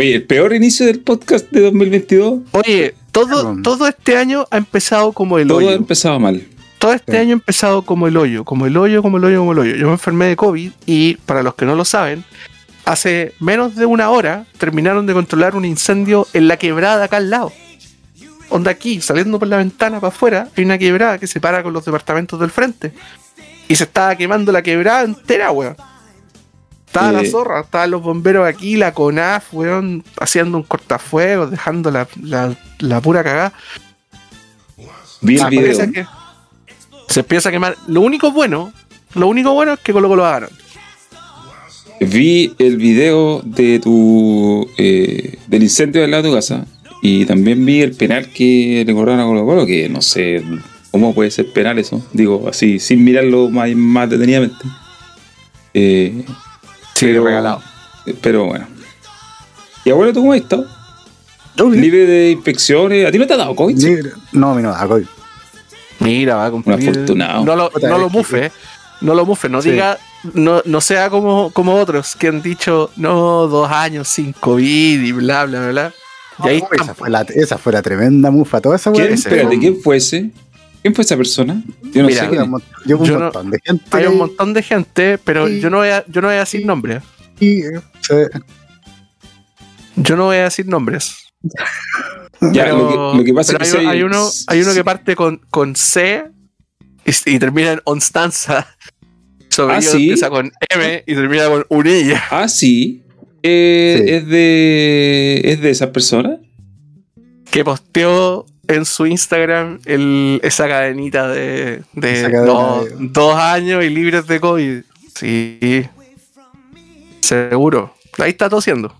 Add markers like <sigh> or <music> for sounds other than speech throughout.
Oye, el peor inicio del podcast de 2022. Oye, todo, todo este año ha empezado como el Todo hoyo. ha empezado mal. Todo este Sí. año ha empezado como el hoyo, como el hoyo, como el hoyo, como el hoyo. Yo me enfermé de COVID y, para los que no lo saben, hace menos de una hora terminaron de controlar un incendio en la quebrada acá al lado. Onda aquí, saliendo por la ventana para afuera, hay una quebrada que separa con los departamentos del frente. Y se estaba quemando la quebrada entera, weón. Estaba la Eh. zorra, estaban los bomberos aquí, la CONAF, weón, haciendo un cortafuegos, dejando la, la- la pura cagada. Vi el Ah, video. que se empieza a quemar. Lo único bueno, lo único bueno es que Colo Colo ganaron. Vi el video de tu eh, del incendio del lado de tu casa y también vi el penal que le cobraron a Colo Colo, que no sé cómo puede ser penal eso, digo así, sin mirarlo más, más detenidamente. Eh, pero, regalado. pero bueno. Y abuelo, ¿tú cómo has estado? Libre de infecciones. ¿A ti no te ha dado COVID? Libre. No, a mí no, a COVID. Mira, va a cumplir. Un afortunado. No lo, no mufe, no lo mufe, no Sí. diga, no, no sea como, como otros que han dicho, no, dos años sin COVID y bla, bla, bla, bla. Y ahí esa, fue la, esa fue la tremenda mufa. Toda esa ¿Quién? Espérate, ¿quién fue ese? ¿Quién fue esa persona? Yo no Mira, sé quién. Yo un Yo no- montón de gente. Hay un montón de gente, pero Sí. yo no voy a, yo no voy a decir Sí. nombres. eh, se- Yo no voy a decir nombres. Ya, pero, lo, que, lo que pasa es hay, que hay se- uno, hay uno que parte con, con C y, y termina en Onstanza. Sobre Ah, ¿sí? empieza con M y termina con Unilla. Ah, sí. Eh, Sí. Es de. ¿Es de esas personas? Que posteó en su Instagram el- esa cadenita de, de Esa cadena dos, de- dos años y libres de COVID. Sí. Seguro. Ahí está tosiendo.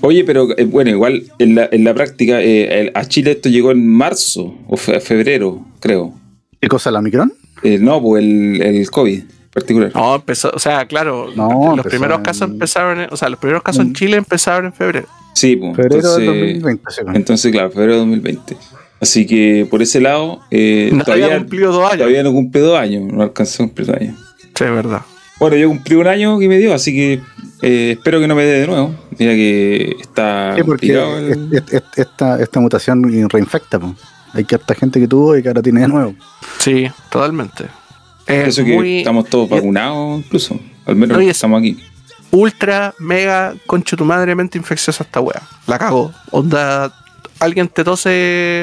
Oye, pero eh, bueno, igual en la, en la práctica, eh, el- a Chile esto llegó en marzo o fe- febrero, creo. ¿Qué cosa, la Omicron? Eh, no, pues el, el COVID en particular. No, empezó, o sea, claro, No, los primeros en- casos empezaron, en- o sea, los primeros casos en Mm. Chile empezaron en febrero. Sí, pues. Febrero entonces, del 2020. sí, bueno. entonces, claro, febrero de 2020. Así que por ese lado, eh, No había todavía, cumplido dos años. todavía no cumple dos años, no alcanzó a cumplir dos años. Sí, es verdad. Bueno, yo cumplí un año que me dio, así que eh, espero que no me dé de nuevo. Mira que está Sí, porque el- esta, esta mutación reinfecta. po. Hay que harta gente que tuvo y que ahora tiene de nuevo. Sí, totalmente. Es Eso que muy estamos todos vacunados, incluso. Al menos No, y es- estamos aquí. ultra, mega, concho tu madre, mente infecciosa esta wea. La cago. Onda, alguien te tose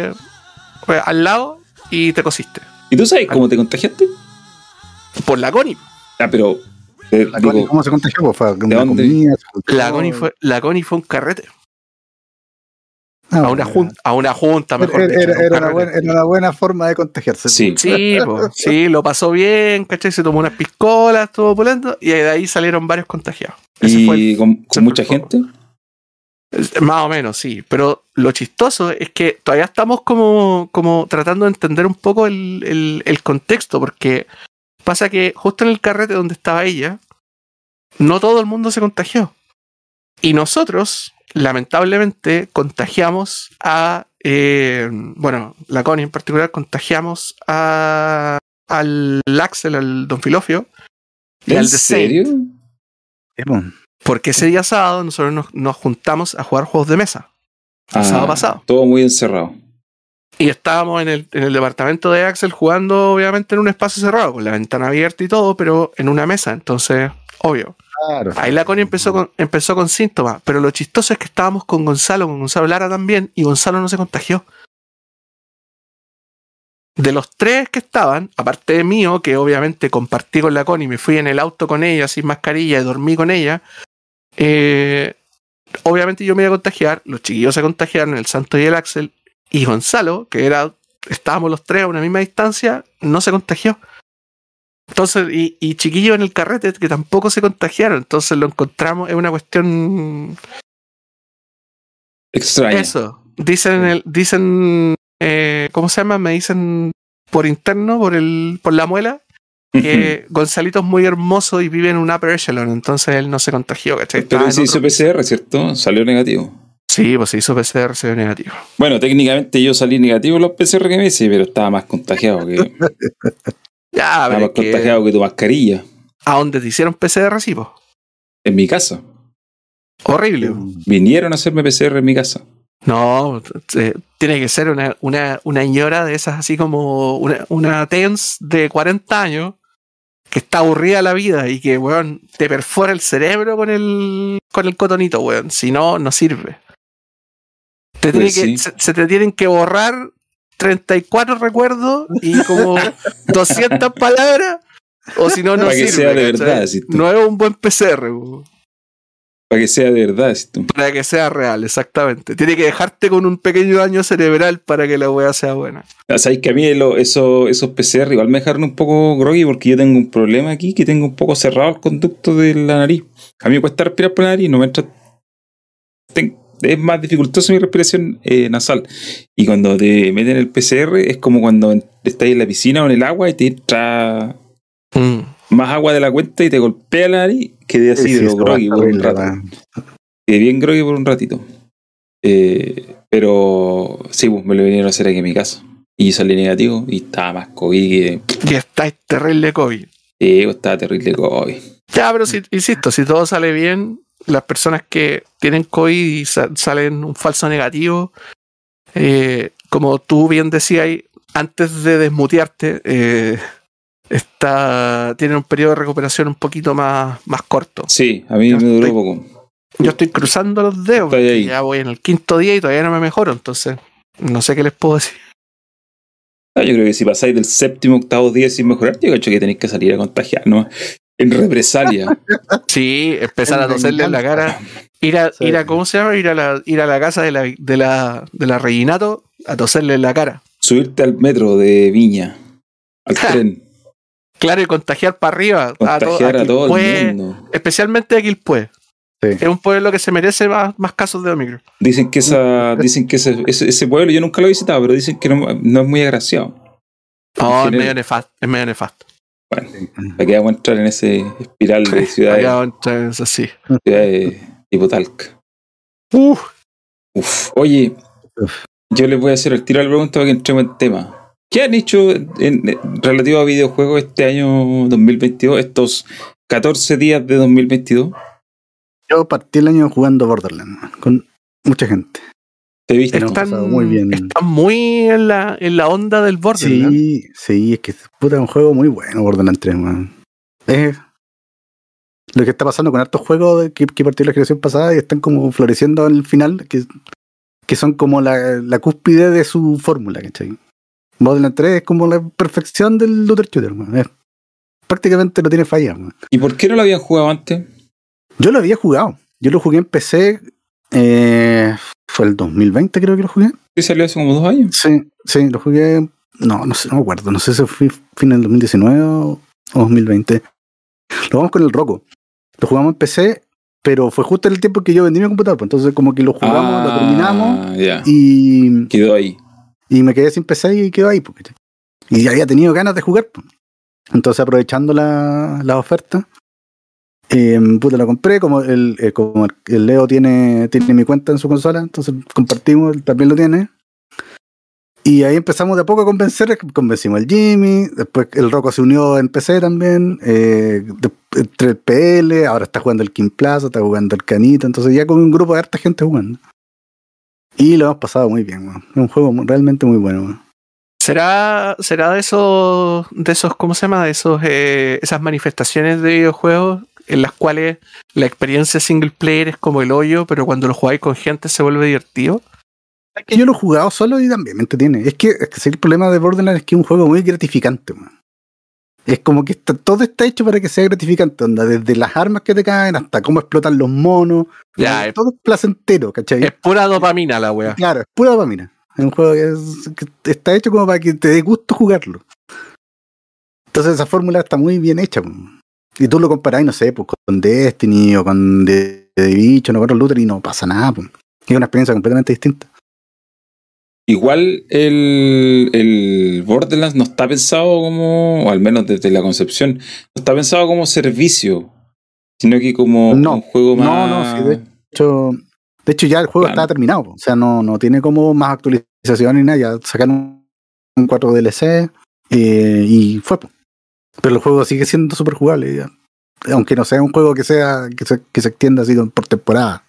eh, al lado y te cosiste. ¿Y tú sabes cómo te contagiaste? Por la Connie. Ah, pero. eh, La digo, Connie, ¿Cómo se contagió? Pues fue una dónde? comida. se. La Connie fue, la Connie fue un carrete. Ah, A una junta, a una junta, mejor Era, dicho, era- un era una buena, era una buena forma de contagiarse. Sí. Sí, po, sí, lo pasó bien, ¿cachai? Se tomó unas piscolas, estuvo pulento, y de ahí salieron varios contagiados. Ese fue el- y con, mucha gente. Más o menos, sí. Pero lo chistoso es que todavía estamos como, como tratando de entender un poco el, el- el contexto, porque pasa que justo en el carrete donde estaba ella, no todo el mundo se contagió. Y nosotros, lamentablemente, contagiamos a, eh, bueno, la Connie en particular, contagiamos a, al Axel, al Don Filofio, y ¿En al The Saint. Porque ese día sábado nosotros nos, nos juntamos a jugar juegos de mesa. El sábado pasado. Ah, Todo muy encerrado. Y estábamos en el, en el departamento de Axel jugando, obviamente, en un espacio cerrado, con la ventana abierta y todo, pero en una mesa. Entonces, obvio. Claro. Ahí la Connie empezó con, empezó con síntomas. Pero lo chistoso es que estábamos con Gonzalo, con Gonzalo Lara también, y Gonzalo no se contagió. De los tres que estaban, aparte de mío, que obviamente compartí con la Connie, me fui en el auto con ella sin mascarilla y dormí con ella, eh, obviamente yo me iba a contagiar, los chiquillos se contagiaron, el Santo y el Axel, y Gonzalo, que era, estábamos los tres a una misma distancia, no se contagió. Entonces, y, y chiquillos en el carrete que tampoco se contagiaron, entonces lo encontramos, es una cuestión Extraño. eso. Dicen el, dicen eh, ¿cómo se llama? Me dicen por interno, por el, por la muela, que Gonzalito es muy hermoso y vive en un upper echelon, entonces él no se contagió, ¿cachai? Pero Estaba se hizo otro- PCR, ¿cierto? Salió negativo. Sí, pues se hizo PCR, dio negativo. Bueno, técnicamente yo salí negativo los PCR que me hice, pero estaba más contagiado que, <laughs> estaba Ya, pero más que contagiado que tu mascarilla a dónde te hicieron PCR, sí, po. en mi casa. Horrible. Vinieron a hacerme PCR en mi casa. No, eh, tiene que ser una, una, una ñora de esas así como una, una TENS de 40 años que está aburrida la vida y que, weón, te perfora el cerebro con el, con el cotonito, weón. Si no, no sirve. Te tiene Pues que, se, se te tienen que borrar 34 recuerdos y como <laughs> 200 palabras, o si no, no Para que sirve. sea de verdad. No es un buen PCR, weón. Para que sea de verdad. tú. Para que sea real, exactamente. Tiene que dejarte con un pequeño daño cerebral para que la weá sea buena. O sea, es que a mí lo- eso, esos PCR igual me dejaron un poco groggy porque yo tengo un problema aquí que tengo un poco cerrado el conducto de la nariz. A mí me cuesta respirar por la nariz, no me entra. ten- es más dificultosa mi respiración eh, nasal. Y cuando te meten el PCR es como cuando estás en la piscina o en el agua y te entra Mm. Más agua de la cuenta y te golpea la nariz. Quedé así Sí, de lo groggy por un rato. weón. Quedé bien groggy por un ratito. Eh, pero sí, pues me lo vinieron a hacer aquí en mi casa. Y salí negativo y estaba más COVID que. Y estáis terrible COVID. Sí, pues, estaba terrible COVID. Ya, pero si, insisto, si todo sale bien, las personas que tienen COVID y sa- salen un falso negativo, eh, como tú bien decías, ahí, antes de desmutearte, eh, está, tienen un periodo de recuperación un poquito más, más corto. Sí, a mí Yo me duró estoy- poco. Yo estoy cruzando los dedos, Estoy porque ahí. ya voy en el quinto día y todavía no me mejoro, entonces no sé qué les puedo decir. Ah, yo creo que si pasáis del séptimo, octavo día sin mejorar, yo cacho que tenéis que salir a contagiar, ¿no? En represalia. <laughs> Sí, empezar a toserle en la cara. Ir a, Sí. ir a, ¿cómo se llama? Ir a la, ir a la casa de la, de la, de la Reginato a toserle en la cara. Subirte al metro de Viña, al <laughs> tren, Claro, y contagiar para arriba. contagiar a, todo Quilpué, el mundo. Especialmente a Quilpué. Sí. Es un pueblo que se merece más, más casos de Omicron. Dicen que esa, dicen que ese, ese, ese pueblo, yo nunca lo he visitado, pero dicen que no, no es muy agraciado. No, En es medio nefasto. Es medio nefasto. Bueno, que vamos a entrar en ese espiral de <laughs> ciudades, Allá entonces, así. ciudades tipo Talca. Uf, Uf, oye, Uf. yo les voy a hacer el tiro a la pregunta para que entremos en tema. ¿Qué han hecho en, en- relativo a videojuegos este año 2022, estos 14 días de 2022? Yo partí el año jugando Borderlands con mucha gente. ¿Te viste? Están, muy bien. están muy en la, en la onda del Borderlands. Sí, sí, es que puta, es un juego muy bueno Borderlands 3, man. Es lo que está pasando con hartos juegos que, que partió la generación pasada y están como floreciendo al final, que, que son como la, la cúspide de su fórmula, ¿cachai? Borderlands 3 es como la perfección del looter shooter, man. Prácticamente no tiene fallas, man. ¿Y por qué no lo habían jugado antes? Yo lo había jugado. Yo lo jugué en PC. eh, fue el 2020, creo que lo jugué. Sí, salió hace como dos años. Sí, sí, lo jugué. No, no sé, no me acuerdo. No sé si fue fin del 2019 o, o 2020. Lo jugamos con el Rocco. Lo jugamos en PC, pero fue justo en el tiempo que yo vendí mi computador. pues, entonces, como que lo jugamos, lo terminamos Ah, y, quedó ahí. Y me quedé sin PC y quedó ahí. porque- y había tenido ganas de jugar. Entonces, aprovechando la, la oferta, eh, puta, lo compré. Como el, eh, como el Leo tiene, tiene mi cuenta en su consola, entonces compartimos, él también lo tiene. Y ahí empezamos de a poco a convencer, convencimos al Jimmy, después el Rocco se unió en PC también, eh, entre el PL, ahora está jugando el King Plaza, está jugando el Canito, entonces ya con un grupo de harta gente jugando. Y lo hemos pasado muy bien, weón. Es un juego realmente muy bueno, weón. ¿Será, será de esos, de esos, ¿cómo se llama? De esos, eh, esas manifestaciones de videojuegos en las cuales la experiencia single player es como el hoyo, pero cuando lo jugáis con gente se vuelve divertido. Es que yo lo he jugado solo y también me entretiene. Es que, es que el problema de Borderlands es que es un juego muy gratificante, man. Es como que está- todo está hecho para que sea gratificante, onda, desde las armas que te caen hasta cómo explotan los monos. Ya, es, todo es placentero, ¿cachai? es pura dopamina la wea. Claro, es pura dopamina. Es un juego que, es- que está hecho como para que te dé gusto jugarlo. Entonces esa fórmula está muy bien hecha. Y tú lo comparás, no sé, pues, con Destiny o con The, Division o con looter y no pasa nada. po. Es una experiencia completamente distinta. Igual el, el Borderlands no está pensado como, o al menos desde la concepción, no está pensado como servicio, sino que como No, un juego más... no, no, sí, de hecho, de hecho ya el juego Claro. está terminado. O sea, no, no tiene como más actualización ni nada. Ya sacaron un 4 DLC eh, y fue. Pero el juego sigue siendo súper jugable. ya. Aunque no sea un juego que sea que se, que se extienda así por temporada.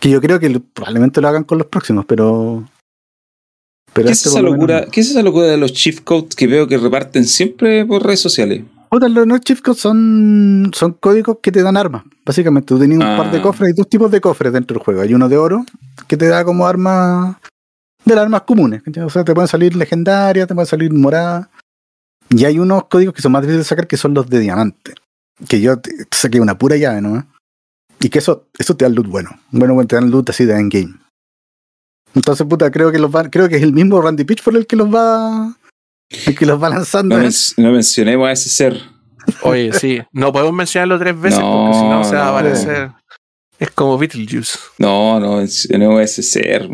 Que yo creo que probablemente lo hagan con los próximos, pero. Pero ¿Qué es, este esa locura, no. ¿Qué es esa locura de los chief codes que veo que reparten siempre por redes sociales? Los no cheat codes son, son códigos que te dan armas. Básicamente, tú tenías un par de Ah. cofres, hay dos tipos de cofres dentro del juego. Hay uno de oro, que te da como arma de las armas comunes. O sea, te pueden salir legendarias, te pueden salir moradas. Y hay unos códigos que son más difíciles de sacar, que son los de diamante. Que yo te- te saqué una pura llave, ¿no? Y que eso, eso te da loot bueno. Bueno, bueno, te dan loot así de endgame. Entonces, puta, creo que los va, creo que es el mismo Randy Pitchford el que los va. El que los va lanzando. No, ¿eh? men- no mencionemos a ese ser. Oye, sí, no podemos mencionarlo tres veces No, porque si no se va a no. aparecer. Es como Beetlejuice. No, no mencionemos a ese ser.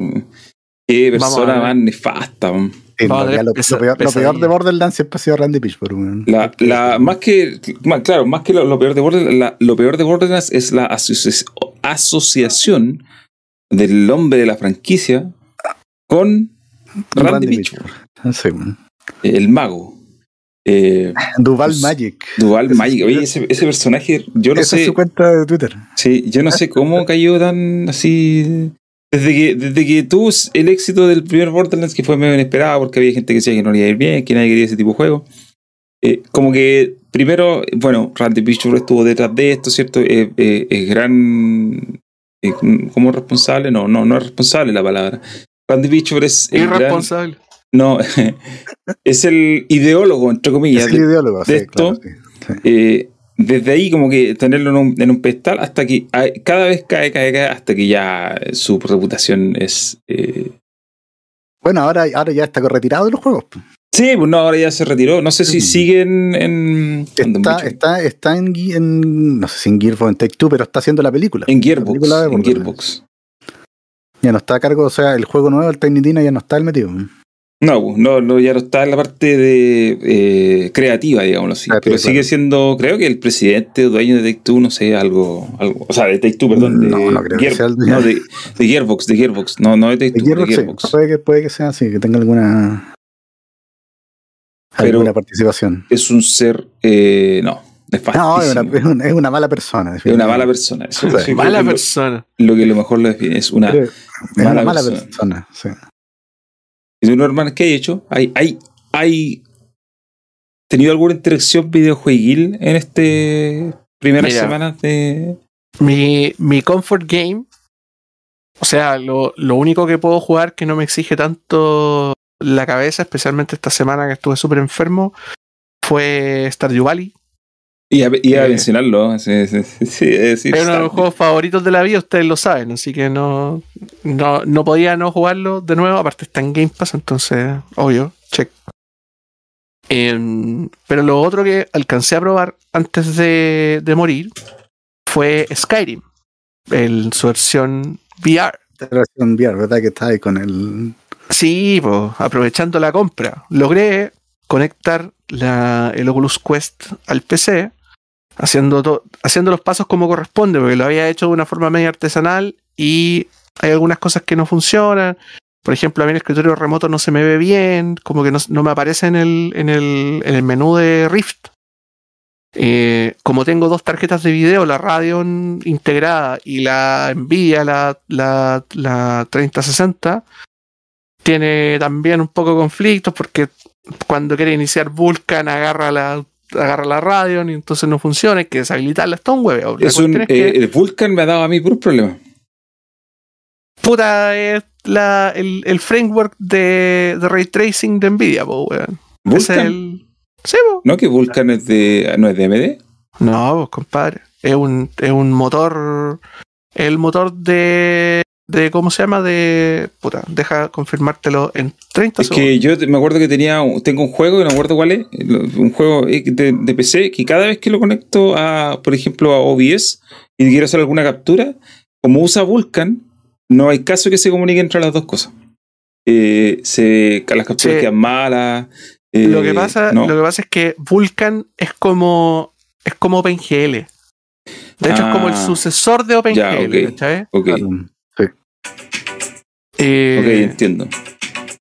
Qué persona más nefasta. lo, pesa- lo peor, lo peor pesadilla. de Borderlands siempre ha sido Randy Pitchford. La, la, más que, más- claro, más que lo, lo peor de Borderlands, la- lo peor de Borderlands es la asoci- asociación del hombre de la franquicia con Randy, Randy Sí, weón. el mago. Eh, Duval Pues, Magic. Dual Ese- Magic. Oye, ese, ese personaje, yo no Esa es sé. su cuenta de Twitter. Sí, yo no sé cómo cayó tan así. Desde que, desde que tuvo el éxito del primer Borderlands, que fue medio inesperado, porque había gente que decía que no le iba a ir bien, que nadie quería ese tipo de juego. eh, como que primero, bueno, Randy Pitchford estuvo detrás de esto, ¿cierto? Eh, eh, es gran. Eh, ¿Cómo responsable? No, no, no es responsable la palabra. Randy Pitchford es el gran- Irresponsable. no, <laughs> es el ideólogo, entre comillas, Es de- el ideólogo, de sí, esto, claro, sí, sí. eh, desde ahí como que tenerlo en un, en un pedestal hasta que cada vez cae, cae, cae, hasta que ya su reputación es... eh, Bueno, ahora, ahora ya está retirado de los juegos. Sí, pues no, ahora ya se retiró. No sé si Mm. siguen en... Está, está, está en, no sé si en Gearbox en Take Two, pero está haciendo la película. en Gearbox. película En. Gearbox. Ya no está a cargo, o sea, el juego nuevo, el Tiny ya no está el metido. No, pues, no, no, ya no está en la parte de eh, creativa, digámoslo así. Creativa, Pero sigue claro. siendo, creo que el presidente o dueño de Take Two, no sé, algo, algo. O sea, de Take Two, perdón. De, No, no creo que Gear- sea el dueño. no, de, de Gearbox, de Gearbox. No, no de Take De Two, Gearbox, de sí, Gearbox. puede, que, puede que sea así, que tenga alguna, Pero- alguna participación. Es un ser... Eh, no, No, es una, nefastísimo. es una, es una mala persona. Es una mala persona. Eso, Sí. Mala que lo- persona. Lo que lo mejor lo define es una mala, una mala persona. persona. sí. ¿Y tú, Norman, qué hay hecho? ¿Hay, hay, hay tenido alguna interacción videojueguil en este primeras Mira. semanas de. Mi, mi comfort game, o sea, lo, lo único que puedo jugar que no me exige tanto la cabeza, especialmente esta semana que estuve súper enfermo, fue Stardew Valley. Y a, y a Eh. mencionarlo. Sí, sí, sí, sí, es uno de los juegos favoritos de la vida, ustedes lo saben, así que no, no, no podía no jugarlo de nuevo, aparte está en Game Pass, entonces, obvio, check. Em, pero lo otro que alcancé a probar antes de, de morir fue Skyrim, el, su versión VR. Esta versión VR, ¿verdad? Que está ahí con el. Sí, aprovechando la compra, logré conectar el Oculus Quest al PC, haciendo, los pasos como corresponde, porque lo había hecho de una forma medio artesanal y hay algunas cosas que no funcionan. Por ejemplo, a mí el escritorio remoto no se me ve bien, como que no, me aparece en el, en, el, en el menú de Rift. Eh, como tengo dos tarjetas de video, la Radeon integrada y la Nvidia, la, la 3060, tiene también un poco de conflictos porque cuando quiere iniciar Vulkan agarra la agarra la Radeon y entonces no funciona, hay que deshabilitarla, está un Es un, cuestión es que, eh, el Vulcan me ha dado a mí puros problemas. puta, es la, el, el framework de, de ray tracing de Nvidia, po, weón. Ese es ¿Vulcan? el. Sí, po. ¿No que Vulcan es de. no es de AMD? No, pues compadre. Es un, es un motor. El motor de. De ¿Cómo se llama? De. Puta, deja confirmártelo en 30 Es segundos. que yo me acuerdo que tenía un- tengo un juego, y no me acuerdo cuál es, un juego eh, de, de PC que cada vez que lo conecto a, por ejemplo, a OBS y quiero hacer alguna captura, como usa Vulkan, no hay caso que se comunique entre las dos cosas. Eh, se, las capturas Sí. quedan malas. eh, lo, que pasa, no. lo que pasa es que Vulkan es como. es como OpenGL. De hecho, es como el Ah. sucesor de OpenGL, Ya, ok. ¿cachai? Ok, Claro. Eh, ok, entiendo.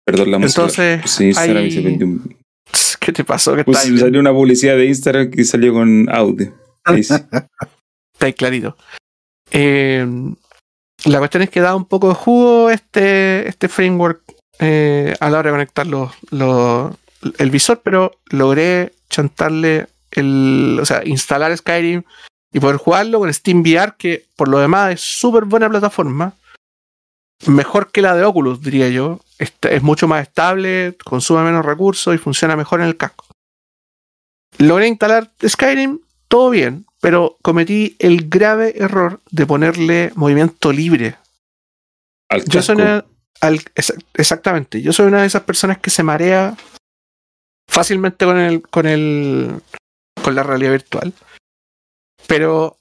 Perdón la música. entonces, Sí, Instagram hay- se prendió un- ¿Qué te pasó? Que pues, salió una publicidad de Instagram que salió con audio. <laughs> Está ahí clarito. Eh, la cuestión es que da un poco de jugo este, este framework eh, a la hora de conectar los, los- el visor, pero logré chantarle el, o sea, instalar Skyrim y poder jugarlo con Steam VR, que por lo demás es súper buena plataforma. Mejor que la de Oculus, diría yo. Es mucho más estable, consume menos recursos y funciona mejor en el casco. Logré instalar Skyrim, todo bien, pero cometí el grave error de ponerle movimiento libre Al yo soy una. al- exactamente. Yo soy una de esas personas que se marea fácilmente con el. con el. con la realidad virtual. Pero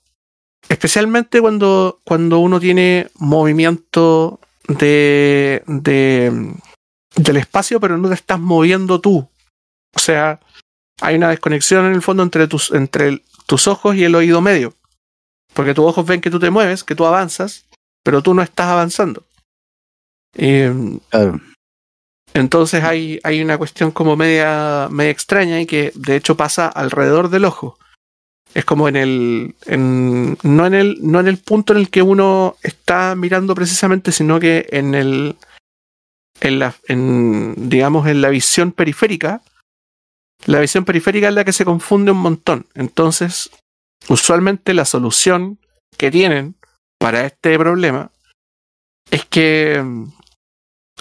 especialmente cuando. cuando uno tiene movimiento de. de del espacio, pero no te estás moviendo tú. O sea, hay una desconexión en el fondo entre tus, entre el- tus ojos y el oído medio. Porque tus ojos ven que tú te mueves, que tú avanzas, pero tú no estás avanzando. Eh, Claro. entonces hay, hay una cuestión como media, media extraña y que de hecho pasa alrededor del ojo. Es como en el, no, en el. no en el punto en el que uno está mirando precisamente, sino que en el. En la, en, digamos, en la visión periférica. La visión periférica es la que se confunde un montón. Entonces, usualmente la solución que tienen para este problema es que mm,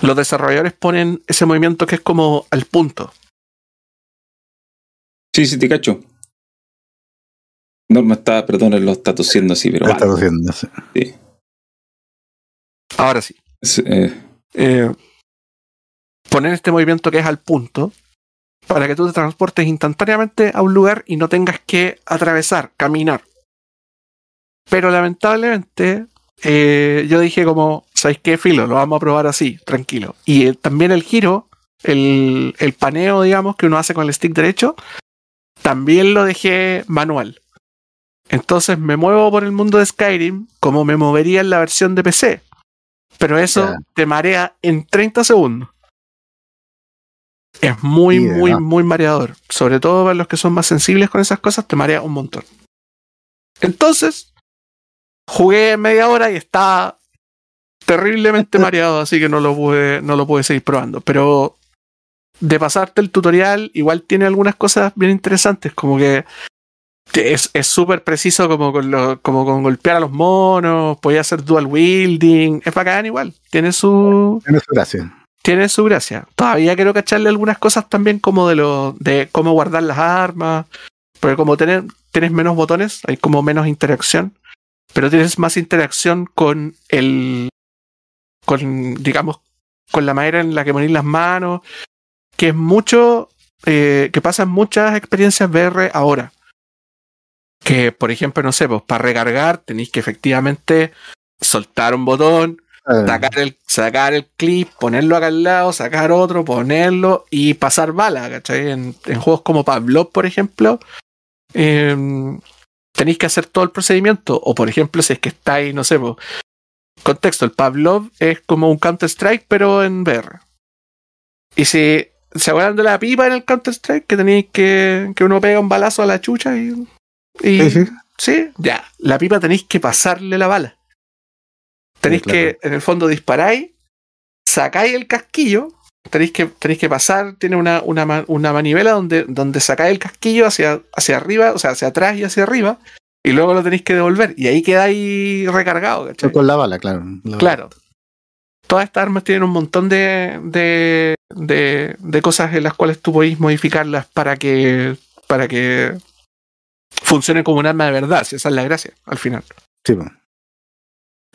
los desarrolladores ponen ese movimiento que es como al punto. Sí, sí, te cacho. Norma está, perdón, lo está tosiendo así, pero Lo está sí. Ahora sí. Es, eh, eh, poner este movimiento que es al punto para que tú te transportes instantáneamente a un lugar y no tengas que atravesar, caminar. Pero lamentablemente eh, yo dije como, ¿sabéis qué, Filo? Lo vamos a probar así, tranquilo. Y eh, también el giro, el, el paneo, digamos, que uno hace con el stick derecho, también lo dejé manual. Entonces me muevo por el mundo de Skyrim como me movería en la versión de PC. Pero eso te marea en 30 segundos. Es muy, muy, muy mareador. Sobre todo para los que son más sensibles con esas cosas, te marea un montón. Entonces, jugué media hora y estaba terriblemente <laughs> mareado, así que no lo pude, no lo pude seguir probando. Pero de pasarte el tutorial, igual tiene algunas cosas bien interesantes, como que es es súper preciso como con, lo- como con golpear a los monos, podía hacer dual wielding, es bacán igual, tiene su, Tiene su gracia. tiene su gracia. Todavía quiero cacharle algunas cosas también como de lo de cómo guardar las armas, porque como tener, tienes menos botones, hay como menos interacción, pero tienes más interacción con el con digamos con la manera en la que ponéis las manos, que es mucho eh, que pasan muchas experiencias VR ahora. Que, por ejemplo, no sé, pues para recargar tenéis que efectivamente soltar un botón, Eh, sacar el, sacar el clip, ponerlo acá al lado, sacar otro, ponerlo y pasar bala, ¿cachai? En, en juegos como Pavlov, por ejemplo, em, tenéis que hacer todo el procedimiento. O, por ejemplo, si es que estáis, no sé, pues, contexto, el Pavlov es como un Counter-Strike, pero en VR. Y si se acuerdan de la pipa en el Counter-Strike, que tenéis que, que uno pega un balazo a la chucha y. y sí, sí. Sí, ya. La pipa tenéis que pasarle la bala. Tenéis Sí, claro. que, en el fondo, disparáis, sacáis el casquillo, tenéis que, tenéis que pasar, tiene una, una, una manivela donde, donde sacáis el casquillo hacia, hacia arriba, o sea, hacia atrás y hacia arriba, y luego lo tenéis que devolver, y ahí quedáis recargado, ¿cachai? Con la bala, claro. La bala. Claro. Todas estas armas tienen un montón de, de, de, de cosas en las cuales tú podéis modificarlas para que, para que funcione como un arma de verdad, si esa es la gracia, al final. Sí, pues.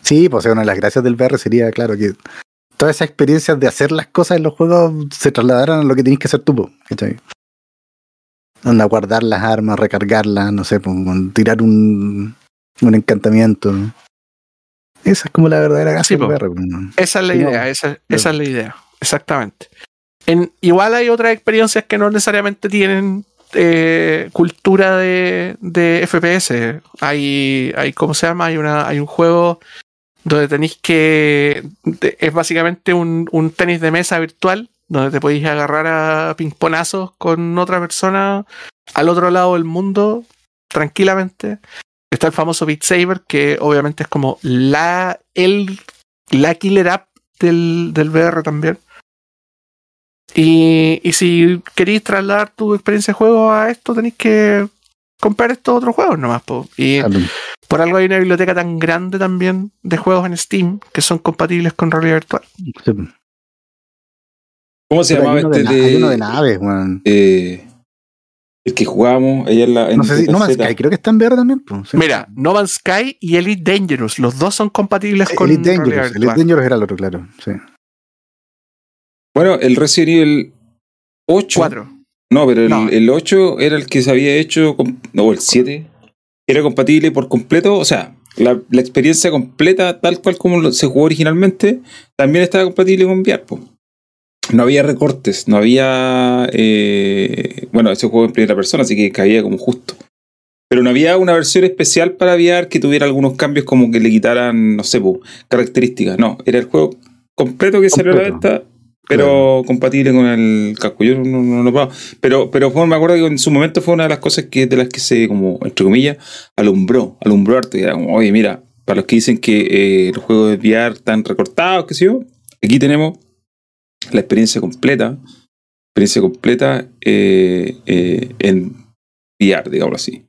Sí, pues una de las gracias del VR sería, claro, que todas esas experiencias de hacer las cosas en los juegos se trasladaran a lo que tienes que hacer tú, po, ¿cachai? Anda, guardar las armas, recargarlas, no sé, tirar un, un encantamiento. Esa es como la verdadera gracia Sí, del po. VR. pues, ¿no? Esa es la Sí, no. idea, esa, esa es la idea, exactamente. En, igual hay otras experiencias que no necesariamente tienen eh, cultura de, de FPS. Hay, hay, ¿cómo se llama? Hay, una, hay un juego donde tenéis que... es básicamente un, un tenis de mesa virtual donde te podéis agarrar a pingponazos con otra persona al otro lado del mundo tranquilamente. Está el famoso Beat Saber, que obviamente es como la, el, la killer app del, del VR también. Y, y si queréis trasladar tu experiencia de juego a esto, tenéis que comprar estos otros juegos nomás. po. Y Claro. por algo hay una biblioteca tan grande también de juegos en Steam que son compatibles con realidad virtual. Sí. ¿Cómo se Pero llamaba este de, na- hay uno de de, naves, weón. eh, el que jugábamos allá en la en No sé si, no Z? Sky, creo que está en VR también. pues, sí. Mira, No Man's Sky y Elite Dangerous, los dos son compatibles con Elite realidad Dangerous. Elite. Dangerous era el otro, claro. Sí. Bueno, el Resident Evil 8. Cuatro. No, pero el, No. el 8 era el que se había hecho, con- no, el 7, era compatible por completo, o sea, la, la experiencia completa, tal cual como lo- se jugó originalmente, también estaba compatible con VR. po. No había recortes, no había... eh, bueno, ese juego en primera persona, así que caía como justo. Pero no había una versión especial para VR que tuviera algunos cambios como que le quitaran, no sé, po, características. No, era el juego completo que salió a la venta, pero compatible con el casco. Yo no, no, no. Pero, pero fue- me acuerdo que en su momento fue una de las cosas que, de las que se, como, entre comillas, alumbró, alumbró harto. Y era como, oye, mira, para los que dicen que eh, los juegos de VR están recortados, qué sé yo, aquí tenemos la experiencia completa, experiencia completa eh, eh, en VR, digámoslo así.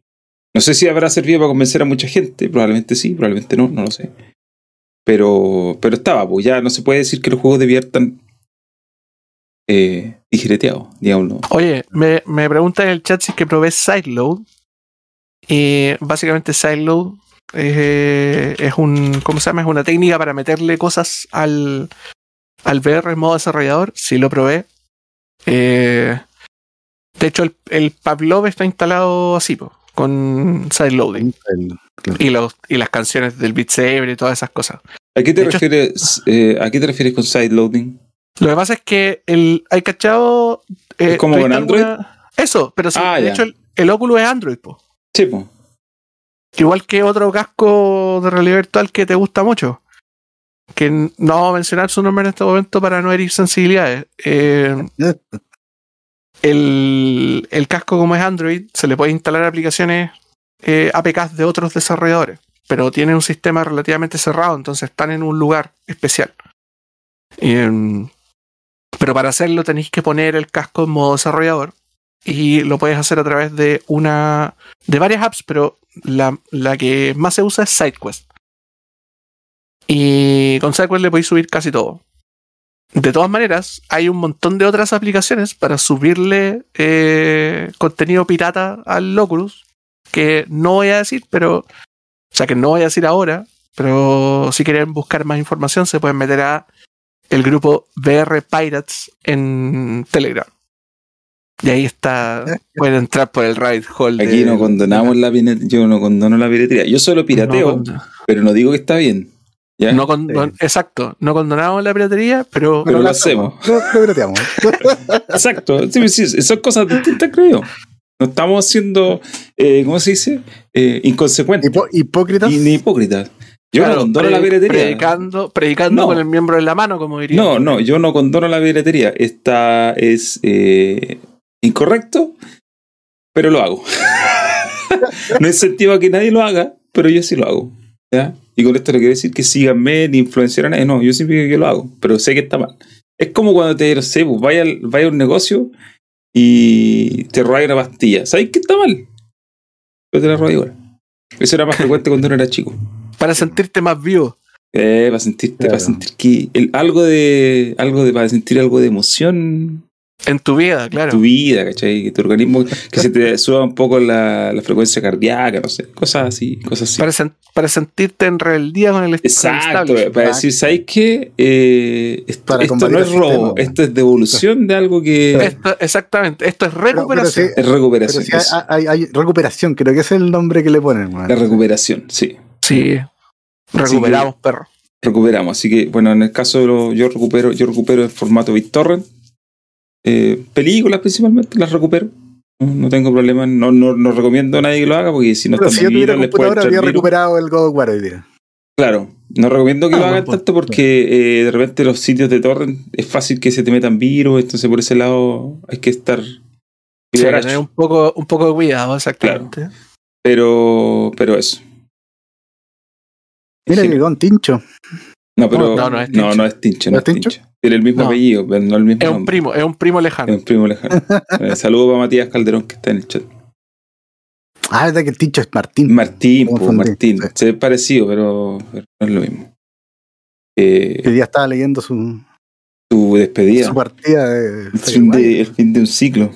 No sé si habrá servido para convencer a mucha gente, probablemente sí, probablemente no, no lo sé. Pero, pero estaba, pues ya no se puede decir que los juegos de VR están eh, digireteados, digámoslo. Oye, me, me pregunta en el chat si es que probé Sideload. Y básicamente Sideload eh, es un. ¿Cómo se llama? Es una técnica para meterle cosas al, al VR en modo desarrollador. Sí lo probé. Eh, de hecho, el, el Pavlov está instalado así, po, con sideloading. El- Y, los, y las canciones del Beat Saber y todas esas cosas. ¿A qué te De hecho- refieres? eh, ¿A qué te refieres con sideloading? Lo que pasa es que el, hay cachado. eh, ¿Es como ¿tú con Android? alguna- Eso, pero sí, Ah, de ya. hecho el, el Oculus es Android, po. Sí, pues. Igual que otro casco de realidad virtual que te gusta mucho. Que no vamos a mencionar su nombre en este momento para no herir sensibilidades. Eh, el, el casco, como es Android, se le puede instalar aplicaciones eh, APKs de otros desarrolladores, pero tiene un sistema relativamente cerrado, entonces están en un lugar especial. Em, pero para hacerlo tenéis que poner el casco en modo desarrollador y lo puedes hacer a través de una de varias apps, pero la, la que más se usa es SideQuest. Y con SideQuest le podéis subir casi todo. De todas maneras, hay un montón de otras aplicaciones para subirle eh, contenido pirata al Oculus, que no voy a decir, pero. O sea, que no voy a decir ahora, pero si quieren buscar más información, se pueden meter a el grupo VR Pirates en Telegram. Y ahí está. Pueden entrar por el rabbit hole. Aquí de- no condonamos la piratería. Yo no condono la piratería. Yo solo pirateo, No, pero no digo que está bien. ¿ya? no condon- Exacto, no condonamos la piratería, pero. Pero lo hacemos. Lo, lo pirateamos. <laughs> Exacto. Sí, sí, son cosas distintas, creo yo. No estamos siendo, eh, ¿cómo se dice? Eh, inconsecuentes Hipo- hipócritas. y ni hipócritas. Yo Claro, no condono la piratería. Predicando, predicando No. con el miembro en la mano, como diría. No, no, yo no condono la piratería. Esta es eh, incorrecto, pero lo hago. <laughs> no incentivo a que nadie lo haga, pero yo sí lo hago. ¿ya? Y con esto no quiero decir que síganme ni influenciar a nadie. No, yo siempre que lo hago, pero sé que está mal. Es como cuando te, no sé, pues, vaya, vaya a un negocio y te roba una pastilla. ¿Sabes que está mal? Pero te la roba igual. Eso era más frecuente cuando uno era chico. Para sentirte más vivo. Eh, para sentirte, Claro. para sentir que el- algo de, algo de, para sentir algo de emoción En tu vida, claro. en tu vida, ¿cachai? Que tu organismo, que se te suba un poco la, la frecuencia cardíaca, no sé, cosas así, cosas así. Para, sen- para sentirte en rebeldía con el est- con el Exacto, para decir, ¿sabes qué? Eh, esto Para esto no es robo, sistema. esto es devolución de algo que Esto- exactamente. Esto es Pero- pero recuperación. sí, es recuperación. Pero sí hay, hay- hay recuperación, creo que ese es el nombre que le ponen. weón. La recuperación, sí. Sí. Recuperamos, perro. recuperamos. Así que, bueno, en el caso de lo, yo recupero, yo recupero en formato BitTorrent. Eh, películas principalmente, las recupero. No, tengo problema, no, no, no recomiendo a nadie que lo haga porque si no Pero están si yo computadora, habría recuperado el God of War hoy día. Claro, no recomiendo que Ah, lo hagan tanto porque eh, de repente los sitios de torrent es fácil que se te metan virus, entonces por ese lado hay que estar Sí, tener un poco, un poco de cuidado, exactamente. Pero, pero eso. Mira, un tincho. No, pero No, no, no no, es es Tincho. ¿No No es es Tincho? Tincho. Tiene el mismo No. apellido, pero no el mismo Es un nombre. primo, es un primo lejano. Es un primo lejano. <laughs> Eh, Saludos para Matías Calderón que está en el chat. Ah, verdad que el tincho es Martín. Martín, po, confundí, Martín. sí. Se ve parecido, pero, pero no es lo mismo. Eh, Que ya estaba leyendo su, tu despedida. su partida de El fin, de, el fin de un ciclo.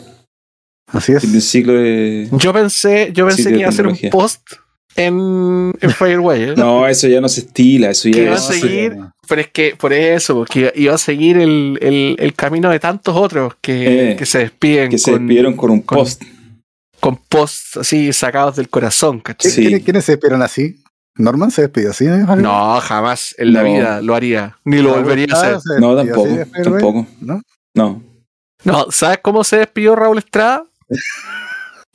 Así El fin de un es. ciclo de. Yo pensé, yo pensé que iba a hacer un post en, en <laughs> Fireway. No, eso ya no se estila. Eso ¿Qué ya va a eso se- seguir? Pero es que por eso, porque iba a seguir el, el, el camino de tantos otros que, Eh, que se despiden que se despidieron con un con- post. con posts así sacados del corazón, ¿cachai? Sí. ¿Quiénes, quiénes se despidieron así? ¿Norman se despidió así? ¿eh? No, jamás en la No. vida lo haría, ni lo volvería a hacer. No, tampoco. Tampoco. ¿No? No. No, ¿sabes cómo se despidió Raúl Estrada? <laughs>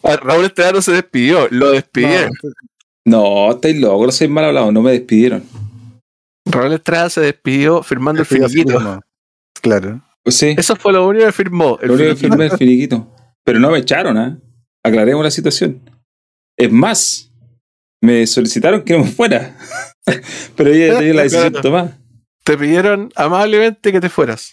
Ah, Raúl Estrada no se despidió, lo despidieron. No, No, estáis locos, no sois mal hablados, no me despidieron. Raúl Estrada se despidió firmando el finiquito. Claro. Pues sí, Eso fue lo único que firmó. el lo único que firmé el finiquito. Pero no me echaron, ¿ah? Aclaremos la situación. Es más, me solicitaron que no me fuera. <laughs> Pero yo ya tenía la decisión Claro. tomada. Te pidieron amablemente que te fueras.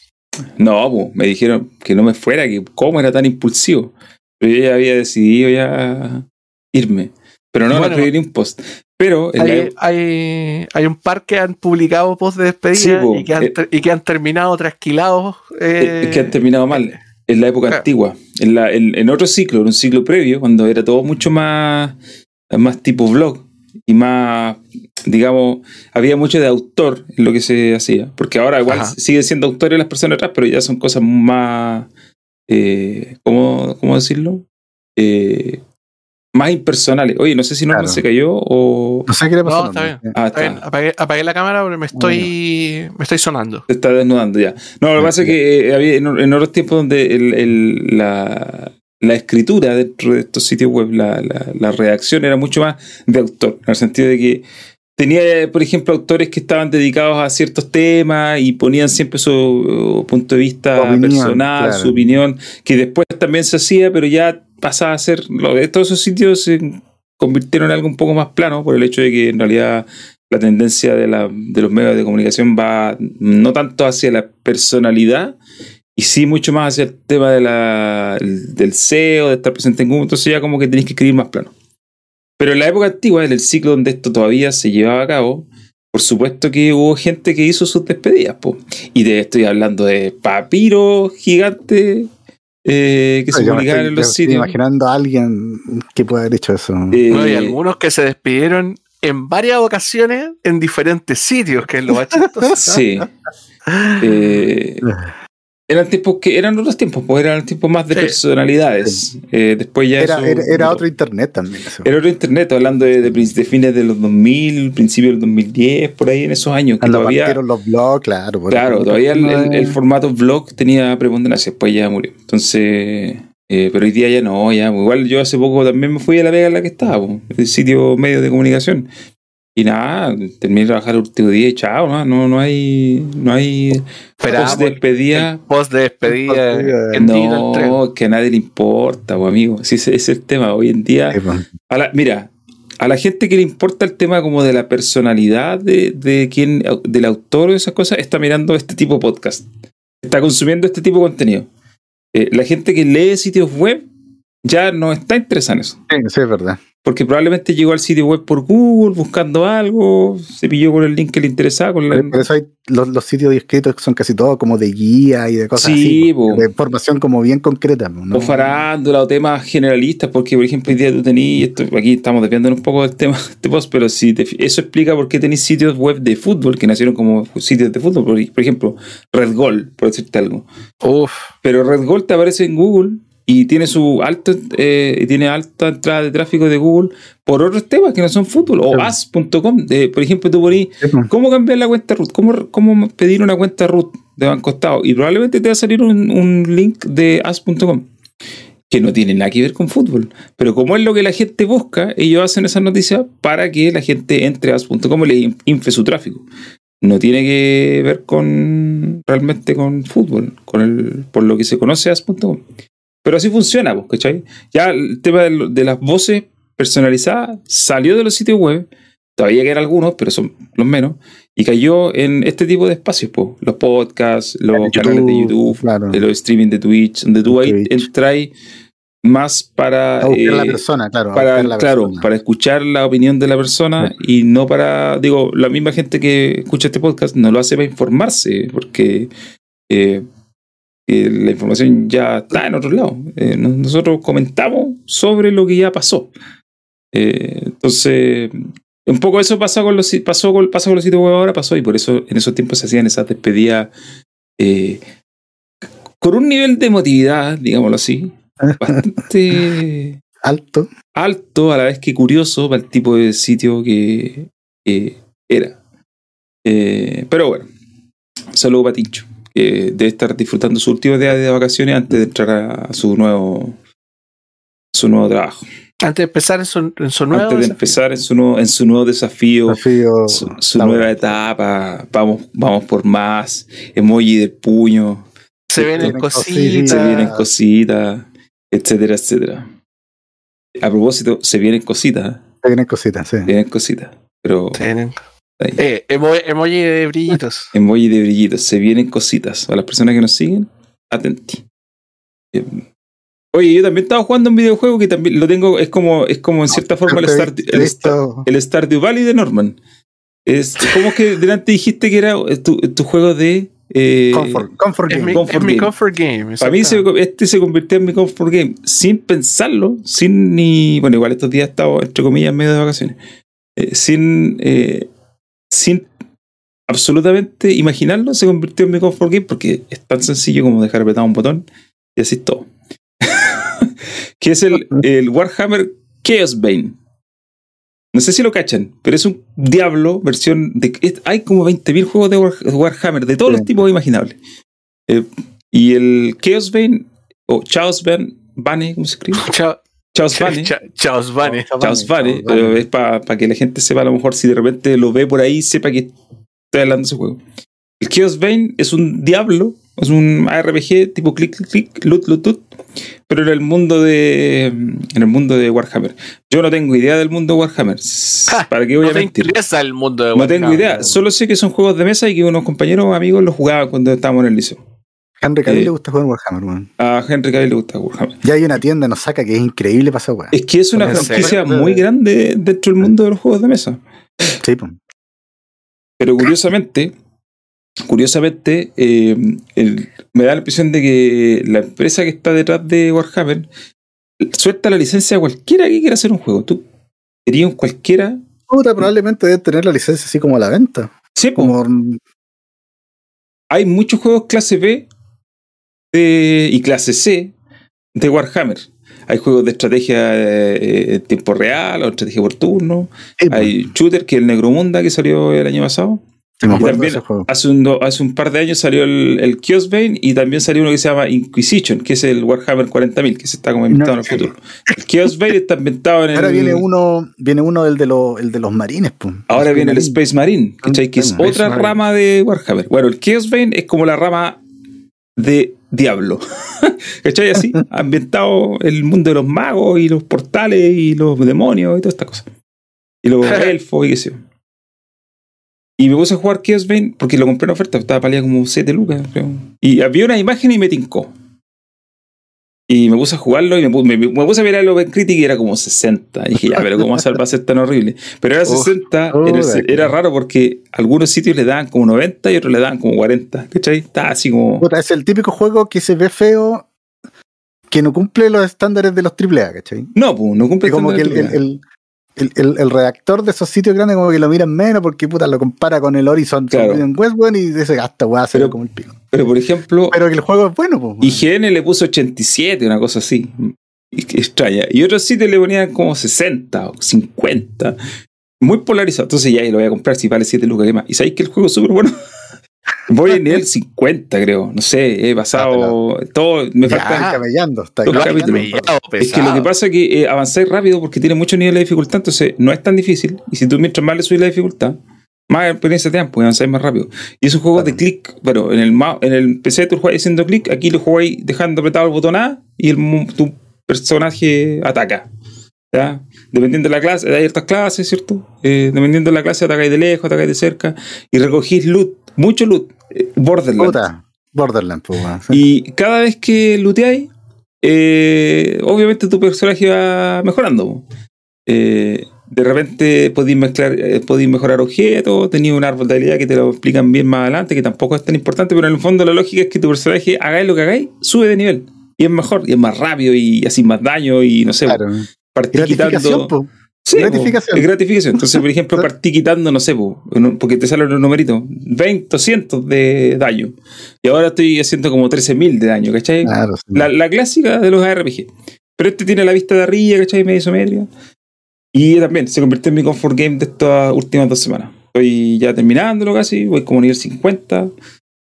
No, po, me dijeron que no me fuera, que cómo era tan impulsivo. Pero yo ya había decidido ya irme. Pero no, Bueno. no escribí ni un post. Pero la Hay, hay, un par que han publicado post de despedida Sí, po. y, que han, Eh. y que han terminado trasquilados. eh, es que han terminado mal. En la época claro. antigua. En, la, en, en otro ciclo, en un ciclo previo, cuando era todo mucho más, más tipo blog y más, digamos, había mucho de autor en lo que se hacía. Porque ahora igual Ajá. siguen siendo autores las personas atrás, pero ya son cosas más, eh, ¿cómo, cómo decirlo? Eh, más impersonales. Oye, no sé si Norman Claro. se cayó o No sé qué le pasó. No, está. Ah, Está bien, apagué, apagué la cámara porque me estoy, me estoy sonando. se está desnudando ya. No, lo que Ah, pasa es que eh, había en, en otros tiempos donde el- el- la, la escritura dentro de estos sitios web, la, la, la redacción era mucho más de autor, en el sentido de que tenía, por ejemplo, autores que estaban dedicados a ciertos temas y ponían siempre su uh, punto de vista Opinión, personal, claro. su opinión, que después también se hacía, pero ya pasaba a ser, todos esos sitios se convirtieron en algo un poco más plano por el hecho de que en realidad la tendencia de, la- de los medios de comunicación va no tanto hacia la personalidad y sí mucho más hacia el tema de la, el- del SEO, de estar presente en Google, entonces ya como que tenéis que escribir más plano. Pero en la época antigua, en el ciclo donde esto todavía se llevaba a cabo, por supuesto que hubo gente que hizo sus despedidas, po. y de estoy hablando de papiros gigantes eh, que se me publicaban estoy- en los estoy sitios. imaginando a alguien que pueda haber hecho eso. Eh, No, y algunos que se despidieron en varias ocasiones en diferentes sitios, que es lo más chistoso. <laughs> Sí. Eh, <laughs> eran tiempos que eran otros tiempos, pues eran tiempos más de Sí. personalidades. Eh, después ya Era, eso- era, era otro internet también. eso. Era otro internet, hablando de, de, de fines de los 2000, principios del 2010, por ahí en esos años. Que todavía, los blogs, claro. claro, todavía el, formato blog tenía preponderancia, después ya murió. Entonces, eh, pero hoy día ya no, ya. pues, Igual yo hace poco también me fui a la vega en la que estaba, pues, el sitio medio de comunicación. Y nada, terminé de trabajar el último día y chao, ¿no? No, no hay, no hay Esperamos post de despedida. el post de despedida El post de- en Digital Trend. No, que a nadie le importa, pues, amigo. Sí, ese es el tema. Hoy en día, pues. a la- mira, a la gente que le importa el tema como de la personalidad de, de quién, del autor o esas cosas, está mirando este tipo de podcast. Está consumiendo este tipo de contenido. Eh, la gente que lee sitios web ya no está interesada en eso. Sí, sí, es verdad. Porque probablemente llegó al sitio web por Google buscando algo, se pilló con el link que le interesaba. Con la, Por eso hay los, los sitios que son casi todos como de guía y de cosas Sí, así. po. De información como bien concreta. ¿no? o farándula o temas generalistas, porque por ejemplo hoy día tú tenías, esto, aquí estamos desviando un poco del tema <laughs> de este post, pero si te eso explica por qué tenéis sitios web de fútbol que nacieron como sitios de fútbol, por, por ejemplo, Red Gold, por decirte algo. Uf, Pero Red Gold te aparece en Google y tiene su alto eh, tiene alta entrada de tráfico de Google por otros temas que no son fútbol o Sí. as.com, de, por ejemplo, tú ponís Sí, po. ¿Cómo cambiar la cuenta root? ¿Cómo, cómo pedir una cuenta root de Banco Estado? Y probablemente te va a salir un, un link de as.com que no tiene nada que ver con fútbol. Pero como es lo que la gente busca, ellos hacen esas noticias para que la gente entre a as.com y le in- infle su tráfico. No tiene que ver con realmente con fútbol, con el, por lo que se conoce as.com. Pero así funciona, pues, ¿cachai? Ya el tema de, las voces personalizadas salió de los sitios web todavía quedan algunos, pero son los menos, y cayó en este tipo de espacios, po, los podcasts, los canales de YouTube, claro. de los streaming de Twitch, donde tú ahí entras más para, A buscar la eh, persona, claro. para la claro, persona. para escuchar la opinión de la persona y no para, digo, la misma gente que escucha este podcast no lo hace para informarse, porque eh, eh, la información ya está en otro lado. Eh, no- nosotros comentamos sobre lo que ya pasó. Eh, entonces, un poco eso pasa con los, pasó con, pasa con los sitios web ahora, pasó, y por eso en esos tiempos se hacían esas despedidas eh, con un nivel de emotividad, digámoslo así, <laughs> bastante Alto. alto, a la vez que curioso para el tipo de sitio que, que era. Pero bueno, saludo para Tincho, que debe estar disfrutando su último día de vacaciones antes de entrar a su nuevo, su nuevo trabajo. Antes de empezar en su, en su nuevo antes de desafío. empezar en su nuevo, en su nuevo desafío, Desafío su, nueva etapa, vamos, vamos por más, emoji del puño, se vienen cositas. se vienen cositas, etcétera, etcétera. A propósito, se vienen cositas, ¿eh? Se vienen cositas, sí. se vienen cositas, pero Se vienen-. Eh, emo- emoji de brillitos. <laughs> emoji de brillitos, se vienen cositas. A las personas que nos siguen, atenti. Eh, Oye, yo también estaba jugando un videojuego que también lo tengo, es como, es como en cierta forma el, Star, el, Star- el Stardew Valley de Norman. Es como que delante dijiste que era tu, tu juego de... eh, Comfort, comfort Es game. mi, Comfort es mi game. comfort game. Para mí se- este se convirtió en mi comfort game sin pensarlo, sin ni. Bueno, igual estos días he estado, entre comillas, en medio de vacaciones. eh, sin. eh, sin absolutamente imaginarlo, se convirtió en mi comfort game porque es tan sencillo como dejar apretado un botón y así es todo. <laughs> que es el, el Warhammer Chaos Bane. No sé si lo cachan, pero es un diablo versión de. es- hay como 20.000 juegos de War- Warhammer de todos Sí. los tipos imaginables. Eh, y el Chaos Bane, o Chaos Bane, Bane, ¿cómo se escribe? <laughs> Chao, Chaos cha- Chaos Bunny. Chaos pero es para que la gente sepa, a lo mejor si de repente lo ve por ahí, sepa que estoy hablando de ese juego. El Chaos Bane es un diablo, es un RPG tipo clic, clic, clic, loot, loot, loot, pero en el mundo de en el mundo de Warhammer. Yo no tengo idea del mundo de Warhammer. <laughs> Ja, ¿Para qué voy No a te mentir? interesa el mundo de No tengo Warhammer. idea, solo sé que son juegos de mesa y que unos compañeros o amigos los jugaban cuando estábamos en el liceo. Henry Cavill eh, le gusta jugar Warhammer, weón. A Henry Cavill le gusta Warhammer. Ya hay una tienda en Osaka que es increíble para esa weá. Es que es una ¿En franquicia muy grande dentro del mundo de los juegos de mesa. Sí, pues. Pero curiosamente, curiosamente, eh, el- me da la impresión de que la empresa que está detrás de Warhammer suelta la licencia a cualquiera que quiera hacer un juego. Tú querías un cualquiera. Puta, probablemente debe tener la licencia así como a la venta. Sí. Como hay muchos juegos clase B de- y clase C de Warhammer. Hay juegos de estrategia eh, en tiempo real o estrategia por turno. Sí, pues. Hay Shooter, que es el Necromunda, que salió el año pasado. Sí, me Y acuerdo de también ese juego. hace un, hace un par de años salió el, el Chaos Bane y también salió uno que se llama Inquisition, que es el Warhammer 40.000, que se está como inventado en el futuro. El Chaos Bane está inventado en el... Ahora viene uno, viene uno del de, los el de los marines, pues. Ahora viene el. Space Marine, ¿cachai? Que es Space otra Marine. rama de Warhammer. Bueno, el Chaos Bane es como la rama de Diablo. <laughs> ¿Cachai? Así, <laughs> ambientado el mundo de los magos y los portales y los demonios y todas estas cosas. Y los <laughs> elfos y qué sé yo. Y me puse a jugar Chaos Bane porque lo compré en oferta, estaba palía como 7 lucas, creo. Y había una imagen y me tincó. Y me puse a jugarlo y me, pu- me- me puse a mirar el OpenCritic y era como 60. Y dije, ya, pero ¿cómo va a ser tan horrible? Pero era <laughs> Uf, 60, oh, era, raro porque algunos sitios le daban como 90 y otros le daban como 40. ¿Cachai? Estaba así como. Es el típico juego que se ve feo, que no cumple los estándares de los AAA, ¿cachai? No, pues, no cumple Que como que el, estándar el, el, el, el- el redactor de esos sitios grandes como que lo miran menos porque puta lo compara con el Horizon Claro. Weón, y dice, hasta weá, se Pero- como el pico. Pero por ejemplo, Pero que el juego es bueno, pues. IGN le puso 87, una cosa así. Y que extraña. Y otros sitios le ponían como 60 o 50. Muy polarizado. Entonces ya lo voy a comprar si vale 7 lucas y más. Y sabéis que el juego es súper bueno. <laughs> Voy en nivel 50, creo. No sé, he pasado todo. Me Ya, faltan. camellando, está camellado Es que lo que pasa es que eh, avanzáis rápido porque tiene muchos niveles de dificultad, entonces no es tan difícil. Y si tú mientras más le subís la dificultad, más experiencia te dan, pues avanzáis más rápido. Y es un juego de clic, bueno, en el, en el PC tú jugáis haciendo clic, aquí lo jugáis dejando apretado el botón A y el, tu personaje ataca. ¿ya? Dependiendo de la clase, hay otras clases, ¿cierto? Eh, dependiendo de la clase, atacáis de lejos, atacáis de cerca, y recogís loot, mucho loot, eh, Borderlands. Puta, Borderlands, pues. Y cada vez que looteáis, eh, obviamente tu personaje va mejorando. Eh, de repente podéis mezclar, eh, podéis mejorar objetos, tenéis un árbol de habilidad que te lo explican bien más adelante, que tampoco es tan importante, pero en el fondo la lógica es que tu personaje, hagáis lo que hagáis, sube de nivel. Y es mejor, y es más rápido, y así más daño, y no sé, Claro. Gratificación, quitando. po. Sí, gratificación. es gratificación. Entonces, por ejemplo, <laughs> partí quitando, no sé, po, porque te salen los numeritos, 20, 200 de daño. Y ahora estoy haciendo como 13.000 de daño, ¿cachai? Claro, sí. La, la clásica de los ARPG. Pero este tiene la vista de arriba, ¿cachai? Medio isométrica. Y también se convirtió en mi comfort game de estas últimas dos semanas. Estoy ya terminándolo casi, voy como nivel 50.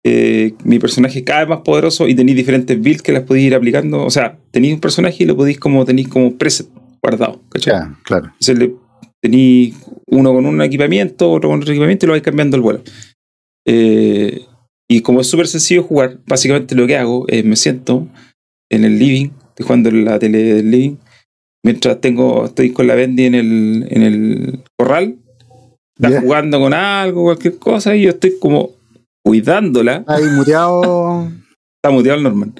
Eh, mi personaje es cada vez más poderoso y tenéis diferentes builds que las podéis ir aplicando. O sea, tenéis un personaje y lo podéis como tenéis como preset guardado, ¿cachai? Ya, claro. Entonces le tenéis uno con un equipamiento, otro con otro equipamiento y lo vais cambiando el vuelo. Eh, y como es súper sencillo jugar, básicamente lo que hago es me siento en el living, estoy jugando en la tele del living, mientras tengo, estoy con la Bendy en el, en el corral, está Ya. jugando con algo, cualquier cosa, y yo estoy como cuidándola. Ahí muteado. <laughs> Está muteado el Norman.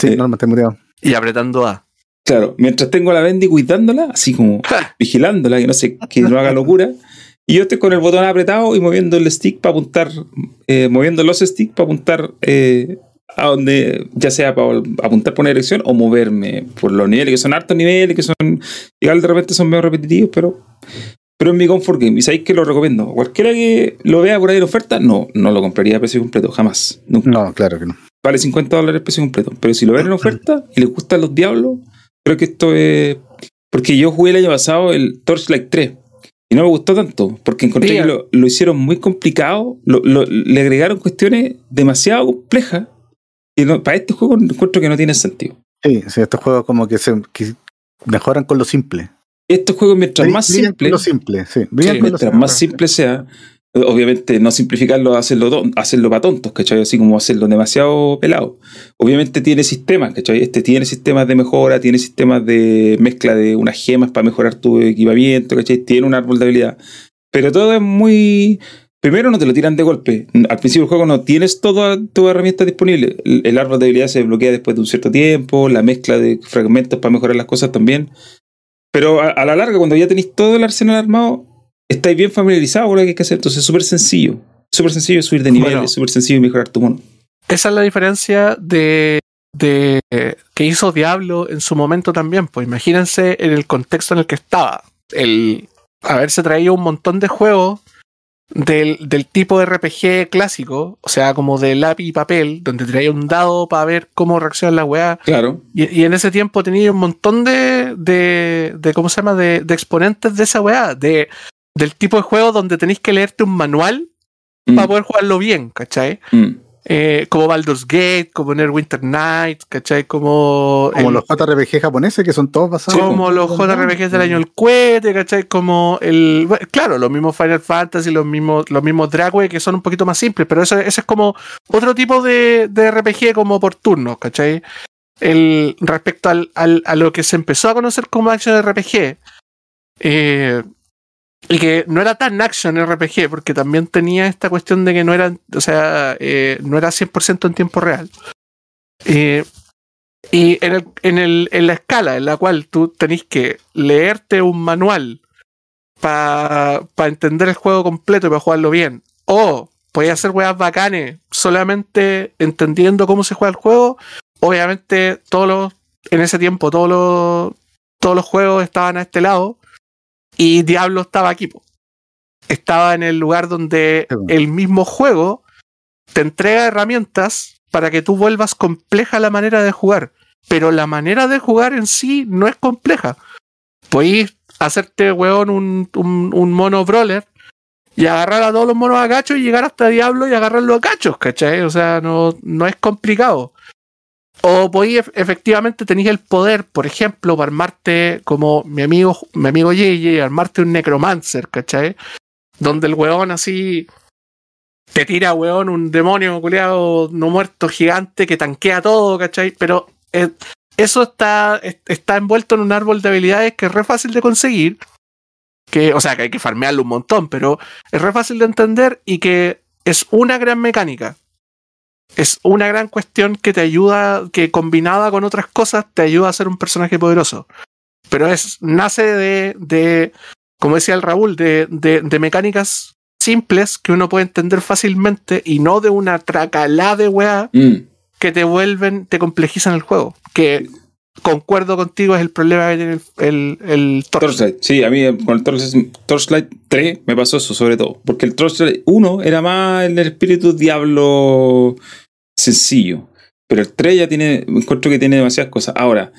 Sí, Eh, no, no está muteado. Y apretando A. Claro, mientras tengo a la Bendy cuidándola, así como vigilándola, que no sé, que no haga locura. Y yo estoy con el botón apretado y moviendo el stick para apuntar, eh, moviendo los sticks para apuntar eh, a donde, ya sea para apuntar por una dirección o moverme por los niveles, que son hartos niveles, que son, igual de repente son medio repetitivos, pero, pero es mi comfort game. Y sabéis que lo recomiendo. Cualquiera que lo vea por ahí en oferta, no, no lo compraría a precio completo, jamás. Nunca. No, claro que no. Vale 50 dólares el precio completo. Pero si lo ven en oferta y les gustan los diablos, creo que esto es. Porque yo jugué el año pasado el Torchlight 3 y no me gustó tanto, porque encontré que lo, lo hicieron muy complicado, lo- lo- le agregaron cuestiones demasiado complejas y no- para este juego encuentro que no tiene sentido. Sí, sí, estos juegos como que se que mejoran con lo simple. Estos juegos, mientras Brillan más simple, lo simple, sí. Mientras simple. más simple sea, obviamente no simplificarlo, hacerlo, don- hacerlo para tontos, ¿cachai? Así como hacerlo demasiado pelado. Obviamente tiene sistemas, ¿cachai? Este tiene sistemas de mejora, tiene sistemas de mezcla de unas gemas para mejorar tu equipamiento, ¿cachai? Tiene un árbol de habilidad. Pero todo es muy... Primero no te lo tiran de golpe. Al principio del juego no tienes todas tus herramientas disponibles. El, el árbol de habilidad se desbloquea después de un cierto tiempo, la mezcla de fragmentos para mejorar las cosas también. Pero a, a la larga, cuando ya tenéis todo el arsenal armado, estáis bien familiarizados con lo que hay que hacer. Entonces es súper sencillo. Súper sencillo subir de nivel, Bueno. es súper sencillo mejorar tu mono. Esa es la diferencia de, de eh, que hizo Diablo en su momento también. Pues imagínense en el contexto en el que estaba. El haberse traído un montón de juegos del, del tipo de RPG clásico, o sea, como de lápiz y papel, donde traía un dado para ver cómo reacciona la weá. Claro. Y, y en ese tiempo tenía un montón de, de, de ¿cómo se llama? De, de exponentes de esa weá, de, del tipo de juego donde tenéis que leerte un manual Mm, para poder jugarlo bien, ¿cachai? mm. Eh, como Baldur's Gate, como Neverwinter Night, ¿cachai? Como, Como el- los JRPG japoneses que son todos basados como los JRPGs del año Mm. El Cohete, ¿cachai? Como el. bueno, claro, los mismos Final Fantasy, los mismos, los mismos Dragway que son un poquito más simples, pero eso, eso es como otro tipo de, de RPG como por turnos, ¿cachai? El, respecto al, al- a lo que se empezó a conocer como Action RPG. eh, y que no era tan action RPG, porque también tenía esta cuestión de que no era, o sea, eh, no era 100% en tiempo real. Eh, y en, el, en, el, en la escala en la cual tú tenés que leerte un manual para entender el juego completo y para jugarlo bien, o podías hacer weas bacanes solamente entendiendo cómo se juega el juego, obviamente todos los, en ese tiempo todos los, todos los juegos estaban a este lado y Diablo estaba aquí. po. Estaba en el lugar donde Sí, el mismo juego te entrega herramientas para que tú vuelvas compleja la manera de jugar. Pero la manera de jugar en sí no es compleja. Podéis hacerte, weón, un, un, un mono brawler y agarrar a todos los monos a cachos y llegar hasta Diablo y agarrarlo a cachos, ¿cachai? O sea, no, no es complicado. O podéis, ef- efectivamente, tenéis el poder, por ejemplo, para armarte, como mi amigo, mi amigo JJ, armarte un necromancer, ¿cachai? Donde el weón así te tira, weón, un demonio culeado no muerto gigante que tanquea todo, ¿cachai? Pero eh, eso está, está envuelto en un árbol de habilidades que es re fácil de conseguir. Que, o sea, que hay que farmearlo un montón, pero es re fácil de entender y que es una gran mecánica. Es una gran cuestión que te ayuda, que combinada con otras cosas, te ayuda a ser un personaje poderoso. Pero es, nace de, de como decía el Raúl, de, de, de mecánicas simples que uno puede entender fácilmente y no de una tracalá de weá Mm. que te vuelven, te complejizan el juego. Que concuerdo contigo, es el problema que tiene el, el, el Torchlight. Sí, a mí con el Torchlight, Torchlight 3 me pasó eso sobre todo. Porque el Torchlight 1 era más el espíritu diablo sencillo. Pero el 3 ya tiene, encuentro que tiene demasiadas cosas. Ahora,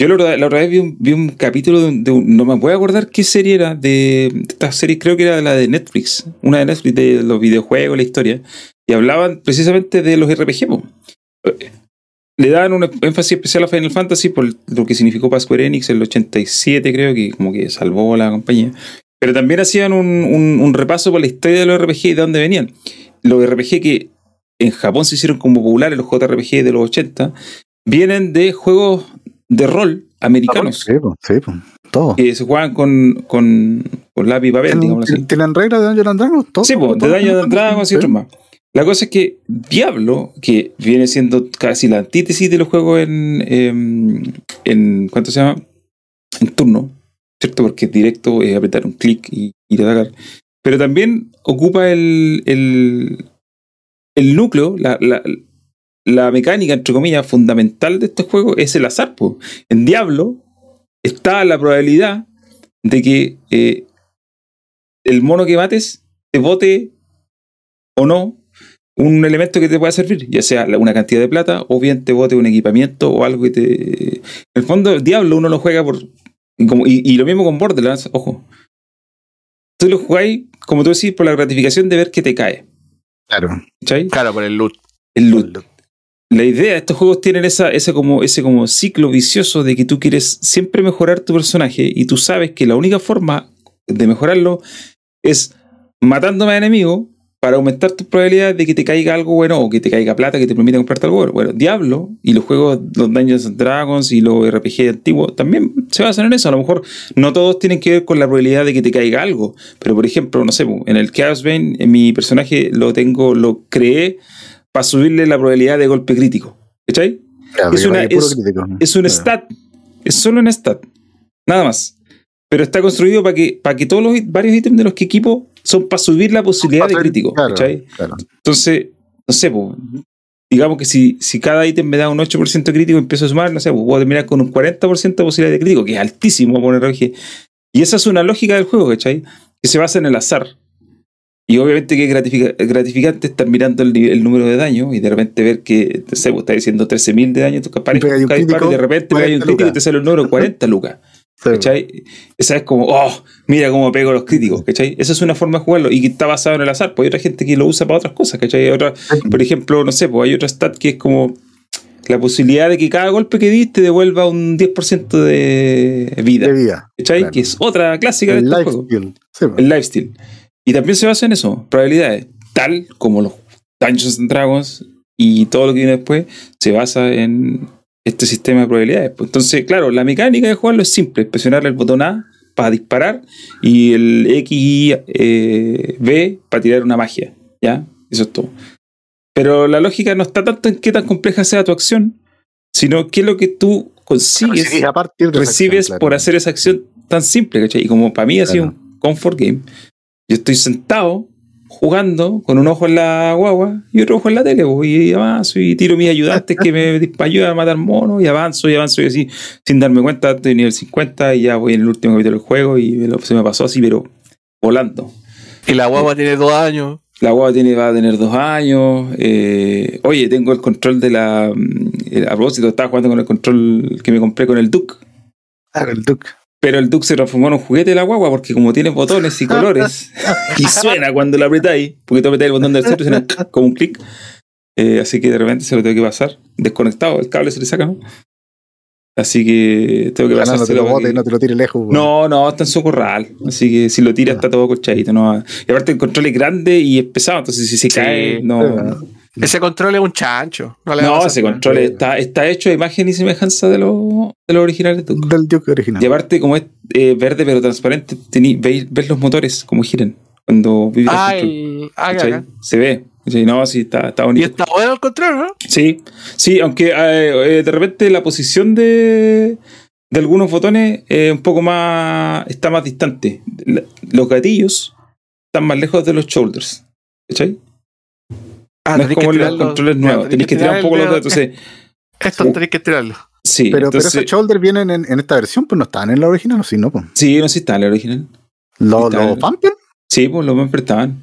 yo la otra, vez vi un, capítulo de, de no me voy a acordar qué serie era, de, esta serie, creo que era la de Netflix, una de Netflix, de los videojuegos, la historia, y hablaban precisamente de los RPG. Le daban un énfasis especial a Final Fantasy por lo que significó para Square Enix en el 87, creo que como que salvó a la compañía. Pero también hacían un- un repaso por la historia de los RPG y de dónde venían. Los RPG que en Japón se hicieron como populares, los JRPG de los 80, vienen de juegos de rol americanos Sí, sí, todo. que se juegan con, con, con lápiz y papel, ¿Tienen, digamos así. ¿Tienen reglas de Dungeons and Dragons? Todo, Sí, pues, de todo, de Dragons y otros más. La cosa es que Diablo, que viene siendo casi la antítesis de los juegos en, em, en ¿cuánto se llama? En turno, ¿cierto? Porque es directo, es apretar un clic y ir a atacar. Pero también ocupa el, el, el núcleo, la, mecánica, entre comillas, fundamental de estos juegos es el azar. po. En Diablo está la probabilidad de que eh, el mono que mates te bote o no un elemento que te pueda servir, ya sea una cantidad de plata o bien te bote un equipamiento o algo que te... En el fondo, el Diablo uno lo juega por... y, y lo mismo con Borderlands, ojo. Tú lo jugáis, como tú decís, por la gratificación de ver que te cae. Claro. ¿Cachai? Claro, por el loot. El loot. La idea de estos juegos tienen esa, ese, como, ese como ciclo vicioso de que tú quieres siempre mejorar tu personaje y tú sabes que la única forma de mejorarlo es matando más enemigos para aumentar tus probabilidades de que te caiga algo bueno o que te caiga plata que te permita comprarte algo bueno. Bueno, Diablo y los juegos, los Dungeons and Dragons y los RPG antiguos también se basan en eso. A lo mejor no todos tienen que ver con la probabilidad de que te caiga algo, pero por ejemplo, no sé, en el Chaos Bane, en mi personaje lo tengo, lo creé para subirle la probabilidad de golpe crítico. ¿Cachai? Claro, Es una- es- crítico. Es un Claro. stat. Es solo un stat. Nada más. Pero está construido para que, para que todos los varios ítems de los que equipo son para subir la posibilidad de Claro, crítico. ¿cachai? claro. Entonces, no sé, po, digamos que si, si cada ítem me da un 8% de crítico, empiezo a sumar, no sé, pues, voy a terminar con un 40% de posibilidad de crítico, que es altísimo poner RPG. Y esa es una lógica del juego, ¿cachai? Que se basa en el azar. Y obviamente que es gratifica- gratificante estar mirando el, el número de daño y de repente ver que, no sé, pues, está diciendo 13.000 de daño, un cada disparo y de repente pegas un 40 crítico y te sale el número 40 lucas. ¿Cachai? Esa es como, oh, mira cómo pego los críticos, ¿cachai? Esa es una forma de jugarlo y que está basado en el azar. Pues hay otra gente que lo usa para otras cosas, ¿cachai? Hay otra, por ejemplo, no sé, pues hay otra stat que es como la posibilidad de que cada golpe que diste te devuelva un 10% de vida, de vida. ¿cachai? claro. Que es otra clásica de El este juego. Sí, pues. El lifestyle. Y también se basa en eso, probabilidades. Tal como los Dungeons and Dragons y todo lo que viene después, se basa en este sistema de probabilidades. Pues entonces, claro, la mecánica de jugarlo es simple: presionar el botón A para disparar y el X y eh, B para tirar una magia. ¿Ya? Eso es todo. Pero la lógica no está tanto en qué tan compleja sea tu acción, sino qué es lo que tú consigues a partir de recibes acción, claro. por hacer esa acción tan simple, ¿cachai? Y como para mí ha sido Claro. un comfort game, yo estoy sentado jugando con un ojo en la guagua y otro ojo en la tele, po, y avanzo y tiro mis ayudantes que me <laughs> ayudan a matar monos y avanzo y avanzo y así, sin darme cuenta, estoy en nivel 50 y ya voy en el último capítulo del juego y me lo- se me pasó así, pero volando. Y la guagua tiene dos años. La guagua tiene, va a tener dos años. eh, oye, tengo el control de la. mm, eh, A propósito, estaba jugando con el control que me compré con el Duke. Ah, el Duke. Pero el Duke se transformó en un juguete de la guagua porque como tiene botones y colores <laughs> y suena cuando lo apretáis, porque tú apretáis el botón del centro y suena <laughs> como un clic. Eh, así que de repente se lo tengo que pasar. Desconectado, el cable se le saca, ¿no? Así que tengo que Ojalá no te pasárselo lo para bote que- y no te lo tire lejos. weón. no, no, está en su corral. Así que si lo tira está todo colchadito. ¿no? Y aparte el control es grande y es pesado, entonces si se cae, no. Ese control es un chancho. No, le ese control está, está hecho a imagen y semejanza de los de los originales de. Del Duke original. Y aparte, como es eh, verde pero transparente, tení, veis, ves los motores como giran cuando vives Ah, el. Ah, ¿cachai? ya, ya. Se ve. No, sí, está, está Y bonito. está bueno el control, ¿no? Sí, sí, aunque eh, eh, de repente la posición de, de algunos botones eh, un poco más está más distante. Los gatillos están más lejos de los shoulders. ¿Cachai? Ah, no es como los controles nuevos. Tenéis que tirar un poco los dedos. Entonces, Esto tenés que tirarlo. sí, pero, pero entonces, esos shoulders vienen en, en esta versión, pues no estaban en la original, ¿o sí? No, pues. sí, no sé si está en la original. Los, los Pamper, Sí, pues los Bumper estaban.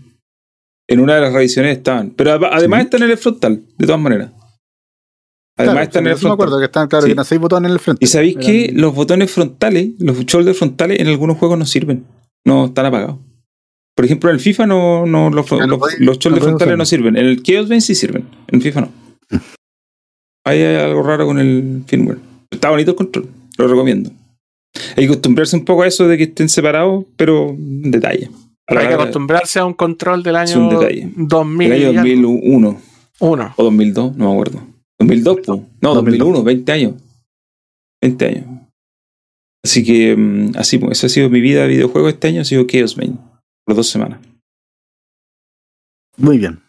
En una de las revisiones estaban. Pero ad- además Sí. están en el frontal, de todas maneras. Además claro, están en el me frontal. acuerdo que están, claro, Sí. que eran seis botones en el frente. Y sabéis que los botones frontales, los shoulders frontales, en algunos juegos no sirven. No están apagados. Por ejemplo, en el FIFA no, no los, no los, los no frontales no sirven. En el Chaos Bane sí sirven. En FIFA no. <laughs> Hay algo raro con el firmware. Está bonito el control. Lo recomiendo. Hay que acostumbrarse un poco a eso de que estén separados, pero un detalle. La Hay que acostumbrarse a un control del Es un año detalle. 2000. el año y algo. 2001 Uno. o 2002, no me acuerdo. 2002, po. no, 2001, 20 años. 20 años. Así que, mm, así, pues, esa ha sido mi vida de videojuego este año, ha sido Chaos Bane, por dos semanas. Muy bien.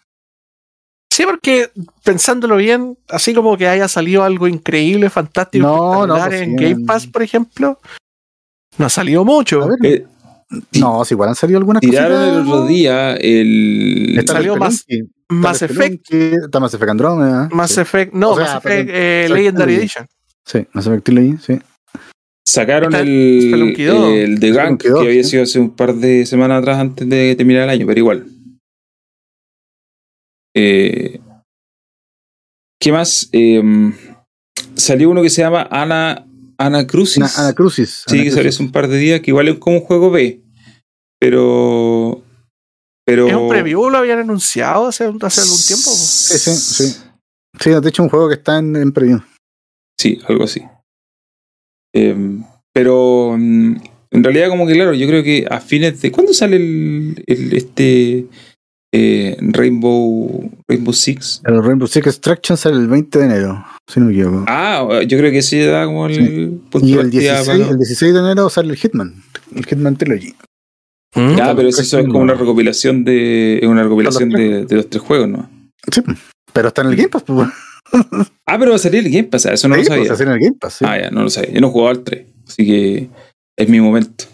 Sí, porque pensándolo bien, así como que haya salido algo increíble, fantástico, No, no, pues en sí, Game Pass, por ejemplo, no ha salido mucho. A ver, Eh, no, si igual han salido algunas tiraron el otro día el. Está Salió el más- Mass Effect, Está Mass Effect Andromeda. Mass sí. Effect, no, O sea, Mass Effect eh, Legendary Edition. Sí, Mass Effect Trilogy, sí. Sacaron el, Spelunky 2. el de Gank, que 2, había sido hace un par de semanas atrás antes de terminar el año, pero igual. Eh, ¿Qué más? Eh, salió uno que se llama Ana, Ana Crucis. Ana, Ana Crucis. Sí, Ana que salió hace un par de días, que igual es como un juego B. Pero. Pero. Es un preview, lo habían anunciado hace, hace algún tiempo. po. Sí, sí, sí. Sí, de hecho, un juego que está en, en preview. Sí, algo así. Em, pero mm, en realidad, como que claro, yo creo que a fines de. ¿Cuándo sale el, el- este eh, Rainbow Rainbow Six? El Rainbow Six Extraction sale el 20 de enero, si no me equivoco. Ah, yo creo que ese da como el Sí. punto y el partida 16, para- el 16 de enero sale el Hitman. El Hitman Trilogy. Mm. Ya, pero eso, eso es como una recopilación de. Es una recopilación de, de los tres juegos, ¿no? Sí, pero está en el Game Pass. Pues, Ah, pero va a salir el Game Pass, ah, eso no Sí, lo pues, sabía. así en el Game Pass. sí. Ah, ya, no lo sabía. Yo no he jugado al 3, así que es mi momento.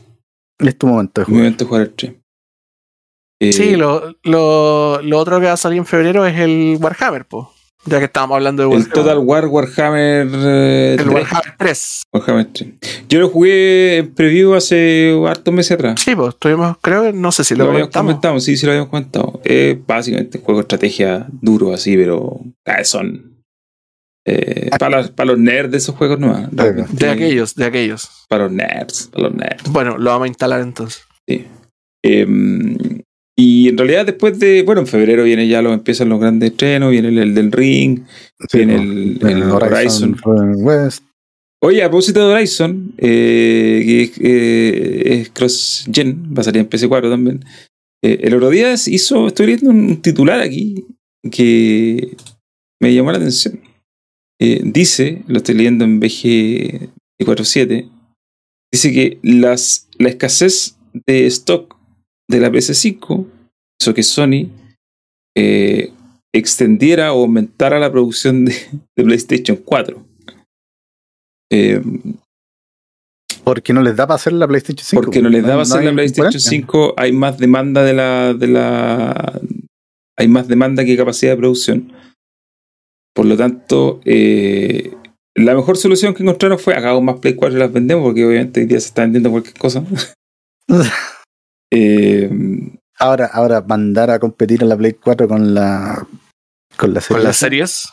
Es tu momento de Es mi jugar. momento de jugar al 3. Eh, Sí, lo, lo, lo otro que va a salir en febrero es el Warhammer, po. Ya que estábamos hablando de el Warhammer. Total War Warhammer. eh, el 3. Warhammer 3. Warhammer 3. Yo lo jugué en preview hace hartos meses atrás. Sí, pues estuvimos, creo que no sé si lo, lo habíamos comentado, sí, sí lo habíamos comentado. Es básicamente un juego de estrategia duro así, pero son eh, para, los- para los nerds de esos juegos no. De aquellos, de aquellos. Para los nerds, para los nerds. Bueno, lo vamos a instalar entonces. Eh, y en realidad después de, bueno, en febrero viene ya lo empiezan los grandes estrenos, viene el, el del ring, Sí, viene pues, el, el Horizon. West. Oye, a propósito de Horizon, eh, que es, eh, es cross-gen, va a salir en PC4 también. Eh, el otro día hizo, estoy leyendo un titular aquí que me llamó la atención. Eh, dice, lo estoy leyendo en BG47, dice que las, la escasez de stock de la PS5 hizo que Sony eh, extendiera o aumentara la producción de, de PlayStation 4. Eh, Porque no les da para hacer la PlayStation 5. porque no les daba hacer hay la PlayStation concurrencia. 5, hay más demanda de la, de la. Hay más demanda que capacidad de producción. Por lo tanto, eh, la mejor solución que encontraron fue hagamos más Play 4 y las vendemos, porque obviamente hoy día se está vendiendo cualquier cosa. <laughs> Eh, Ahora, ahora mandar a competir a la Play 4 con la con la serie Con las S. series.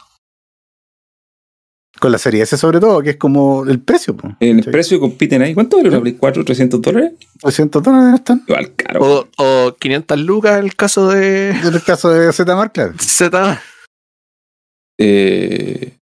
Con la serie S sobre todo, que es como el precio. po. en el Sí. precio compiten ahí. ¿Cuánto vale una Play 4? ¿300 dólares? 300 dólares están. Igual caro. O, o 500 lucas en el caso de En el caso de Z claro. Z. Eh,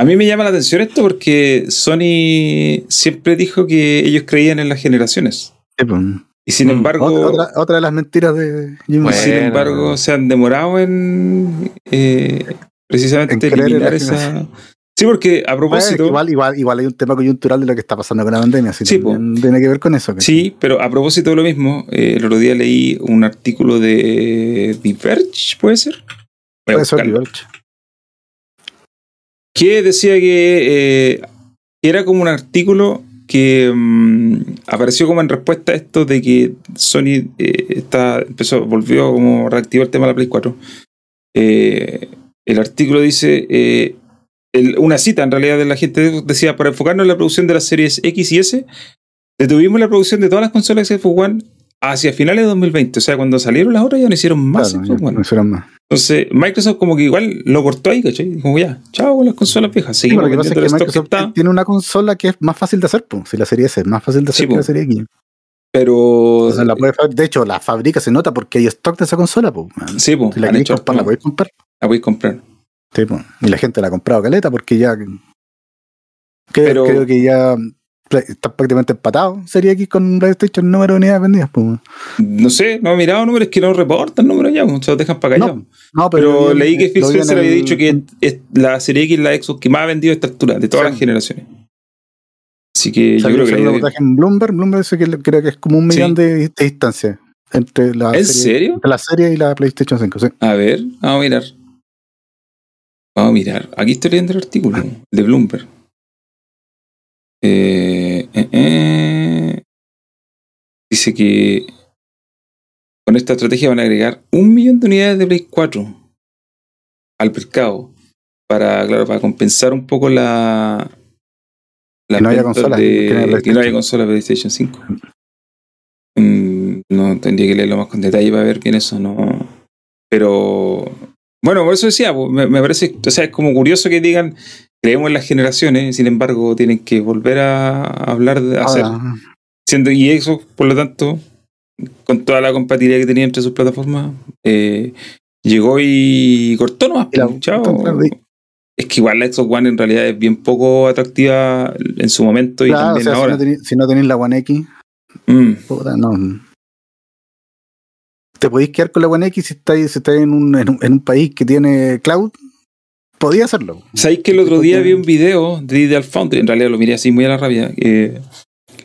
a mí me llama la atención esto porque Sony siempre dijo que ellos creían en las generaciones. Sí, pues. Y sin Mm. embargo, Otra, otra, otra de las mentiras de Jim Bueno. sin embargo, se han demorado en eh, precisamente En creer en eliminar la esa. Sí, porque a propósito. igual, igual, igual hay un tema coyuntural de lo que está pasando con la pandemia. Así Sí, tiene que ver con eso. Sí, pero a propósito de lo mismo, eh, el otro día leí un artículo de Diverge, ¿puede ser? Puede. Diverge. Que decía que eh, era como un artículo que mm, apareció como en respuesta a esto de que Sony eh, está, empezó, volvió como a reactivar el tema de la Play 4. Eh, el artículo dice, una cita en realidad de la gente decía, para enfocarnos en la producción de las series X y S, detuvimos la producción de todas las consolas Xbox One hacia finales de 2020. O sea, cuando salieron las otras ya no hicieron más Claro, Xbox ya, One. no hicieron más. Entonces, Microsoft como que igual lo cortó ahí, ¿cachai? Como ya, chao con las consolas viejas. Sí, lo que pasa es que que Microsoft está, tiene una consola que es más fácil de hacer, pues. Si la serie S es más fácil de hacer Sí, que la serie X. pero... O sea, la puede fab- de hecho, la fábrica se nota porque hay stock de esa consola, pues. Sí, pues, Si la han queréis hecho comprar, la podéis comprar. La podéis comprar. Sí, po. Y la gente la ha comprado caleta porque ya. que- Pero- Creo que ya está prácticamente empatado Serie X con PlayStation número de unidades vendidas. Pues. No sé, no he mirado números que no reportan números ya, se los dejan para allá. No, No, pero vi- leí que Phil Spencer había el- dicho que es la serie X la Xbox que más ha vendido a esta altura, de todas Sí. las generaciones. Así que yo creo que... un reportaje en Bloomberg. Bloomberg dice que creo que es como un Sí. millón de, de distancia entre la, ¿En serie, serio? entre la serie y la PlayStation 5. Sí. A ver, vamos a mirar. Vamos a mirar. Aquí estoy leyendo el artículo de Bloomberg. Eh, eh, eh. Dice que con esta estrategia van a agregar un millón de unidades de Play 4 al mercado para, claro, para compensar un poco la, las Que no haya ventas consolas, de- que no haya PlayStation. consola PlayStation 5. Mm, no tendría que leerlo más con detalle para ver bien eso, no. Pero bueno, por eso decía, me, me parece, o sea, es como curioso que digan creemos en las generaciones, sin embargo, tienen que volver a hablar de hacer, siendo y eso, por lo tanto, con toda la compatibilidad que tenía entre sus plataformas, eh, llegó y cortó nomás. Pues, chao. Es que igual la Xbox One en realidad es bien poco atractiva en su momento y claro, o también si ahora. no, tenéis, si no tenéis la One X, Mm. puta, no. Te podéis quedar con la One X si estáis, si estáis en, un, en, un, en un país que tiene cloud. Podía hacerlo. ¿Sabéis que el otro día vi un video de Ideal Foundry? En realidad lo miré así muy a la rabia. eh,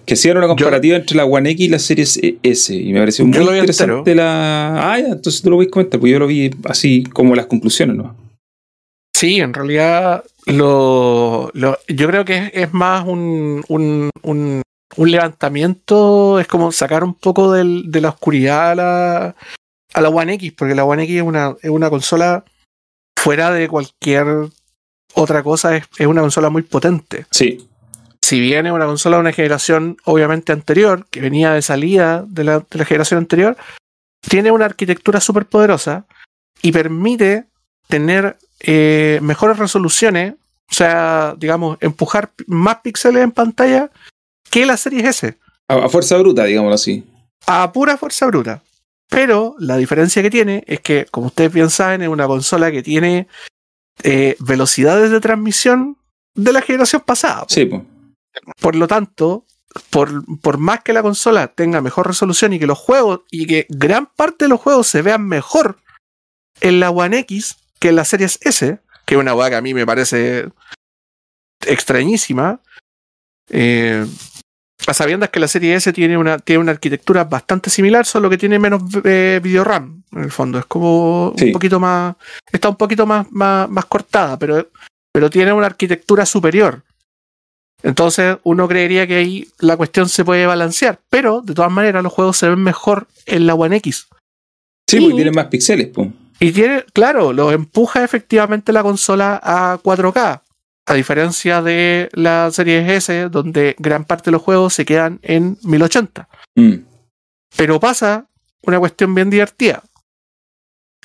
que hacían una comparativa entre la One X y la Series S. Y me pareció muy Yo lo vi interesante la. Ah, ya, entonces tú lo voy a comentar, pues yo lo vi así como las conclusiones, ¿no? Sí, en realidad lo, lo- yo creo que es, es más un, un, un, un levantamiento, es como sacar un poco del- de la oscuridad a la, a la One X, porque la One X es una, es una consola fuera de cualquier otra cosa, es, es una consola muy potente. Sí. Si bien es una consola de una generación obviamente anterior, que venía de salida de la, de la generación anterior, tiene una arquitectura súper poderosa y permite tener eh, mejores resoluciones, o sea, digamos, empujar más píxeles en pantalla que la serie S, A, a fuerza bruta, digámoslo así. a pura fuerza bruta. Pero la diferencia que tiene es que, como ustedes bien saben, es una consola que tiene eh, velocidades de transmisión de la generación pasada. po. Sí, pues. Por lo tanto, por, por más que la consola tenga mejor resolución y que los juegos, y que gran parte de los juegos se vean mejor en la One X que en la Series S, que es una weá que a mí me parece extrañísima, eh, a sabiendas que la serie S tiene una, tiene una arquitectura bastante similar, solo que tiene menos eh, video RAM, en el fondo. Es como Sí. un poquito más. Está un poquito más, más, más cortada, pero, pero tiene una arquitectura superior. Entonces, uno creería que ahí la cuestión se puede balancear, pero de todas maneras, los juegos se ven mejor en la One X. Sí, Y- porque tiene más píxeles, pues. Y tiene, claro, lo empuja efectivamente la consola a 4K. A diferencia de la serie S, donde gran parte de los juegos se quedan en 1080. Mm. Pero pasa una cuestión bien divertida.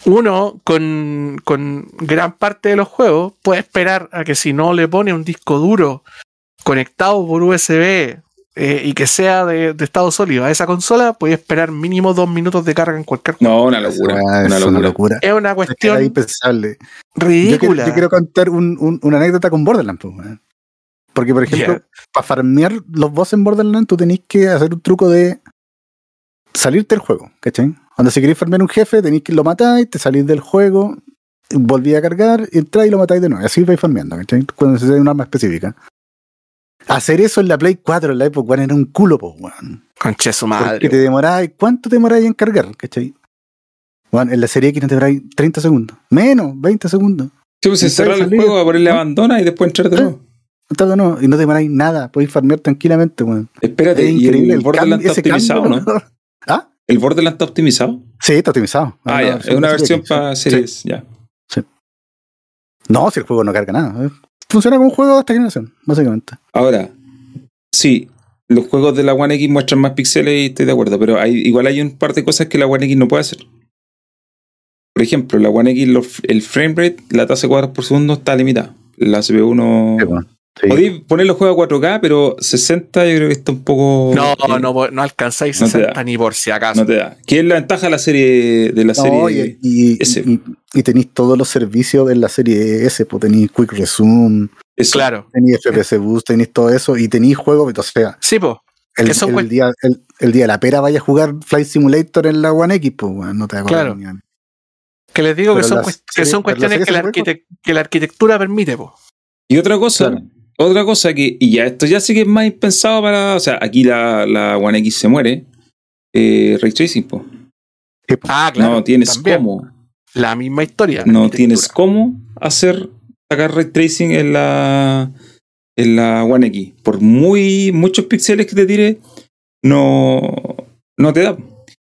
Uno, con, con gran parte de los juegos, puede esperar a que si no le pone un disco duro conectado por USB eh, y que sea de, de estado sólido a esa consola, puede esperar mínimo dos minutos de carga en cualquier juego. No, una locura. Ah, una es locura. una locura. Es una Es que cuestión impensable. Yo ridícula. quiero, yo quiero contar un- un- una anécdota con Borderlands. pues. Porque, por ejemplo, para farmear los boss en Borderlands, tú tenés que hacer un truco de salirte del juego, ¿cachai? Cuando si queréis farmear un jefe, tenéis que lo matáis, te salís del juego, volví a cargar, entráis y lo matáis de nuevo. Así vais farmeando, ¿cachai? Cuando necesitáis un arma específica. Hacer eso en la Play 4 en la época weón, era un culo, po, weón. Conche su Porque madre. te demoráis, ¿cuánto te demoráis en cargar, cachai? Bueno, en la serie X no te demoráis 30 segundos. Menos, 20 segundos. Sí, pues Y cerrar el juego, a ponerle ¿no? abandona y después entrar de Sí. nuevo. Todo no, y no te demoráis nada, podéis farmear tranquilamente, weón. Espérate, Es ¿y increíble el el Borderlands está optimizado, cambio, no? <laughs> ¿Ah? ¿El Borderlands está optimizado? Sí, está optimizado. Ah, No, ya, no, es sí, una sí, versión sí. para Sí. series, ya. No, si el juego no carga nada. Funciona como un juego de esta generación, básicamente. Ahora, sí, los juegos de la One X muestran más píxeles y estoy de acuerdo, pero hay, igual hay un par de cosas que la One X no puede hacer. Por ejemplo, la One X, los- el frame rate, la tasa de cuadros por segundo está limitada. La CPU no. Sí, bueno, sí. Podéis poner los juegos a 4K, pero 60 yo creo que está un poco. No, eh, no, no alcanzáis no te 60 da. ni por si acaso. No te da. ¿Qué es la ventaja de la serie de la No, serie? y, y, S. y- y tenéis todos los servicios de la serie S, pues tenéis Quick Resume, Eso. Claro. tenéis FPS Boost, tenéis todo eso, y tenéis juegos, o sea, Sí, po. el, Que día, el, el día de la pera vaya a jugar Flight Simulator en la One X, pues bueno, no te hago Claro. Que les digo que son, las que son cuestiones que la, que arquitectura permite, po. Y otra cosa, Claro. Otra cosa que, y ya esto ya sí que es más impensado para, o sea, aquí la, la One X se muere, eh, Ray Tracing, po. Ah, claro. no tienes también. cómo, La misma historia. no tienes cómo hacer, sacar Ray Tracing en la, en la One X. Por muy, muchos píxeles que te tire, no, no te da.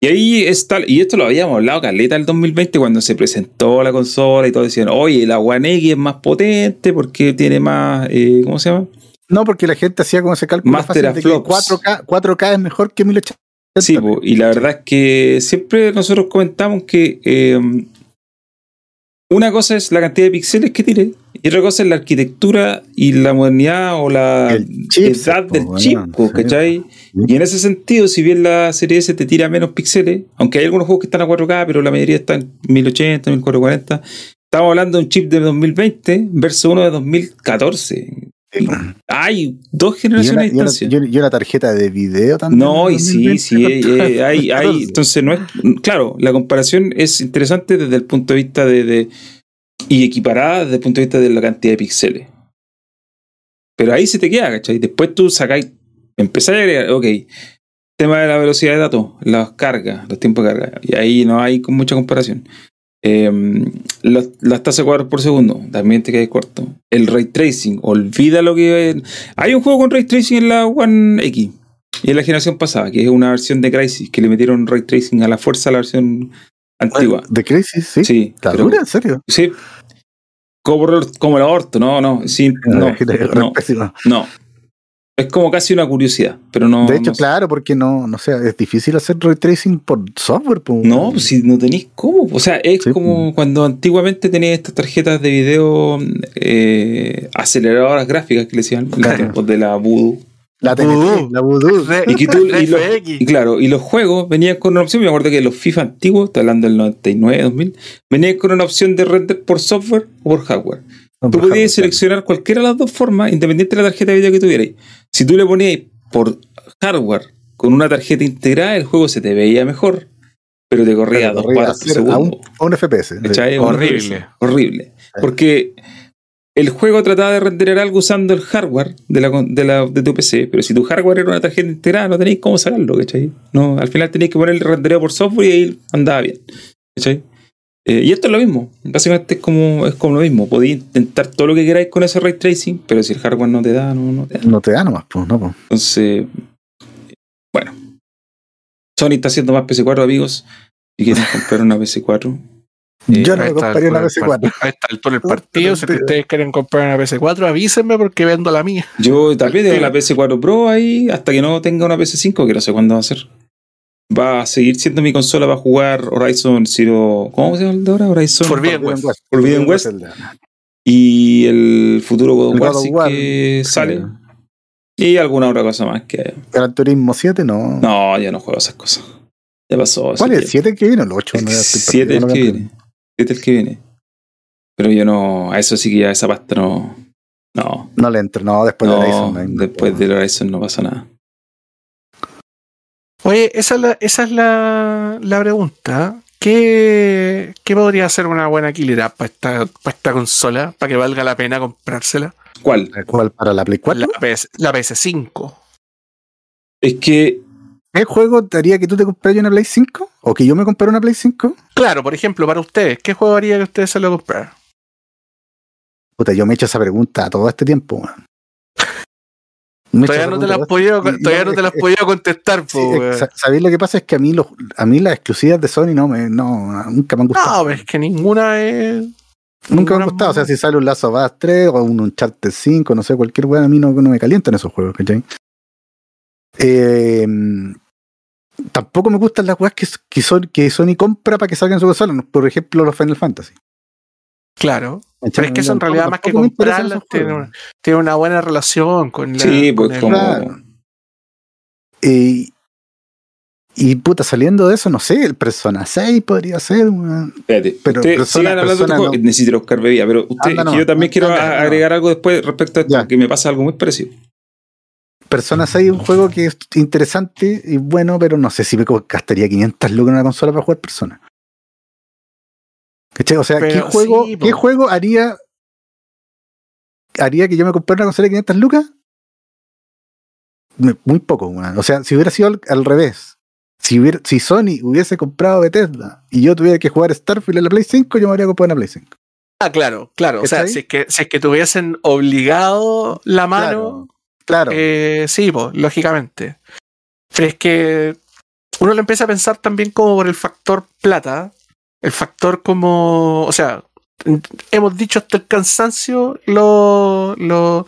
Y ahí está, y esto lo habíamos hablado caleta el 2020 cuando se presentó la consola y todos decían, oye, la One X es más potente porque tiene más, eh, ¿cómo se llama? No, porque la gente hacía como ese cálculo Master fácil de que flops. 4K, 4K es mejor que 1080. Sí, po, y la verdad es que siempre nosotros comentamos que eh, una cosa es la cantidad de píxeles que tiene y otra cosa es la arquitectura y la modernidad o la chipset, edad del weón, chip, po, sí, ¿cachai? po. Y en ese sentido, si bien la serie S te tira menos píxeles, aunque hay algunos juegos que están a 4K, pero la mayoría están en 1080, 1440, estamos hablando de un chip de 2020 versus uno de 2014. Hay dos generaciones de y una- distancia. y una- y una tarjeta de video también. No, y sí, 2020 sí, eh, <laughs> eh, hay, hay, 14. entonces no es, claro, la comparación es interesante desde el punto de vista de, de- y equiparada desde el punto de vista de la cantidad de píxeles. Pero ahí se te queda, ¿cachai? Después tú sacáis, empezáis a agregar, ok, tema de la velocidad de datos, las cargas, los tiempos de carga, y ahí no hay con mucha comparación. Em, las, las tasas de cuadros por segundo, también te quedas corto. El ray tracing, olvida lo que. Hay un juego con ray tracing en la One X y en la generación pasada, que es una versión de Crisis, que le metieron ray tracing a la fuerza a la versión antigua. De Crisis, sí. Sí, ¿Está pero- dura? ¿En serio? sí. Como, como el aborto, no, no, sí, <laughs> no, no, Pésimo. no. Es como casi una curiosidad, pero no. de hecho, no, claro, porque no, no sé, es difícil hacer ray tracing por software. No, si no tenéis cómo. O sea, es Sí, como cuando antiguamente tenías estas tarjetas de video eh, aceleradoras gráficas que le decían los tiempos de la Voodoo. La Voodoo. la Voodoo. Y, que tú- y los- y claro, y los juegos venían con una opción. Me acuerdo que los FIFA antiguos, estoy hablando del 99, 2000, venían con una opción de render por software o por hardware. Tú podías seleccionar cualquiera de las dos formas, independiente de la tarjeta de video que tuvierais. Si tú le ponías por hardware con una tarjeta integrada, el juego se te veía mejor, pero te corría dos Corría cuadros por a un- segundo. a un FPS. ¿Cachai? Horrible. Horrible. Porque el juego trataba de renderar algo usando el hardware de, la, con- de, la, de tu PC, pero si tu hardware era una tarjeta integrada, no tenéis cómo sacarlo, ¿cachai? No, al final tenéis que poner el rendereo por software y ahí andaba bien. ¿cachai? Eh, y esto es lo mismo. Básicamente es como, es como lo mismo. Podéis intentar todo lo que queráis con ese ray tracing, pero si el hardware no te da, no, no te da. No te da nomás, pues, no, pues. Entonces, bueno. Sony está haciendo más PC4, amigos. Si quieren comprar una PC4. Eh, Yo no Ahí me compraría una túnel PS4. part- Ahí está el túnel partido. Si ustedes quieren comprar una PS4, avísenme porque vendo la mía. Yo también tengo la PS4 Pro ahí hasta que no tenga una PS5, que no sé cuándo va a ser. Va a seguir siendo mi consola para jugar Horizon Zero. ¿Cómo se llama el de ahora? Horizon Forbidden Forbidden West. Forbidden West. de- Y el futuro God of El War, God of sí War, que sí. sale. Y alguna otra cosa más que. Gran Turismo 7, no. No, ya no juego esas cosas. Ya pasó. ¿Cuál es el tiempo. 7 el que viene o el 8? El 7 el que viene. 7 el que viene. Pero yo no. A eso sí que ya esa pasta no. No. No le entro, no, después de no, Horizon. no después del Horizon no pasa nada. Oye, esa es la, esa es la, la pregunta. ¿Qué, ¿Qué podría ser una buena killer app para esta, para esta consola? Para que valga la pena comprársela. ¿Cuál? ¿Cuál para la Play 4? La, PS, la PS5. Es que ¿Qué juego te haría que tú te compraras una Play 5? ¿O que yo me comprara una Play 5? Claro, por ejemplo, para ustedes, ¿qué juego haría que ustedes se lo compraran? Puta, yo me he hecho esa pregunta todo este tiempo, weón. Todavía no te las pregunta podido, todavía no te las podido contestar, <laughs> Sí, ¿Sabéis lo que pasa? Es que a mí, los, a mí las exclusivas de Sony no me, no, nunca me han gustado. No, es que ninguna es. nunca me han gustado. O sea, si sale un Lazo Us 3 o un Uncharted 5, no sé, cualquier weón, a mí no, no me calientan esos juegos, ¿cachai? Eh, tampoco me gustan las weas que, que, son, que Sony compra para que salgan su consola. Por ejemplo, los Final Fantasy. Claro. Pero es que eso en realidad, más que comprarlas, tiene una, tiene una buena relación con la. Sí, pues, el- como-. Y, y puta, saliendo de eso, no sé, el Persona 6 podría ser, weón. Espérate, Pero persona- sigan hablando persona no. Necesito buscar bebida, pero usted, Anda, no, yo también anda, quiero anda, a- no. agregar algo después respecto a esto, Ya. que me pasa algo muy parecido. Persona 6 es un juego que es interesante y bueno, pero no sé si me gastaría 500 lucas en una consola para jugar Persona. ¿Cachai? O sea, ¿qué juego, sí, po. ¿qué juego haría haría que yo me comprara una consola de 500 lucas? Muy poco, weón. O sea, si hubiera sido al, al revés, si, hubiera, si Sony hubiese comprado Bethesda y yo tuviera que jugar Starfield en la Play 5, yo me habría comprado una Play 5. Ah, claro, claro. O sea, si es, que, si es que tuviesen obligado la mano, Claro. eh, sí, pues, lógicamente. Pero es que uno lo empieza a pensar también como por el factor plata, el factor como, o sea, hemos dicho hasta el cansancio lo, lo,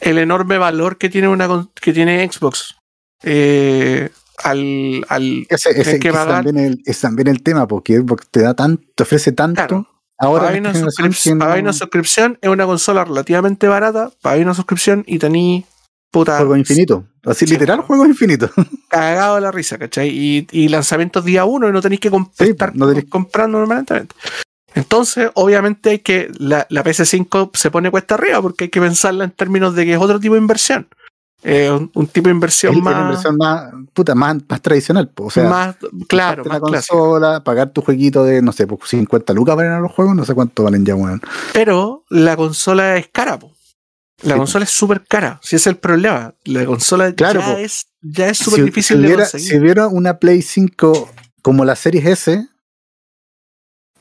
el enorme valor que tiene una que tiene Xbox eh, al, al ese, ese- hay que es, también el, es también el tema, porque Xbox te da tanto, te ofrece tanto. Claro. Ahora pagáis una, suscripción es una consola relativamente barata, pagáis una suscripción y tení puta Juego infinito. Así Sí, literal, juego infinito. <laughs> cagado de la risa, ¿cachai? Y, y lanzamientos día uno y no tenéis que comp- Sí, estar no tenéis- comprando normalmente. Entonces, obviamente hay que la, la PS5 se pone cuesta arriba porque hay que pensarla en términos de que es otro tipo de inversión. Eh, un, un tipo de inversión Es más, inversión más, puta, más, más tradicional. po. O sea, más claro, más consola, pagar tu jueguito de, no sé, pues 50 lucas para ir a los juegos, no sé cuánto valen ya, weón. Pero la consola es cara, po. La Sí, consola es súper cara, si ese es el problema. La consola Claro, ya, po. es, ya es súper Si- difícil si de hubiera, conseguir. Si hubiera una Play 5 como la Series S,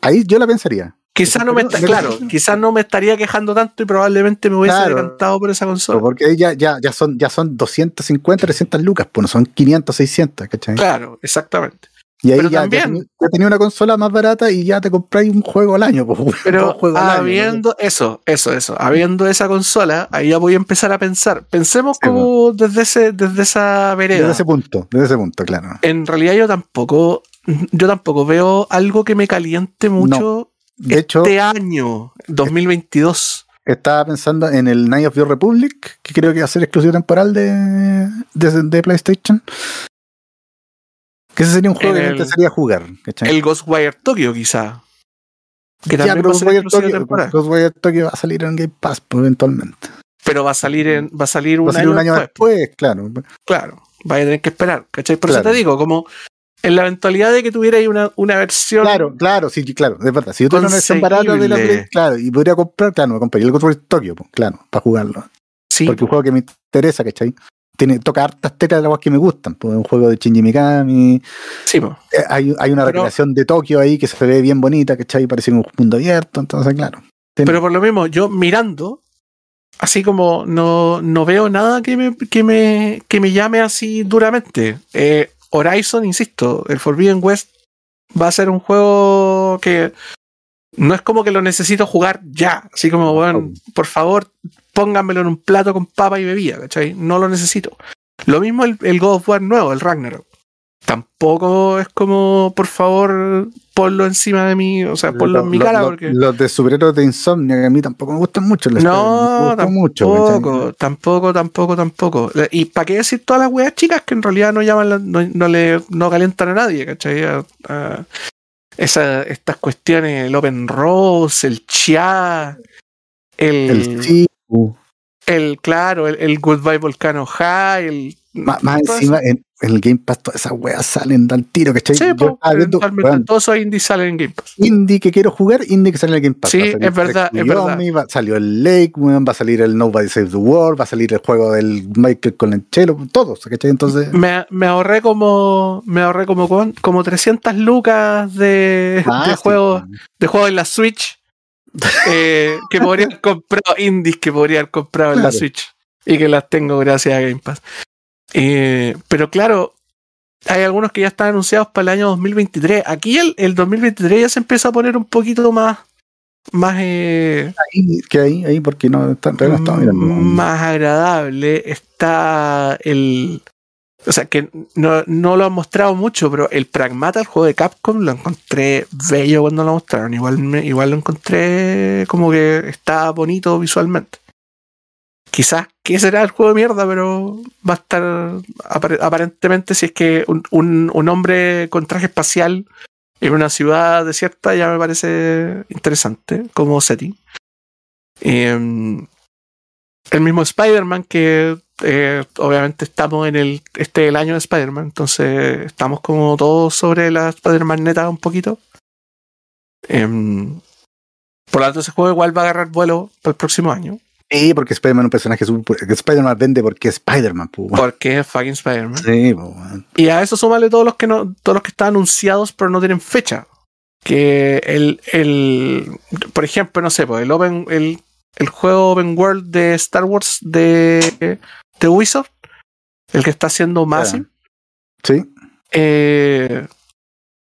ahí yo la pensaría. Quizás no me está, claro, quizás no me estaría quejando tanto y probablemente me hubiese Claro. decantado por esa consola. Porque ya, ya, ya, son, ya son 250, 300 lucas, pues no son 500, 600, ¿cachai? Claro, exactamente. Y ahí Pero ya, también- ya, ya tenía una consola más barata y ya te compráis un juego al año. <laughs> Pues, Pero al año, habiendo eso, eso, eso, habiendo esa consola, ahí ya voy a empar a pensar. Pensemos Sí, como desde ese, desde esa ¿no? vereda. Desde ese punto, desde ese punto, claro. En realidad yo tampoco, yo tampoco veo algo que me caliente mucho De hecho, este año, 2022. estaba pensando en el Night of the Republic, que creo que va a ser exclusivo temporal de, de, de PlayStation. Que ese sería un juego que me interesaría jugar. ¿cachai? El Ghostwire Tokyo, quizá. Que Ya, pero Ghostwire Tokyo. Ghostwire Tokyo va a salir en Game Pass pues, eventualmente. Pero va a salir en, va a salir un, Va a salir año, un año después. después, claro. Claro, vaya a tener que esperar, ¿cachai? Por Claro. eso te digo, como en la eventualidad de que tuviera ahí una, una versión. Claro, claro, sí, claro, de verdad. Si yo tuviera una versión barata de la. Play, claro, y podría comprar, claro, me compraría el Ghostwire Tokyo, pues, claro, para jugarlo. sí, Porque es un juego que me interesa, ¿cachai? Tiene, toca hartas tetas de las que me gustan. Pues, es un juego de Shinji Mikami. sí, po. Eh, hay, hay una Pero- recreación de Tokio ahí que se ve bien bonita, ¿cachai? Parece un mundo abierto, entonces, claro. Tiene- Pero por lo mismo, yo mirando, así como no, no veo nada que me, que me, que me llame así duramente. Eh, Horizon, insisto, el Forbidden West va a ser un juego que no es como que lo necesito jugar ya. Así como, bueno, por favor, pónganmelo en un plato con papa y bebida, ¿cachai? No lo necesito. Lo mismo el, el God of War nuevo, el Ragnarok. Tampoco es como, por favor, ponlo encima de mí, o sea, ponlo en mi cara, los- porque. Los de superhéroes de Insomnia, que a mí tampoco me gustan mucho. les- No, gusta mucho, tampoco, tampoco, tampoco, tampoco. Y para qué decir todas las weas chicas que en realidad no llaman, la- no, no le, no calientan a nadie, ¿cachai? A- a- esa- estas cuestiones, el Open Rose, el Chia, el, El el, Chiku. claro, el, el Goodbye Volcano High, el, Más, más encima, en, en el Game Pass todas esas weas salen tan tiro, ¿cachai? Sí, Yo estaba viendo, weón, todos esos indies salen en Game Pass. indie que quiero jugar, indie que sale en el Game Pass. Sí, es verdad, es verdad. Va- salió el Lake, va a salir el Nobody Saves the World, va a salir el juego del Michael Colanchelo, todos, ¿cachai? Entonces, Me, me ahorré como me ahorré como con- como 300 lucas de, ah, de sí, juegos weón. de juegos en la Switch <laughs> eh, que podría haber comprado indies que podría haber comprado en la. Switch y que las tengo gracias a Game Pass. Eh, pero claro, hay algunos que ya están anunciados para el año 2023. Aquí el, el 2023 ya se empieza a poner un poquito más más eh, Ahí, que ahí, ahí, porque no, está, no mirando. más agradable está el. O sea, que no, no lo han mostrado mucho, pero el Pragmata, el juego de Capcom, lo encontré bello cuando lo mostraron. Igual, me- igual lo encontré como que está bonito visualmente. Quizás que será el juego de mierda, pero va a estar apare- aparentemente si es que un, hombre con traje espacial en una ciudad desierta ya me parece interesante como setting. Em, el mismo Spider-Man que eh, obviamente estamos en el este el año de Spider-Man, entonces estamos como todos sobre la Spider-Man neta un poquito. Em, por lo tanto, ese juego igual va a agarrar vuelo para el próximo año, Sí, porque Spider-Man es un personaje que Spider-Man vende porque es Spider-Man, pues, porque es fucking Spider-Man. Sí, pues. Y a eso súmale todos los que no, todos los que están anunciados pero no tienen fecha. Que el, el por ejemplo, no sé, pues el Open, el, el juego Open World de Star Wars de, de Ubisoft, el que está haciendo Massive, Sí, eh,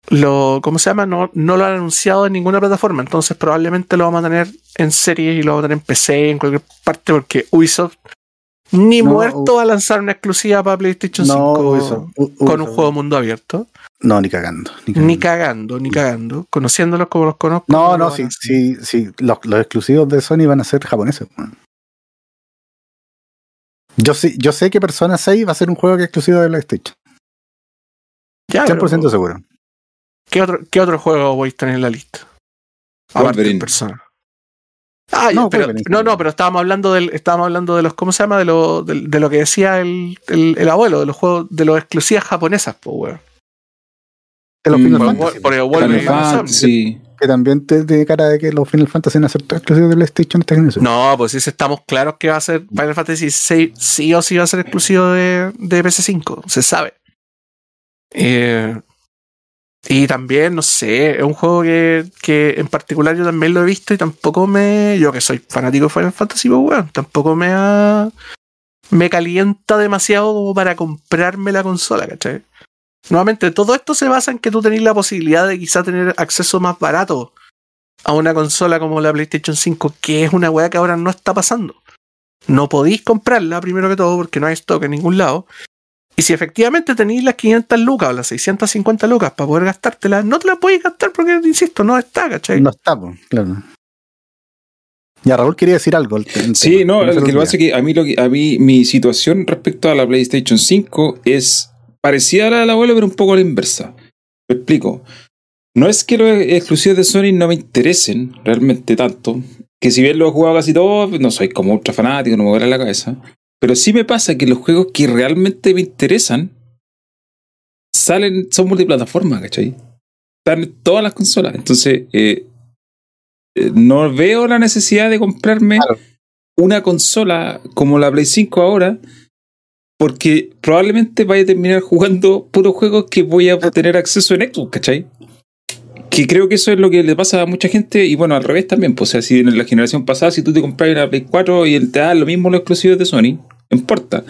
lo, ¿cómo se llama? No, no lo han anunciado en ninguna plataforma, entonces probablemente lo vamos a tener en serie y lo vamos a tener en PC, en cualquier parte, porque Ubisoft ni No, muerto va a lanzar una exclusiva para PlayStation 5 no, Ubisoft, U- con un juego mundo abierto. No, ni cagando. Ni Ni cagando. cagando, ni cagando. Conociéndolos como los conozco. No, no, sí, sí, sí. Los, los exclusivos de Sony van a ser japoneses. Yo, sí, yo sé que Persona 6 va a ser un juego que es exclusivo de PlayStation. Ya, 100% pero, seguro. ¿Qué, otro, ¿Qué otro juego voy a tener en la lista? Aparte de persona. Ah, No, pero, no, no, pero estábamos hablando del, estábamos hablando de los, ¿cómo se llama? De lo, de, de lo que decía el, el, el abuelo, de los juegos, de los exclusivas japonesas, pues, weón. De los Mm, Final por- Fantasy. por el Final Wolverine. Fantasy. Que también te tiene cara de que los Final Fantasy van a ser todos exclusivos de PlayStation esta generación. No, pues sí, estamos claros que va a ser Final Fantasy VI, sí o sí va a ser exclusivo de, de PS5, se sabe. Eh, y también, no sé, es un juego que, que en particular yo también lo he visto y tampoco me. Yo que soy fanático de Final Fantasy, pues bueno, tampoco me ha- me calienta demasiado como para comprarme la consola, ¿cachai? Nuevamente, todo esto se basa en que tú tenés la posibilidad de quizá tener acceso más barato a una consola como la PlayStation 5, que es una weá que ahora no está pasando. No podéis comprarla, primero que todo, porque no hay stock en ningún lado. Y si efectivamente tenéis las 500 lucas o las 650 lucas para poder gastártelas, no te las podéis gastar porque, insisto, no está, ¿cachai? No está, pues, claro. Ya, Raúl quería decir algo. el- el Sí, no, se lo que pasa es que a mí, lo que, a mí mi situación respecto a la PlayStation 5 es parecida a la del abuelo, pero un poco a la inversa. Me explico. No es que los exclusivos de Sony no me interesen realmente tanto, que si bien lo he jugado casi todo, no soy como ultra fanático, no me vuela la cabeza, pero sí me pasa que los juegos que realmente me interesan salen, son multiplataformas, ¿cachai? Están en todas las consolas. Entonces, eh, eh, no veo la necesidad de comprarme Claro. una consola como la Play 5 ahora, porque probablemente vaya a terminar jugando puros juegos que voy a tener acceso en Xbox, ¿cachai? Que creo que eso es lo que le pasa a mucha gente, y bueno, al revés también. Pues, o sea, si en la generación pasada, si tú te compras una Play 4 y te da lo mismo los exclusivos de Sony, no importa.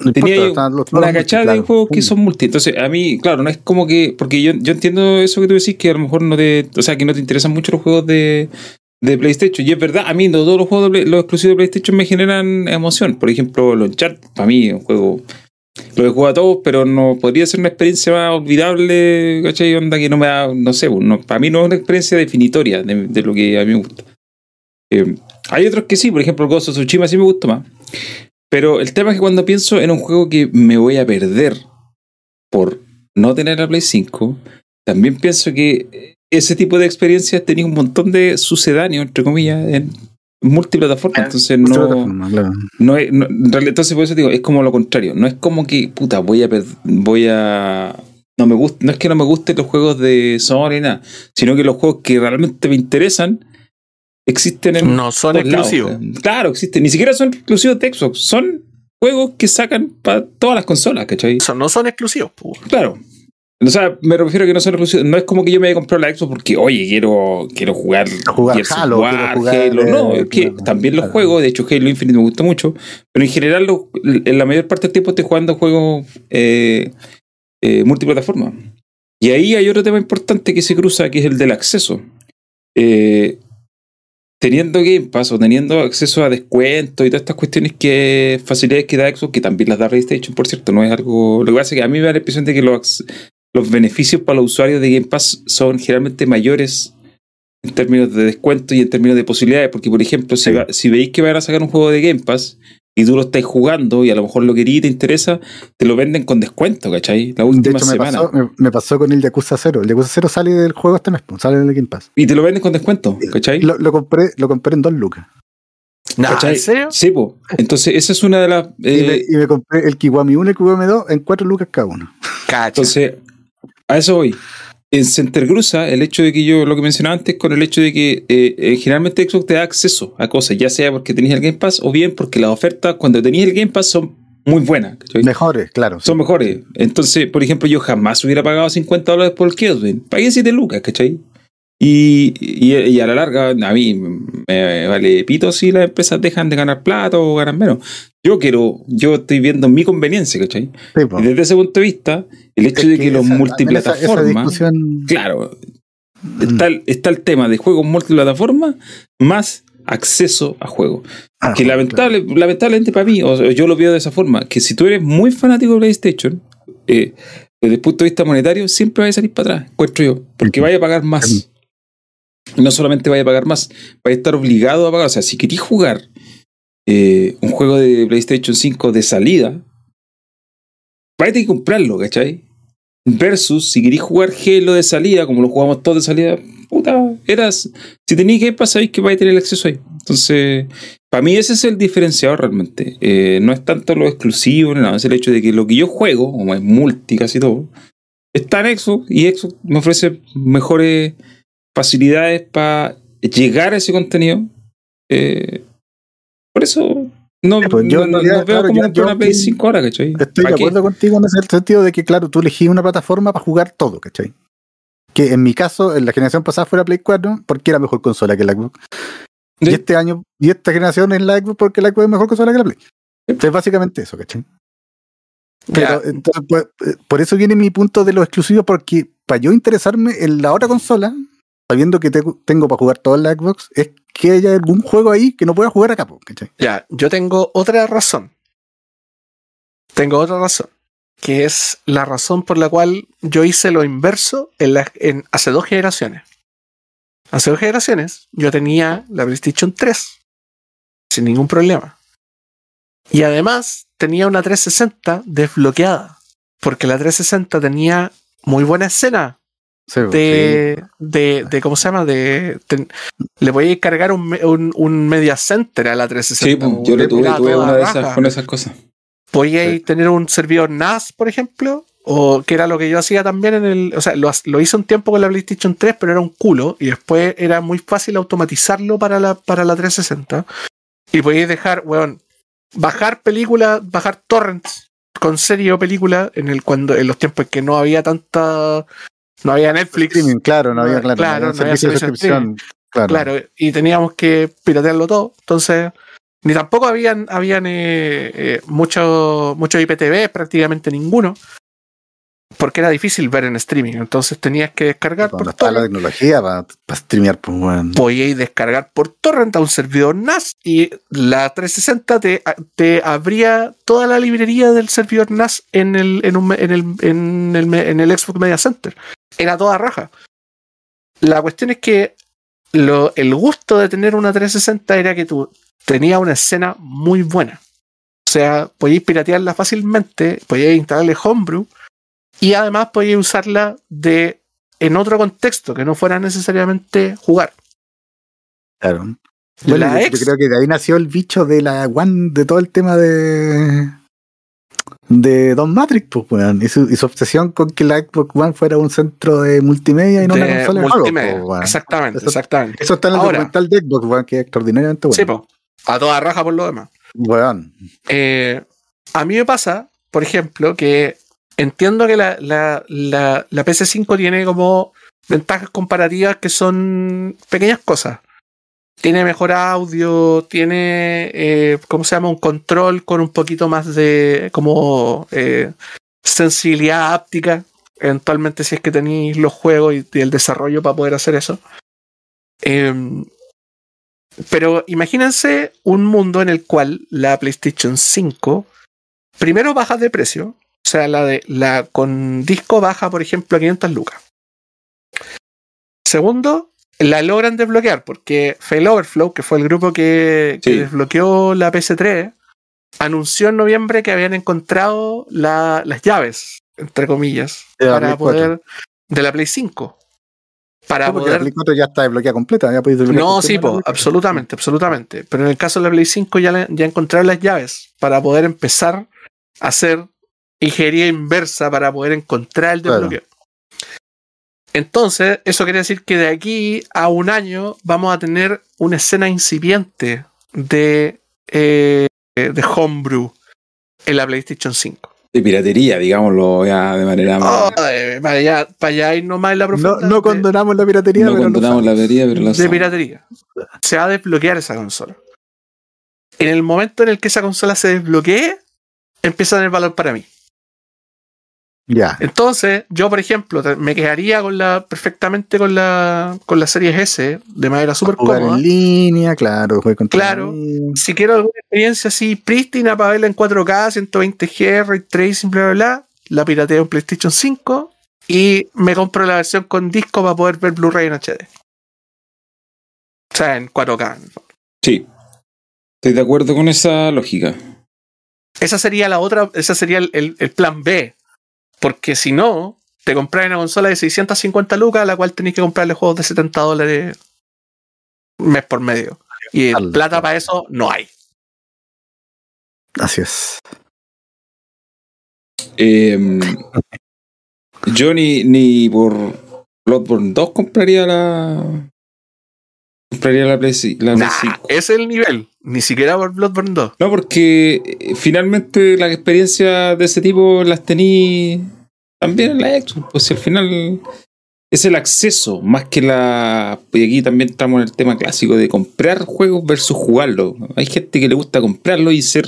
No tenía importa, los- Una cachada de juegos que son multi. Entonces, a mí, claro, no es como que. Porque yo, yo entiendo eso que tú decís, que a lo mejor no te. O sea, que no te interesan mucho los juegos de, de PlayStation. Y es verdad, a mí no todos los juegos de los exclusivos de PlayStation me generan emoción. Por ejemplo, los Uncharted, para mí, es un juego. Lo he jugado a todos, pero no podría ser una experiencia más olvidable, ¿cachai? Onda que no me da. No sé, pues, no, para mí no es una experiencia definitoria de, de lo que a mí me gusta. Eh, hay otros que sí, por ejemplo, Ghost of Tsushima sí me gusta más. Pero el tema es que cuando pienso en un juego que me voy a perder por no tener la Play 5, también pienso que ese tipo de experiencias tenía un montón de sucedáneos, entre comillas, en, multiplataforma, Ah, entonces no, claro. no es, no- en realidad, entonces por eso digo, es como lo contrario, no es como que, puta, voy a, voy a, no me gusta, no es que no me gusten los juegos de Sony ni nada, sino que los juegos que realmente me interesan existen en No son lados. exclusivos. Claro, existen, ni siquiera son exclusivos de Xbox, son juegos que sacan para todas las consolas, ¿cachai? Eso no son exclusivos. po. Claro. O sea, me refiero a que no son exclusivos. No es como que yo me haya comprado la Xbox porque, oye, quiero, quiero jugar, jugar Halo, War, quiero jugar, Halo. No, eh, es que claro, también los claro. juegos, de hecho, Halo Infinite me gusta mucho, pero en general, lo- en la mayor parte del tiempo estoy jugando juegos eh, eh, multiplataforma. Y ahí hay otro tema importante que se cruza, que es el del acceso. Eh, teniendo Game Pass o teniendo acceso a descuentos y todas estas cuestiones que facilidades que da Xbox, que también las da PlayStation, por cierto, no es algo. Lo que pasa es que a mí me da la impresión de que los, los beneficios para los usuarios de Game Pass son generalmente mayores en términos de descuento y en términos de posibilidades, porque por ejemplo, si, va- si veis que van a sacar un juego de Game Pass y tú lo estás jugando y a lo mejor lo querías y te interesa, te lo venden con descuento, ¿cachai? La De última hecho, me semana. pasó, me, me pasó con el Yakuza 0. El Yakuza 0 sale del juego este mes, pues, sale en el Game Pass. Y te lo venden con descuento, ¿cachai? Lo, lo compré, lo compré en dos lucas. Nah, ¿Cachai? ¿En serio? Sí, po. Entonces, esa es una de las. y, me, eh, y me compré el Kiwami 1 y el Kiwami 2 en cuatro lucas cada uno. Cacha. entonces, a eso voy. En Center Cruza, el hecho de que yo, lo que mencionaba antes, con el hecho de que eh, eh, generalmente Xbox te da acceso a cosas, ya sea porque tenías el Game Pass o bien porque las ofertas cuando tenías el Game Pass son muy buenas. ¿cachai? Mejores, claro. Son mejores. Entonces, por ejemplo, yo jamás hubiera pagado 50 dólares por el. Pagué 7 lucas, ¿cachai? Y, y, y a la larga, a mí me vale pito si las empresas dejan de ganar plata o ganan menos. Yo quiero, yo estoy viendo mi conveniencia, ¿cachai? Sí. Y desde ese punto de vista, el hecho Es de que, los esa- multiplataformas, esa- esa discusión- claro, Mm. está, el- está el tema de juegos multiplataformas más acceso a juegos. Ah, que lamentable, lamentablemente para mí, o yo lo veo de esa forma, que si tú eres muy fanático de PlayStation, eh, desde el punto de vista monetario, siempre vas a salir para atrás, encuentro yo, porque vaya a pagar más. No solamente vaya a pagar más, vaya a estar obligado a pagar. O sea, si querís jugar eh, un juego de PlayStation 5 de salida, vaya a tener que comprarlo, ¿cachai? Versus si querís jugar Halo de salida, como lo jugamos todos de salida, puta. Si tenéis que pasar, sabéis que vais a tener el acceso ahí. Entonces, para mí ese es el diferenciador realmente. Eh, no es tanto lo exclusivo, nada, es el hecho de que lo que yo juego, como es multi casi todo, está en Xbox y Xbox me ofrece mejores facilidades para llegar a ese contenido. Eh, por eso no, pues, yo no- no- realidad, no veo claro, como yo- yo una Play estoy- 5 horas, ¿cachai? Estoy ¿Pa' de qué? acuerdo contigo en ese sentido de que, claro, tú elegís una plataforma para jugar todo, ¿cachai? Que en mi caso, en la generación pasada fue la Play 4 porque era mejor consola que la Xbox. Sí. Y este año, y esta generación es la Xbox porque la Xbox es mejor consola que la Play. Es básicamente eso, ¿cachai? Pero entonces, pues, eh, por eso viene mi punto de lo exclusivo, porque para yo interesarme en la otra consola, sabiendo que te- tengo para jugar todo en la Xbox, es que haya algún juego ahí que no pueda jugar acá, ¿cachai? Ya, yo tengo otra razón. Tengo otra razón. Que es la razón por la cual yo hice lo inverso en la- en, hace dos generaciones. Hace dos generaciones yo tenía la PlayStation 3 sin ningún problema. Y además tenía una 360 desbloqueada. Porque la 360 tenía muy buena escena Sí, po, de, de, de- ¿cómo se llama? De, le voy a cargar un, un, un media center a la 360. Sí, pues, yo lo tuve, una de esas con esas cosas. Podíais Sí. tener un servidor NAS, por ejemplo, o que era lo que yo hacía también en el. O sea, lo, lo hice un tiempo con la PlayStation 3, pero era un culo, y después era muy fácil automatizarlo para la, para la 360. Y podíais dejar, weón, bajar películas, bajar torrents con serie o película en, el, cuando, en los tiempos en que no había tanta. No había Netflix. Streaming, claro, no había, claro, claro, no había no había servicio de suscripción. Claro. Claro, y teníamos que piratearlo todo. Entonces, ni tampoco habían, habían eh, eh, mucho, mucho IPTV, prácticamente ninguno. Porque era difícil ver en streaming. Entonces tenías que descargar por está la torrent. tecnología para, streamear, pues, weón. Podíais descargar por torrent a un servidor NAS y la 360 te, te abría toda la librería del servidor NAS en el, en, un me- en el, en, el, en el Xbox Media Center. Era toda raja. La cuestión es que lo, el gusto de tener una 360 era que tú tenías una escena muy buena. O sea, podíais piratearla fácilmente, podíais instalarle Homebrew y además podíais usarla de, en otro contexto que no fuera necesariamente jugar. Claro. Bueno, la yo, ex, yo creo que de ahí nació el bicho de la One, de todo el tema de. de Don Matrix, pues, weón. Y su, y su obsesión con que la Xbox One fuera un centro de multimedia y no una de consola de juegos, multimedia. pues, exactamente, Eso- exactamente. Eso está en el Ahora- documental de Xbox, weón, que es extraordinariamente Sí, bueno. po. A toda raja por lo demás. Weón. Eh, a mí me pasa, por ejemplo, que entiendo que la, la, la, la PC5 tiene como ventajas comparativas que son pequeñas cosas. Tiene mejor audio, tiene, eh, ¿cómo se llama? Un control con un poquito más de como eh, sensibilidad áptica. Eventualmente, si es que tenéis los juegos y, el desarrollo para poder hacer eso. Em, pero imagínense un mundo en el cual la PlayStation 5 primero baja de precio. O sea, la de la con disco baja, por ejemplo, a 500 lucas. Segundo, la logran desbloquear porque Fail Overflow, que fue el grupo que, desbloqueó la PS3, anunció en noviembre que habían encontrado la- las llaves, entre comillas, De la para Play 4. poder de la Play 5. Para Sí, porque la poder Play 4 ya está desbloqueada completa. Ya podéis desbloquear no, sí, po, absolutamente, absolutamente. Pero en el caso de la Play 5 ya, ya encontraron las llaves para poder empezar a hacer ingeniería inversa para poder encontrar el Claro. desbloqueo. Entonces, eso quiere decir que de aquí a un año vamos a tener una escena incipiente de, eh, de homebrew en la PlayStation 5. De piratería, digámoslo ya de manera más. Oh, eh, para, allá, para allá ir nomás en la No, profundidad no condonamos la piratería, no pero condonamos la piratería, pero la de piratería. Se va a desbloquear esa consola. En el momento en el que esa consola se desbloquee, empieza a tener valor para mí. Ya. Entonces, yo, por ejemplo, me quedaría con la, perfectamente con la, con la serie S de manera súper cómoda. en línea, claro. Claro. Si quiero alguna experiencia así prístina para verla en 4K, 120 Hz, ray tracing, bla, bla, bla, la pirateo en PlayStation 5 y me compro la versión con disco para poder ver Blu-ray en HD. O sea, en 4K. Sí. Estoy de acuerdo con esa lógica. Esa sería la otra, esa sería el, el- el plan B. Porque si no, te compras una consola de 650 lucas, a la cual tenés que comprarle juegos de 70 dólares mes por medio. Y Al- plata para eso no hay. Así es. Eh, yo ni, ni por Bloodborne 2 compraría la. Compraría la Play, ci- la Play Nah, 5. ese es el nivel. Ni siquiera por Bloodborne 2. No, porque eh, finalmente las experiencias de ese tipo las tení también en la Xbox. Pues si al final es el acceso, más que la. Y aquí también estamos en el tema clásico de comprar juegos versus jugarlo. Hay gente que le gusta comprarlo y ser.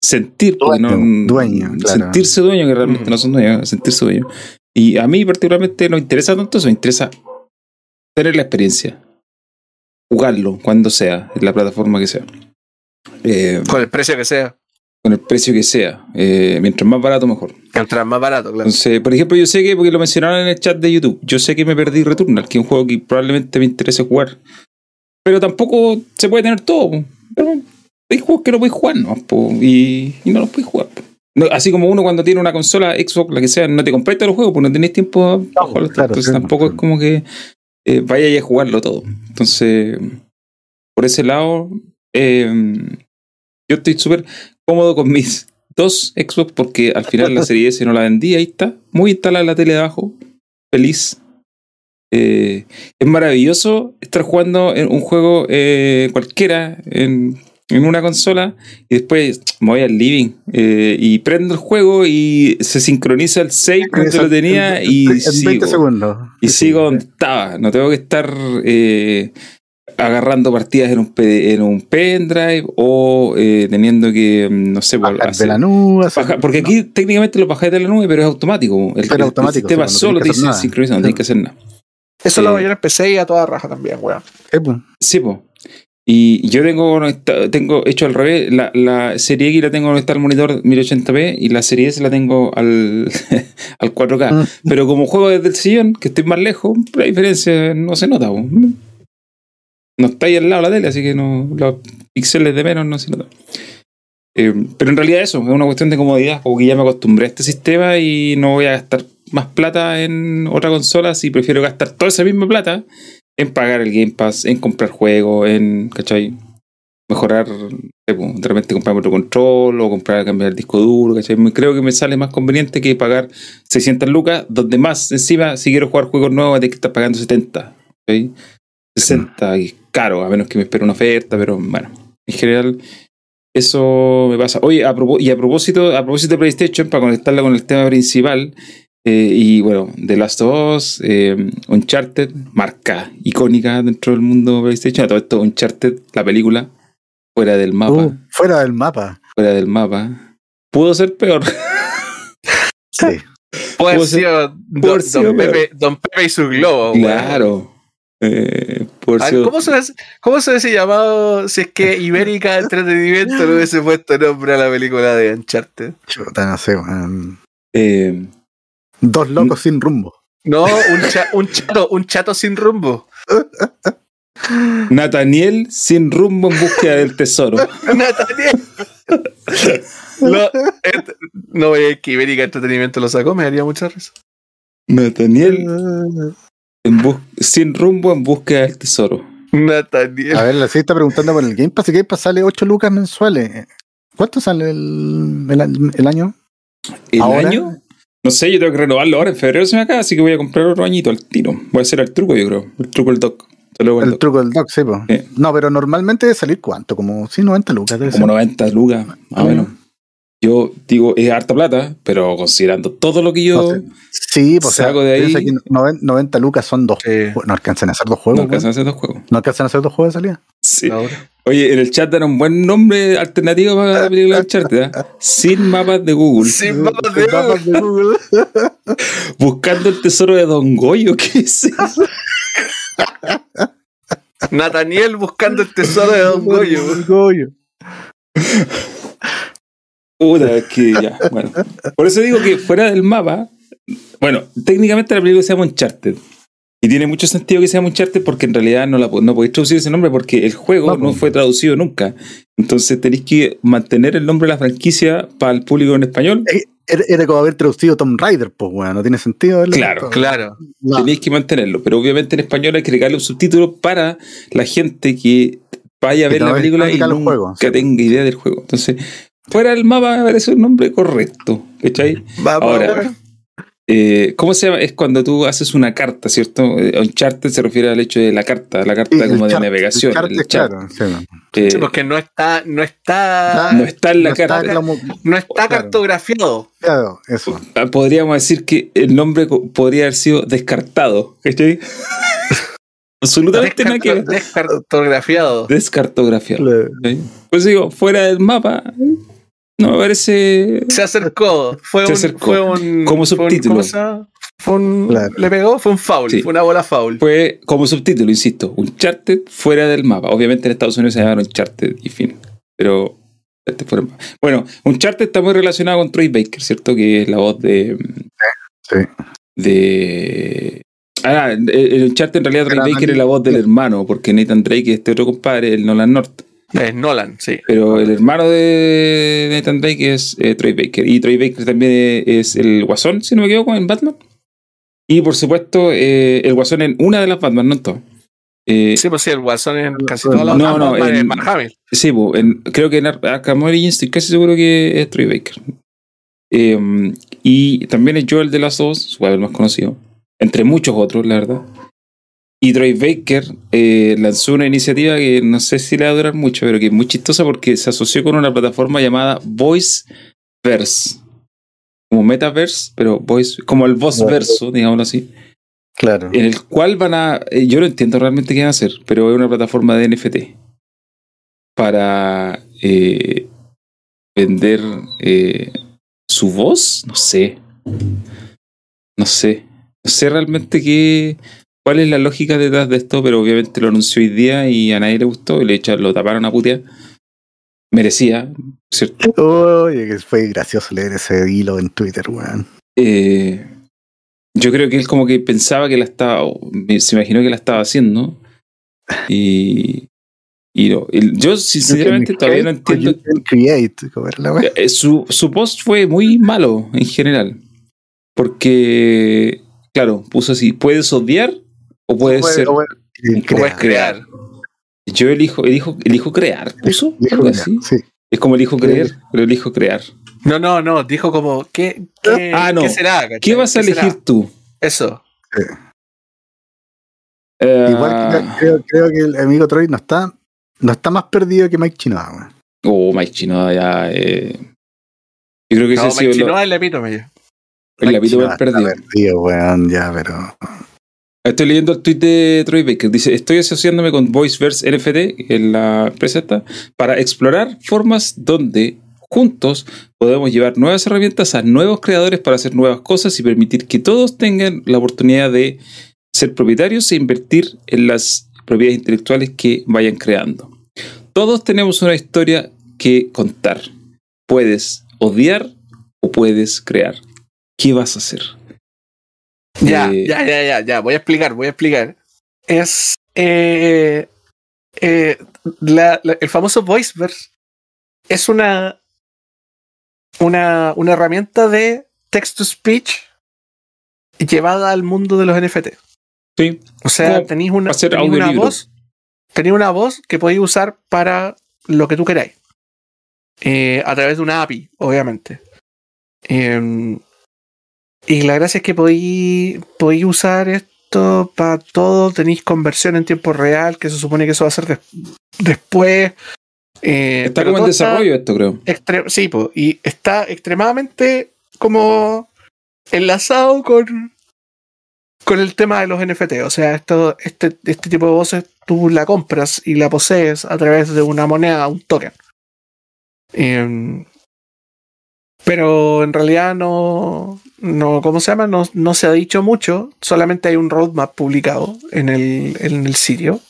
Sentir, porque Dueño, no, dueño, claro. sentirse dueño, que realmente Mm. no son dueños, sentirse dueño. Y a mí particularmente no interesa tanto eso, me interesa tener la experiencia. Jugarlo cuando sea, en la plataforma que sea. Eh, Con el precio que sea. con el precio que sea. Eh, mientras más barato, mejor. Mientras más barato, claro. Entonces, por ejemplo, yo sé que, porque lo mencionaron en el chat de YouTube, yo sé que me perdí Returnal, que es un juego que probablemente me interese jugar. Pero tampoco se puede tener todo. Pero hay juegos que no podéis jugar, ¿no? Po, y, y no los podéis jugar. po. No, así como uno cuando tiene una consola Xbox, la que sea, no te todos los juegos, porque no tenéis tiempo para jugarlos todos. claro, Entonces sí, tampoco sí. es como que eh, vaya a jugarlo todo. Entonces, por ese lado, eh, yo estoy súper cómodo con mis <laughs> dos Xbox porque al final la serie S no la vendí, ahí está, muy instalada la tele de abajo, feliz. Eh, es maravilloso estar jugando en un juego eh, cualquiera en, en una consola y después me voy al living eh, y prendo el juego y se sincroniza el save donde lo tenía y en 20 sigo. segundos. Y Sí, sigo sí. donde estaba. No tengo que estar eh, agarrando partidas en un, en un pendrive o eh, teniendo que, mm, no sé, por Bajar de hacer- la nube. hacer- bajar- porque aquí técnicamente lo bajáis de la nube, pero es automático. El, Pero el- el automático, sistema sí, solo te que dice nada. sincronizar, no Sí. tienes que hacer nada. Eso eh, lo voy a PC y a toda raja también, weón. Eh, pues. Y yo tengo, tengo hecho al revés. La, la serie X la tengo conectada al monitor 1080p y la serie S la tengo al, <laughs> al 4K. Mm. Pero como juego desde el sillón, que estoy más lejos, la diferencia no se nota. po. No está ahí al lado de la tele, así que no, los píxeles de menos no se notan. Eh, pero en realidad eso, es una cuestión de comodidad, como que ya me acostumbré a este sistema y no voy a gastar más plata en otra consola si prefiero gastar toda esa misma plata en pagar el Game Pass, en comprar juegos, en, ¿cachai? mejorar, de repente comprar otro control o comprar, cambiar el disco duro, ¿cachai? Creo que me sale más conveniente que pagar 600 lucas, donde más encima, si quiero jugar juegos nuevos, de que estar pagando 70, ¿cachai? 60 y caro, a menos que me espere una oferta, pero bueno, en general eso me pasa. Oye, a y a propósito, a propósito de PlayStation, para conectarla con el tema principal, eh, y bueno, The Last of Us, eh, Uncharted, marca icónica dentro del mundo PlayStation. A todo esto, Uncharted, la película, fuera del mapa, Uh, fuera del mapa. fuera del mapa. Pudo ser peor. <laughs> Sí. Puede Pudo ser- Don. Pepe, Don Pepe y su globo. claro. Eh, por A ver, ser- ¿cómo, se hubiese, ¿Cómo se hubiese llamado si es que Ibérica Entretenimiento no hubiese puesto nombre a la película de Uncharted? Chuta, no sé, weón. eh, Dos locos sin rumbo. No, un, cha- un chato, un chato sin rumbo. Nathaniel sin rumbo en búsqueda del tesoro. <laughs> Nathaniel. No, et- no voy a decir que Ibérica Entretenimiento lo sacó, me daría mucha risa. Nathaniel en bus- sin rumbo en búsqueda del tesoro. Nathaniel. A ver, la sí está preguntando por el Game Pass. El Game Pass sale 8 lucas mensuales. ¿Cuánto sale el, el, el año? ¿El ¿Ahora? año? No sé, yo tengo que renovarlo ahora. En febrero se me acaba, así que voy a comprar otro añito al tiro. Voy a hacer el truco, yo creo. El truco del doc. El truco del Doc, sí. Sí. No, pero normalmente debe salir cuánto, como sí, 90 lucas. Debe Como ser. 90 lucas, más o menos. Yo digo, es harta plata, pero considerando todo lo que yo No. Sí, pues Saco de ahí. que noven- 90 lucas son dos. No alcanzan a hacer dos no juegos. alcanzan a hacer dos juegos. no alcanzan a hacer dos juegos de salida. Sí. Oye, en el chat dan un buen nombre alternativo para la película Uncharted, ¿eh? Sin mapas de Google. Sin mapas de Mapas de Google. <laughs> Buscando el tesoro de Don Goyo, ¿qué es eso? Nathaniel buscando el tesoro de Don Goyo. Don Goyo. Puta, es que ya, <laughs> bueno. Por eso digo que fuera del mapa, bueno, técnicamente la película se llama Uncharted. Y tiene mucho sentido que se llame Uncharted porque en realidad no, la, no podéis traducir ese nombre porque el juego No, no po. fue traducido nunca. Entonces tenéis que mantener el nombre de la franquicia para el público en español. Era, era como haber traducido Tomb Raider, pues, weón. No tiene sentido. Claro. Claro. No. Tenéis que mantenerlo. Pero obviamente en español hay que agregarle un subtítulo para la gente que vaya a ver la película y nunca juegos, sí. tenga idea del juego. Entonces, fuera del mapa me parece un nombre correcto. ¿Cachai? Vamos, Ahora. Eh, ¿Cómo se llama? Es cuando tú haces una carta, ¿cierto? Eh, Uncharted se refiere al hecho de la carta, la carta Sí, el como de chart- navegación. el el es chart. claro, sí, weón. Eh, Sí, porque no está, no está, no está en la No está carta. como- no está Claro. cartografiado. claro, eso. Ah, Podríamos decir que el nombre podría haber sido descartado. ¿Cachai? <laughs> Absolutamente nada que descartografiado. Descartografiado. Claro. Pues digo, fuera del mapa, no me parece. Se acercó. Fue Se un, acercó. Fue un, Como fue un- subtítulo. Fue un, Claro. Le pegó, fue un foul. Sí. Fue una bola foul. Fue como subtítulo, insisto, Uncharted fuera del mapa. Obviamente en Estados Unidos se llamaron Uncharted y fin. Pero este del mapa. Bueno, Uncharted está muy relacionado con Troy Baker, ¿cierto? Que es la voz de. Sí. de. Ah, el, el Uncharted en realidad Troy Baker es la voz del hermano, porque Nathan Drake es este otro compadre, el Nolan North. Es Nolan, sí. Pero el hermano de Nathan Drake es eh, Troy Baker. Y Troy Baker también es el Guasón, si no me equivoco, en Batman. Y por supuesto, eh, el Guasón en una de las Batman, no en todas. Eh, Sí, pues sí, el Guasón en casi todas las No, no, en- Mark Hamill. Sí, po, en- creo que en Ar- Arkham Origins estoy casi seguro que es Troy Baker. Eh, y también es Joel de las dos, su papel más conocido, entre muchos otros, la verdad. Y Troy Baker eh, lanzó una iniciativa que no sé si le va a durar mucho, pero que es muy chistosa porque se asoció con una plataforma llamada Voiceverse. Como Metaverse, pero Voice, como el Voz Verso, digámoslo así Claro. en el cual van a. eh, Yo no entiendo realmente qué van a hacer, pero es una plataforma de NFT para eh, vender eh, su voz. No sé. No sé. No sé realmente qué. ¿Cuál es la lógica detrás de esto? Pero obviamente lo anunció hoy día y a nadie le gustó y le echaron, lo taparon a putea. Merecía, ¿cierto? Oye, que fue gracioso leer ese hilo en Twitter, weón. Eh, yo creo que él como que pensaba que la estaba, se imaginó que la estaba haciendo. Y, y no, yo sinceramente todavía no entiendo. Create, la. Eh, Su, su post fue muy malo en general. Porque, claro, puso así, puedes odiar o puedes Puede- ser... o puede- Puedes Puedes crear. Yo elijo, elijo, elijo crear, puso algo que- así. sí. Es como elijo creer, pero elijo crear. No, no, no, dijo como, ¿qué, qué, Ah, no. ¿qué será? cachai? ¿Qué vas a elegir tú? Eso. Eh, Igual que- creo, creo que el amigo Troy no está, no está más perdido que Mike Chinoda, weón. Oh, Mike Chinoda ya. eh, yo creo que ese No, ha sido Mike lo- Chinoda es el epítome. el mal perdido. está perdido, weón, ya, pero. Estoy leyendo el tweet de Troy Baker. Dice: Estoy asociándome con Voiceverse NFT, en la empresa esta, para explorar formas donde juntos podemos llevar nuevas herramientas a nuevos creadores para hacer nuevas cosas y permitir que todos tengan la oportunidad de ser propietarios e invertir en las propiedades intelectuales que vayan creando. Todos tenemos una historia que contar. Puedes odiar o puedes crear. ¿Qué vas a hacer? Ya, Eh, ya, ya, ya, ya, voy a explicar, voy a explicar. Es eh, eh, la- la- el famoso Voiceverse es una, una, una herramienta de text to speech llevada al mundo de los NFT. Sí, O sea, tenéis una, una voz, tenéis una voz que podéis usar para lo que tú queráis. Eh, a través de una API, obviamente. Em, y la gracia es que podéis, podéis usar esto para todo. Tenéis conversión en tiempo real, que se supone que eso va a ser des- después. Eh, está como en desarrollo esto, creo. sí, po, y está extremadamente como enlazado con, con el tema de los NFT. O sea, esto, este, este tipo de voces tú la compras y la posees a través de una moneda, un token. Em, pero en realidad no, no, ¿cómo se llama? No, no se ha dicho mucho, solamente hay un roadmap publicado en el, en el sitio.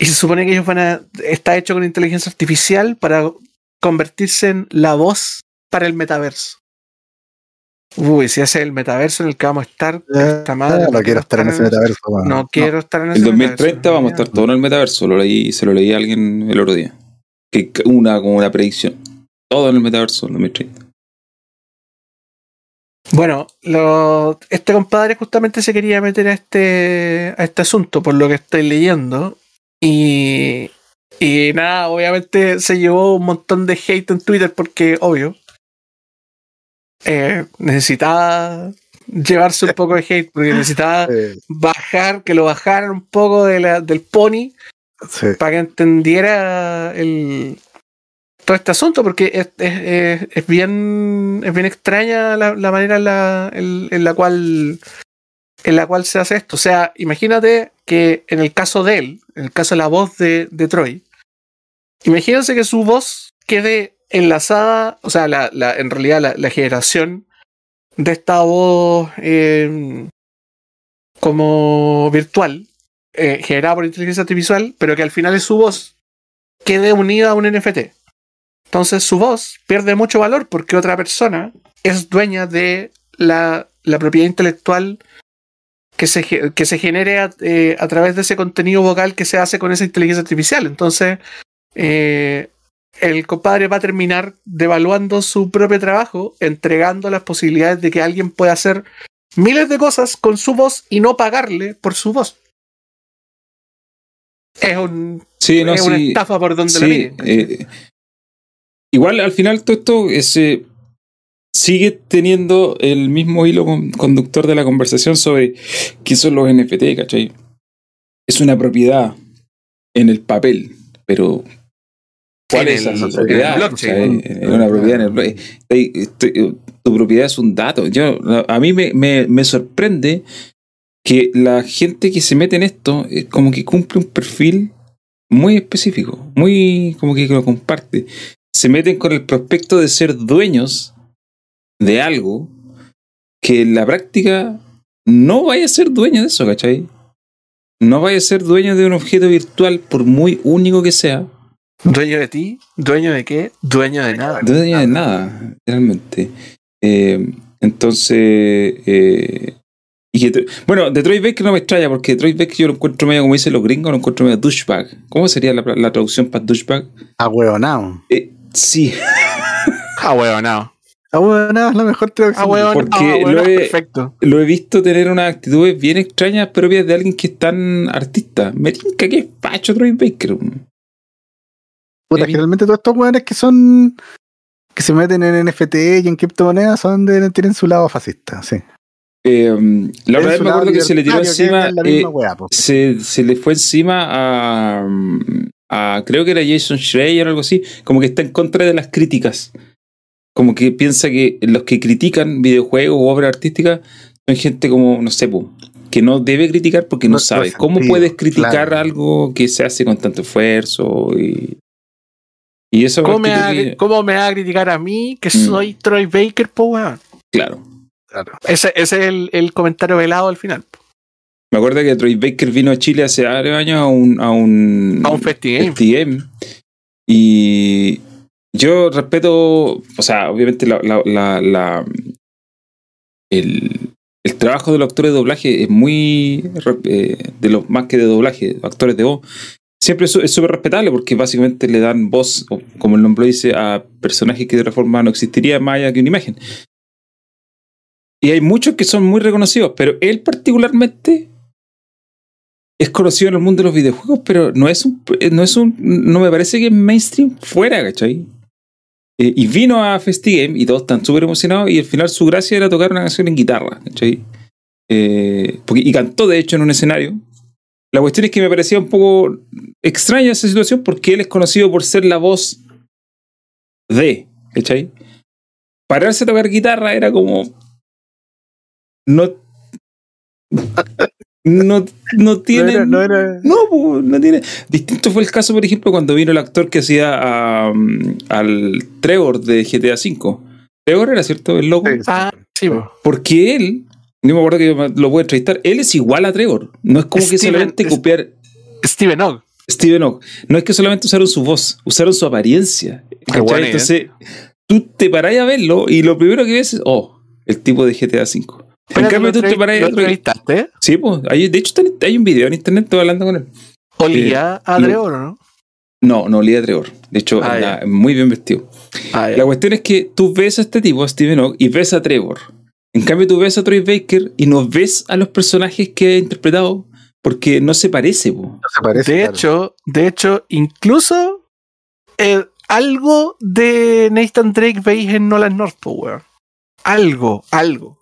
Y se supone que ellos van a. Está hecho con inteligencia artificial para convertirse en la voz para el metaverso. Uy, si ese es el metaverso en el que vamos a estar, esta madre, no quiero estar en ese metaverso. No quiero estar en ese En metaverso, 2030 vamos a estar todos en el metaverso. Lo leí, se lo leí a alguien el otro día. Que que una como una predicción. Todo en el metaverso en 2030. Bueno, lo- este compadre justamente se quería meter a este, a este asunto, por lo que estoy leyendo. Y, y nada, obviamente se llevó un montón de hate en Twitter porque, obvio, eh, necesitaba llevarse un poco de hate, porque necesitaba <laughs> bajar, que lo bajaran un poco de la- del pony sí. para que entendiera el todo este asunto porque es, bien es bien extraña la, manera en la, en- la cual en la cual se hace esto o sea imagínate que en el caso de él en el caso de la voz de, de Troy imagínense que su voz quede enlazada o sea la, la- en realidad la, generación de esta voz eh, como virtual eh, generada por inteligencia artificial, pero que al final es su voz quede unida a un NFT. Entonces su voz pierde mucho valor porque otra persona es dueña de la, la propiedad intelectual que se, que se genere a, eh, a través de ese contenido vocal que se hace con esa inteligencia artificial. Entonces, eh, el compadre va a terminar devaluando su propio trabajo, entregando las posibilidades de que alguien pueda hacer miles de cosas con su voz y no pagarle por su voz. Es, un, Sí, no, es una estafa por donde la sí, mire. eh, igual al final todo esto es, eh, sigue teniendo el mismo hilo con- conductor de la conversación sobre qué son los NFT, ¿cachai? Es una propiedad en el papel, pero ¿cuál En es el- esa en el propiedad? blockchain. O sea, es una propiedad en el Tu propiedad es un dato. Yo, a mí me, me, me sorprende que la gente que se mete en esto es como que cumple un perfil muy específico, muy como que lo comparte. Se meten con el prospecto de ser dueños de algo que en la práctica no vaya a ser dueño de eso, ¿cachai? No vaya a ser dueño de un objeto virtual por muy único que sea, ¿Dueño de ti? ¿Dueño de qué? Dueño de nada. dueño de nada, realmente. Eh, entonces, eh, y que, bueno, Detroit Baker no me extraña porque Detroit Baker yo lo encuentro medio, como dicen los gringos, lo encuentro medio douchebag. ¿Cómo sería la, la traducción para douchebag? Ahueonao. Eh, sí, <laughs> Ah, huevo, no. Ahueonado es la mejor traducción. Ah, weón, Porque ah, weón, lo he- perfecto. Lo he visto tener unas actitudes bien extrañas propias de alguien que es tan artista. Me tinca que es Pacho Troy Baker. Puta, generalmente todos estos weones que son. que se meten en NFT y en criptomonedas son de, tienen su lado fascista, sí. Eh, la Tienen otra vez me acuerdo que se le tiró encima. la eh, se, se le fue encima a, a. Creo que era Jason Schreier o algo así. Como que está en contra de las críticas. Como que piensa que los que critican videojuegos o obras artísticas son gente como, no sé, po, que no debe criticar porque no, No sabe. ¿Cómo puedes criticar claro. algo que se hace con tanto esfuerzo? Y, y eso ¿Cómo me, va, que- cómo me va a criticar a mí que Mm. soy Troy Baker, po, weón? Claro. Claro. Ese, ese es el, el comentario velado al final. Me acuerdo que Troy Baker vino a Chile hace varios años a un. A un, A un festival. Y yo respeto, o sea, obviamente la, la- la- la- el, el trabajo de los actores de doblaje es muy eh, de los más que de doblaje, actores de voz. Siempre es súper respetable porque básicamente le dan voz, como el nombre dice, a personajes que de otra forma no existiría más allá que una imagen. Y hay muchos que son muy reconocidos, pero él particularmente es conocido en el mundo de los videojuegos, pero no es un, no es un, no me parece que es mainstream fuera, ¿cachai? Eh, y vino a Festigame y todos están súper emocionados y al final su gracia era tocar una canción en guitarra, ¿cachai? Eh, porque, y cantó de hecho en un escenario. La cuestión es que me parecía un poco extraña esa situación porque él es conocido por ser la voz de, ¿cachai? Pararse a tocar guitarra era como... No... No, no tiene... No era, no era- No, po, no tiene. Distinto fue el caso, por ejemplo, cuando vino el actor que hacía a, um, al Trevor de GTA V. Trevor era cierto, el loco. Sí, sí. Ah, sí, po. Porque él, no me acuerdo que yo lo puedo entrevistar, él es igual a Trevor. No es como que solamente copiar Steven Ogg. Steven Ogg. No es que solamente usaron su voz, usaron su apariencia. ¿cachai? bueno, Entonces, tú te parás a verlo y lo primero que ves es, oh, el tipo de GTA V. En cambio, ¿lo tú te entrevi- parás ¿Lo a otro- entrevistaste? Sí, pues, hay- de hecho, hay un video en internet, estoy hablando con él. ¿Olía a lo- Trevor o no? No, no olía a Trevor. De hecho, Ah, anda muy bien vestido. Ah, ya. La cuestión es que tú ves a este tipo, a Steven Ogg, y ves a Trevor. En cambio, tú ves a Troy Baker y no ves a los personajes que ha interpretado porque no se parece. po. No se parece. de claro. hecho, de hecho, incluso eh, algo de Nathan Drake veis en Nolan North, po, weón. Algo, algo.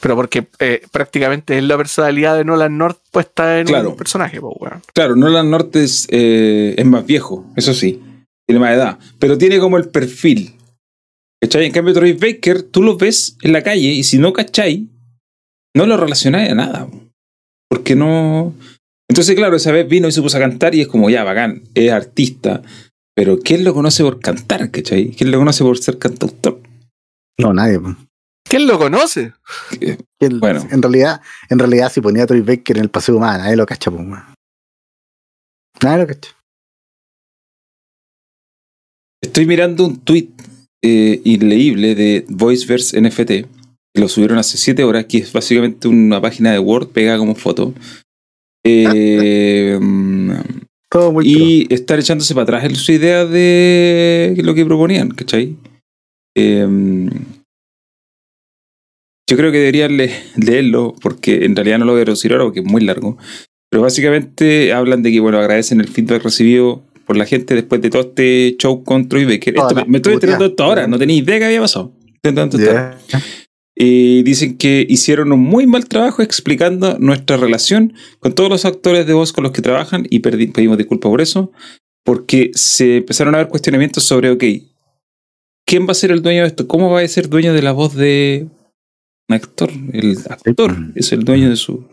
Pero porque eh, prácticamente es la personalidad de Nolan North puesta en Claro. un personaje, po, weón. Claro, Nolan North es, eh, es más viejo, eso sí. Tiene más edad. Pero tiene como el perfil. ¿Cachai? En cambio, Troy Baker, tú lo ves en la calle y si no cachai, no lo relacionáis a nada. po. Porque no. Entonces, claro, esa vez vino y se puso a cantar y es como, ya, bacán, es artista. Pero ¿quién lo conoce por cantar, cachai? ¿Quién lo conoce por ser cantautor? No, nadie. ¿Quién lo conoce? Bueno. En realidad, en realidad, si ponía a Troy Baker en el paseo humano, nadie lo cacha, pues. Nadie lo cacha. Estoy mirando un tweet eh, inleíble de Voiceverse NFT. que Lo subieron hace 7 horas, que es básicamente una página de Word pegada como foto. Eh, <laughs> mm, Todo muy y están echándose para atrás en su idea de lo que proponían, ¿cachai? Eh, yo creo que deberían le- leerlo, porque en realidad no lo voy a traducir ahora porque es muy largo. Pero básicamente hablan de que, bueno, agradecen el feedback recibido por la gente después de todo este show con Troy Baker. Esto- me estoy enterando esto ahora, no tenía idea que había pasado. Estoy enterando esto ahora. Ya. Y dicen que hicieron un muy mal trabajo explicando nuestra relación con todos los actores de voz con los que trabajan y pedimos disculpas por eso, porque se empezaron a haber cuestionamientos sobre, ok, ¿quién va a ser el dueño de esto? ¿Cómo va a ser dueño de la voz de actor? El actor pues. es el dueño de su...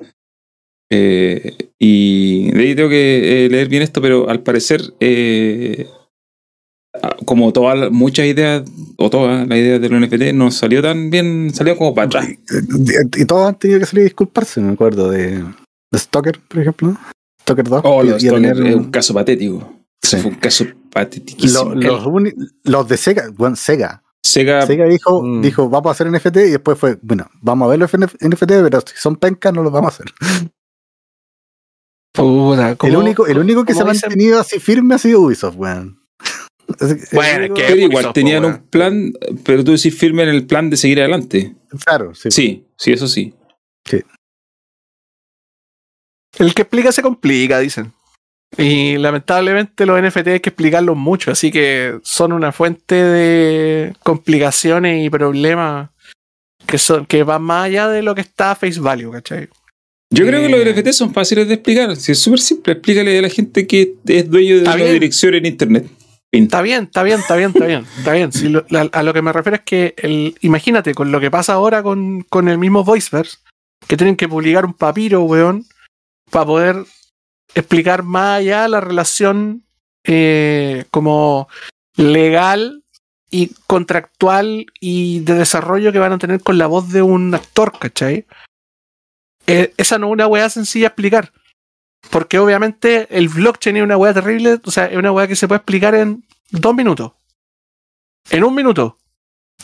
Eh, y de ahí tengo que eh, leer bien esto, pero al parecer, eh, como todas muchas ideas, o todas las ideas del NFT, no salió tan bien, salió como para atrás. Y, todos han tenido que salir a disculparse, me acuerdo de, de Stalker, por ejemplo. Stalker 2. Oh, y- y tener es un- un caso patético. Sí. fue un caso lo- los, los de Sega, bueno, Sega. Sega, Sega dijo, Mm. dijo, vamos a hacer NFT y después fue, bueno, vamos a ver los NFT, pero si son pencas no los vamos a hacer. <laughs> Puta, El ¿cómo- único, el único que se ha mantenido así firme ha sido Ubisoft, weón. <laughs> Bueno, que- Pero igual Ubisoft, tenían po, un plan, pero tú decís firme en el plan de seguir adelante. Claro, sí. Sí, sí, eso sí. El que explica se complica, dicen. Y lamentablemente los NFT hay que explicarlos mucho, así que son una fuente de complicaciones y problemas que son que van más allá de lo que está a face value, ¿cachai? Yo creo que los Eh. NFT son fáciles de explicar. Si es súper simple, explícale a la gente que es dueño de bien. dirección en internet. Está bien, está bien, está bien, está bien, está bien. Si lo- la- a lo que me refiero es que el, imagínate con lo que pasa ahora con, con el mismo Voiceverse, que tienen que publicar un papiro, weón, para poder explicar más allá la relación eh, como legal y contractual y de desarrollo que van a tener con la voz de un actor, ¿cachai? Eh, esa no es una weá sencilla de explicar. Porque obviamente el blockchain es una weá terrible, o sea, es una weá que se puede explicar en dos minutos. En un minuto.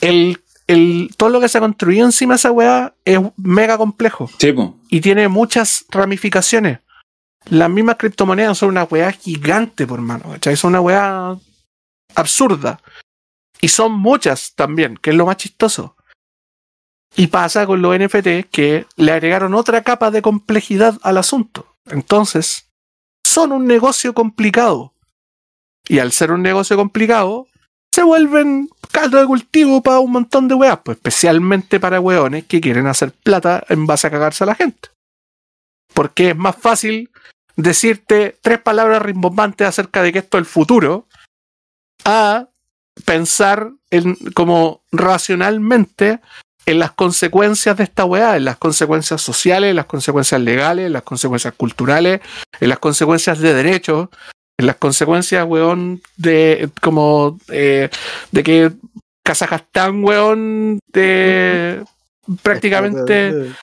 El, el, todo lo que se ha construido encima de esa weá es mega complejo Sí, y tiene muchas ramificaciones. Las mismas criptomonedas son una weá gigante, por mano, ¿cachai? Son una weá absurda. Y son muchas también, que es lo más chistoso. Y pasa con los NFT que le agregaron otra capa de complejidad al asunto. Entonces, son un negocio complicado. Y al ser un negocio complicado, se vuelven caldo de cultivo para un montón de weas, pues especialmente para weones que quieren hacer plata en base a cagarse a la gente. Porque es más fácil decirte tres palabras rimbombantes acerca de que esto es el futuro a pensar en, como racionalmente en las consecuencias de esta weá, en las consecuencias sociales, en las consecuencias legales, en las consecuencias culturales, en las consecuencias de derechos, en las consecuencias, weón, de como eh, de que Kazajstán, weón, de <laughs> prácticamente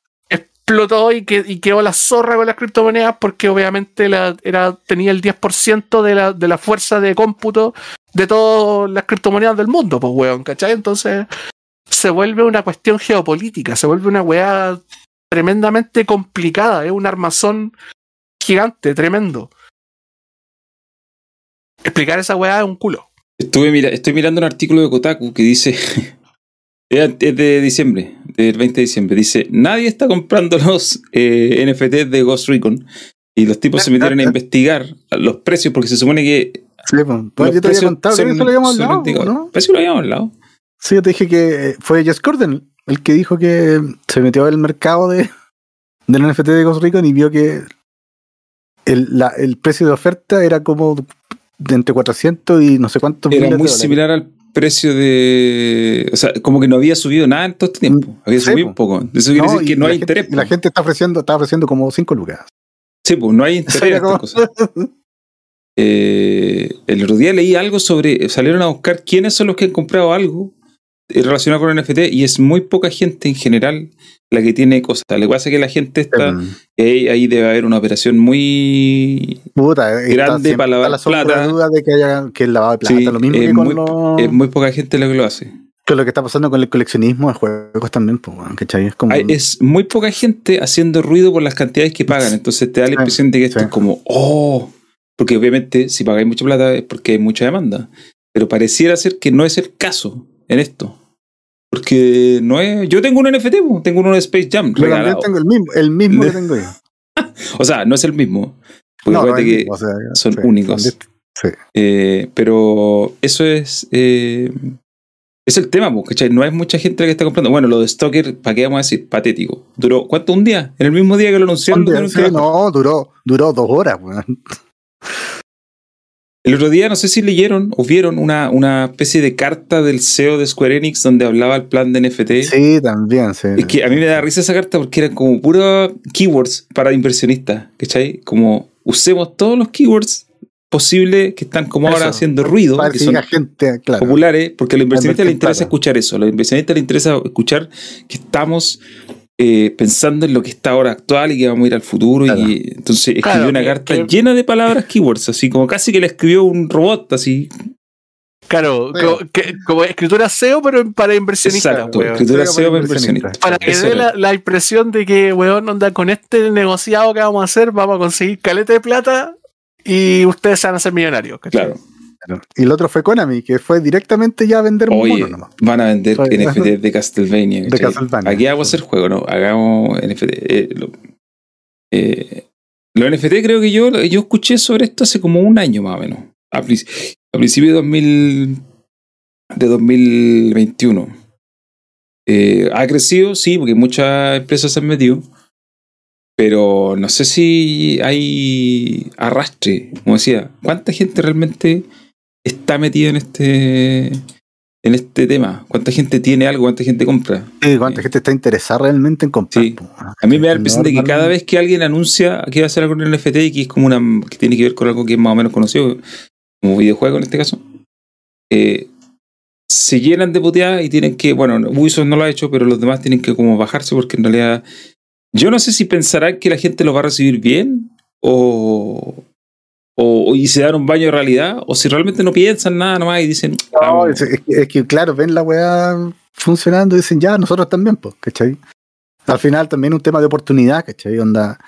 explotó y, que, y quedó la zorra con las criptomonedas porque obviamente la, era, tenía el 10% de la, de la fuerza de cómputo de todas las criptomonedas del mundo, pues weón, ¿cachai? Entonces se vuelve una cuestión geopolítica, se vuelve una weá tremendamente complicada, es un armazón gigante, tremendo. Explicar esa weá es un culo. Estoy mirando un artículo de Kotaku que dice. <laughs> es de diciembre, del 20 de diciembre. Dice: Nadie está comprando los eh, NFTs de Ghost Recon. Y los tipos se metieron a investigar los precios porque se supone que. Sí, pues. Los yo te había contado que son- eso lo habíamos hablado. ¿no? Parece que lo habíamos hablado. Sí, yo te dije que eh, fue Jess Gordon el que dijo que se metió al mercado de, del NFT de Ghost Recon y vio que el, la- el precio de oferta era como de entre 400 y no sé cuántos Era de muy similar al precio de. O sea, como que no había subido nada en todo este tiempo. Había Sí, subido po. un poco. Eso quiere decir y que no hay gente- interés. y La gente está ofreciendo, está ofreciendo como 5 lucas. Sí, pues no hay <laughs> interés como-. Eh, el otro día leí algo sobre. Salieron a buscar quiénes son los que han comprado algo relacionado con NFT y es muy poca gente en general la que tiene cosas. Lo que pasa es que la gente está. Mm. ahí, ahí debe haber una operación muy. Puta, eh, Grande para lavar la plata. duda de que haya que el lavado de plata. Sí, lo mismo es que con, muy- lo, Es muy poca gente la que lo hace. lo que está pasando con el coleccionismo de juegos también, pues, ¿cachai? Es como. Hay- es muy poca gente haciendo ruido por las cantidades que pagan. Entonces te da la impresión de que esto sí. es como, oh, porque obviamente si pagáis mucha plata es porque hay mucha demanda. Pero pareciera ser que no es el caso en esto. Porque no es. Yo tengo un NFT, tengo uno de Space Jam yo también regalado. tengo el mismo, el mismo que <laughs> tengo yo. O sea, no es el mismo. Porque No, es que mismo, o sea, son sí, únicos. son dist- Sí. Eh, pero eso es. eh, es el tema, ¿cachai? No hay mucha gente que está comprando. Bueno, lo de Stoker, ¿para qué vamos a decir? Patético. ¿Duró cuánto? ¿Un día? En el mismo día que lo anunciaron. Sí, no, duró, duró dos horas, weón. El otro día, no sé si leyeron o vieron una, una especie de carta del CEO de Square Enix donde hablaba el plan de NFT. Sí, también, sí. Es que a mí me da risa esa carta porque eran como puros keywords para inversionistas, ¿cachai? Como usemos todos los keywords posibles que están como ahora haciendo ruido, que son gente, claro. populares, porque a los inversionistas les interesa escuchar eso. A los inversionistas les interesa escuchar que estamos eh, pensando en lo que está ahora actual y que vamos a ir al futuro. Claro. Y entonces escribió Claro, una que- carta que- llena de palabras <laughs> keywords, así como casi que la escribió un robot, así. Claro, como, que- como escritura SEO, pero para inversionistas. Exacto, weón. escritura SEO para inversionistas. Para que dé la, la impresión de que, weón, onda con este negociado que vamos a hacer, vamos a conseguir caleta de plata y ustedes se van a hacer millonarios. ¿cachai? Claro. Claro. Y el otro fue Konami, que fue directamente ya a vender Oye, mono nomás. van a vender Oye, NFT <laughs> de Castlevania. De. Castlevania. Aquí hago hacer juego, ¿no? Hagamos NFT. Eh, lo, eh, los NFT creo que yo, yo escuché sobre esto hace como un año más o menos. A, a principios de 2000, de 2021. Eh, ha crecido, sí, porque muchas empresas se han metido. Pero no sé si hay arrastre, como decía. ¿Cuánta gente realmente está metida en este en este tema? ¿Cuánta gente tiene algo? ¿Cuánta gente compra? Sí, ¿Cuánta gente está interesada realmente en comprar? Sí. A mí me da la impresión de que cada vez que alguien anuncia que va a hacer algo en el NFT y que es como una que tiene que ver con algo que es más o menos conocido, como videojuego en este caso, eh, se llenan de puteadas y tienen que, bueno, Ubisoft no lo ha hecho, pero los demás tienen que como bajarse porque en realidad yo no sé si pensarán que la gente lo va a recibir bien o, o y se dan un baño de realidad o si realmente no piensan nada nomás y dicen, No, "Ah, es, es que, es que, claro, ven la weá funcionando y dicen, ya, nosotros también, pues, ¿cachai? Al final también un tema de oportunidad, ¿cachai? Onda,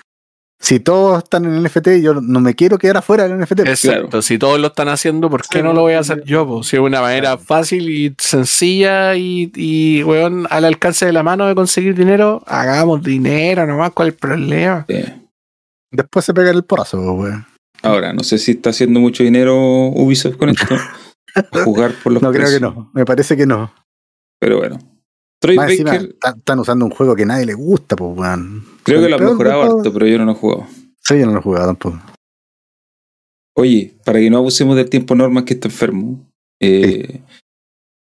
si todos están en el NFT, yo no me quiero quedar afuera del NFT. Exacto, si todos lo están haciendo, ¿por qué Sí, no lo voy a sí. hacer yo? po? Si es una manera fácil y sencilla y, y weón, al alcance de la mano de conseguir dinero, hagamos dinero nomás, ¿cuál es el problema? eh". Después se pega el porazo, weón. Ahora, no sé si está haciendo mucho dinero Ubisoft con esto. a <laughs> jugar por los No creo que no, me parece que no. Pero bueno. Troy Más Baker, están usando un juego que a nadie le gusta, pues, weón. creo que lo ha peor de mejorado todo- harto, pero yo no lo he jugado. Sí, yo no lo he jugado tampoco. Oye, para que no abusemos del tiempo normal que está enfermo, eh,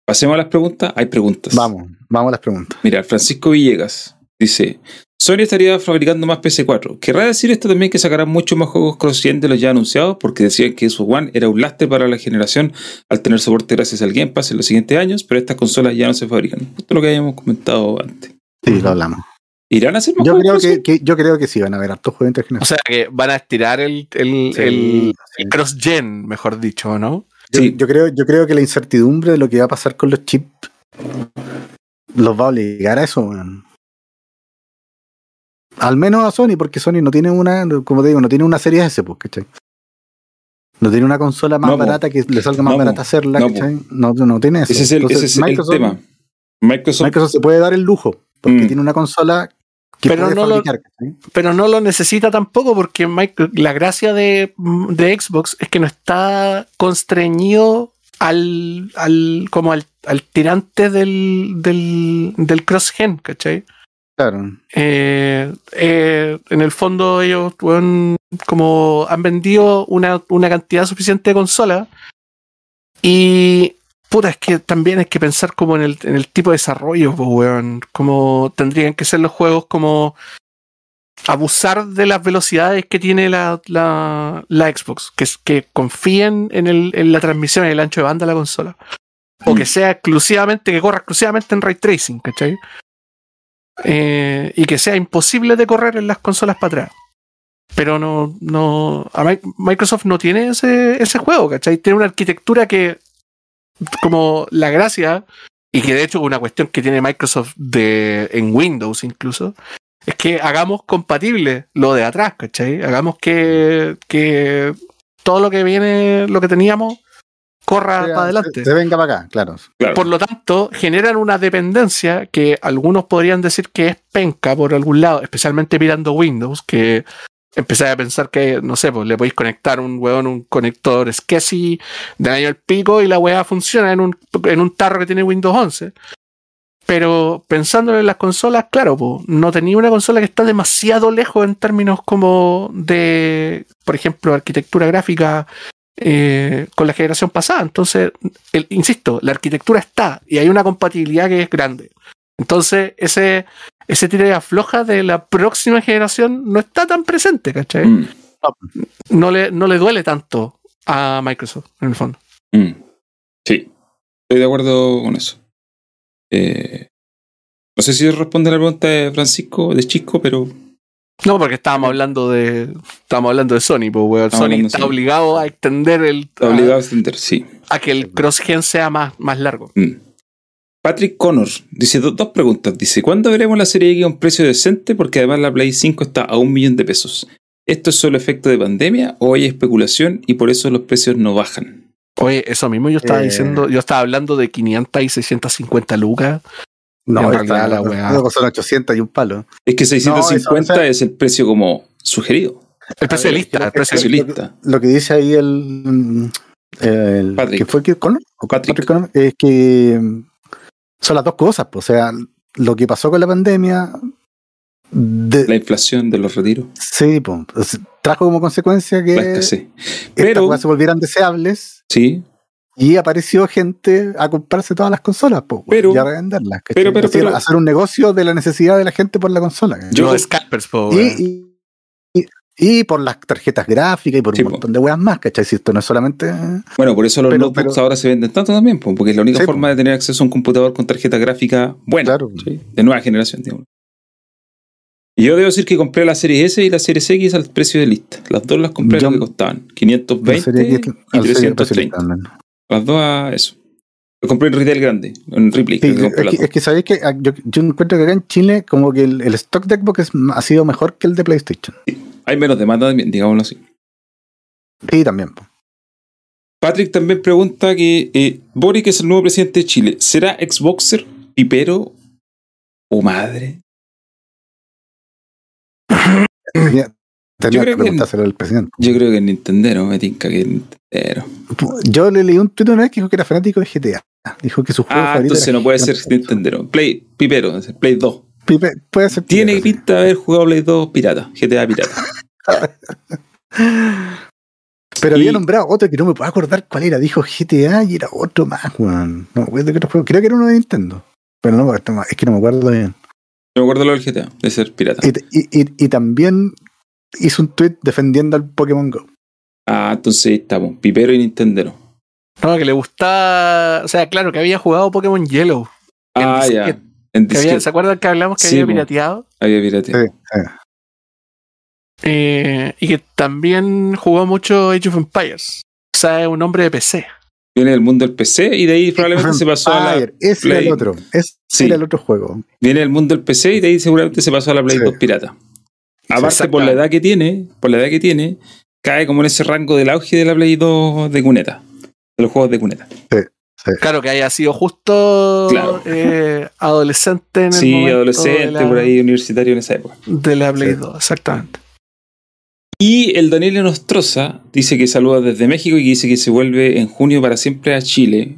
pasemos a las preguntas. Hay preguntas. Vamos, vamos a las preguntas. Mira, Francisco Villegas dice: Sony estaría fabricando más PC4. ¿Querrá decir esto también que sacarán muchos más juegos cross-gen de los ya anunciados? Porque decían que su One era un lastre para la generación al tener soporte gracias al Game Pass en los siguientes años, pero estas consolas ya no se fabrican. Esto es lo que habíamos comentado antes. Sí, lo hablamos. ¿Irán a hacer más Yo juegos creo que, que- yo creo que sí van a haber hartos juegos O sea que van a estirar el, el, Sí, el- sí. el cross-gen, mejor dicho, ¿no? Yo, Sí. yo creo, yo creo que la incertidumbre de lo que va a pasar con los chips los va a obligar a eso, weón. Al menos a Sony, porque Sony no tiene una, como te digo, no tiene una serie S, pues, ¿cachai? No tiene una consola más No, po. barata que le salga más No, po. barata hacerla, No, po. ¿cachai? No, no tiene eso. Ese es el, Entonces, ese es el Microsoft, tema. Microsoft, Microsoft se puede dar el lujo, porque Mm. tiene una consola que Pero puede no lo- fabricar, ¿cachai? Pero no lo necesita tampoco porque Micro- la gracia de, de Xbox es que no está constreñido al, al como al, al tirante del, del, del cross-gen, ¿cachai? Claro. Eh, eh, en el fondo ellos como han vendido una, una cantidad suficiente de consolas y puta, es que también hay que pensar como en el, en el tipo de desarrollo, weón. como tendrían que ser los juegos como abusar de las velocidades que tiene la, la, la Xbox, que, que confíen en, el, en la transmisión, en el ancho de banda de la consola. O que Mm. sea exclusivamente, que corra exclusivamente en ray tracing, ¿cachai? Eh, y que sea imposible de correr en las consolas para atrás. Pero no, no. Microsoft no tiene ese, ese juego, ¿cachai? Tiene una arquitectura que, como la gracia, y que de hecho es una cuestión que tiene Microsoft de, en Windows incluso, es que hagamos compatible lo de atrás, ¿cachai? Hagamos que, que todo lo que viene, lo que teníamos, corra para adelante. Se, se venga para acá, claro. claro. Por lo tanto, generan una dependencia que algunos podrían decir que es penca por algún lado, especialmente mirando Windows, que empezáis a pensar que, no sé, pues le podéis conectar un hueón, un conector SCSI de año al pico y la weá funciona en un, en un tarro que tiene Windows 11. Pero pensándolo en las consolas, claro, pues, no tenía una consola que está demasiado lejos en términos como de, por ejemplo, arquitectura gráfica eh, con la generación pasada. Entonces, el- insisto, la arquitectura está y hay una compatibilidad que es grande. Entonces, ese, ese tira afloja de la próxima generación no está tan presente, ¿cachai? Mm, No, le, no le duele tanto a Microsoft, en el fondo. mm. Sí, estoy de acuerdo con eso. Eh, no sé si responde la pregunta de Francisco, de Chisco, pero No, porque estábamos hablando de. Estábamos hablando de Sony, pues weón. Estamos Sony hablando de está Sony. obligado a extender el. está obligado a extender, sí. A, que el cross-gen sea más, más largo. Mm. Patrick Connor dice do- dos preguntas. Dice, ¿cuándo veremos la serie X a un precio decente? Porque además la Play 5 está a un millón de pesos. ¿Esto es solo efecto de pandemia o hay especulación y por eso los precios no bajan? Oye, eso mismo yo estaba Eh. diciendo, yo estaba hablando de 500 y 650 lucas. No, realidad la weá. luego son 800 y un palo. Es que 650 No, eso, o sea- es el precio como sugerido. El precio de lista, el precio de lista. Lo que dice ahí el. el Patrick. ¿Que fue Kirk Connor? ¿O Patrick. Connor? Es que mm, son las dos cosas. pues, o sea, lo que pasó con la pandemia. de- La inflación de los retiros. sí, pues, trajo como consecuencia que La escasez. estas Pero, se volvieran deseables sí, y apareció gente a comprarse todas las consolas pues, Pero- y a revenderlas. pero- pero- Hacer- pero- hacer un negocio de la necesidad de la gente por la consola. Yo- Los scalpers, po, y, y, y- y por las tarjetas gráficas y por Sí, un po. montón de weas más, ¿cachai? Si esto no es solamente. bueno, por eso los Pero- notebooks pero- ahora se venden tanto también, po, porque es la única Sí, forma de tener acceso a un computador con tarjeta gráfica buena, Claro. ¿sí? de nueva generación, digamos. Y yo debo decir que compré la serie S y la serie X al precio de lista. Las dos las compré a lo que costaban. la 520 serie que- y al serie 330. Las dos a eso. Lo compré en retail grande, en Ripley. Sí, que es, que, dos. es que sabéis que ah, yo, yo encuentro que acá en Chile como que el, el stock de Xbox es- ha sido mejor que el de PlayStation. Hay menos demanda también, digámoslo así. Sí, también. Patrick también pregunta que eh, Boric es el nuevo presidente de Chile. ¿Será Xboxer, pipero o madre? <coughs> Tenía, tenía creo que que- preguntárselo al presidente. Yo creo que Nintendero, me tinca que Nintendero. Yo le leí un tweet una vez que dijo que era fanático de GTA. Dijo que su juego Ah, favorito entonces no puede ser Nintendero. Play, pipero, Play 2. Pipe- puede ser Tiene sí. pinta de haber jugado Play 2 pirata, GTA pirata. <laughs> Pero Y- había nombrado otro que no me puedo acordar cuál era. Dijo GTA y era otro más, weón. No me acuerdo qué otro juego. Creo que era uno de Nintendo. Pero no, es que no me acuerdo bien. No me acuerdo lo del GTA, de ser pirata. Y- y- y también hizo un tweet defendiendo al Pokémon Go. Ah, entonces ahí estamos, pipero y Nintendero. No, que le gustaba. O sea, claro, que había jugado Pokémon Yellow. En Ah, ya. En Que había- disquete ¿Se acuerdan que hablamos que Sí, había po. pirateado? había pirateado. Sí, sí. Eh, y que también jugó mucho Age of Empires. O sea, es un hombre de PC. Viene del mundo del PC y de ahí probablemente se pasó a la, Ese era Play. el otro. Ese Sí. era el otro juego. viene del mundo del PC y de ahí seguramente se pasó a la Play Sí. 2 pirata. Aparte, por la edad que tiene, por la edad que tiene, cae como en ese rango del auge de la Play 2 de cuneta. De los juegos de cuneta. Claro, que haya sido justo Claro. eh, adolescente en el Sí, momento adolescente, la, por ahí, universitario en esa época. De la Play Sí. 2, exactamente. Y el Daniel Nostroza dice que saluda desde México y que dice que se vuelve en junio para siempre a Chile.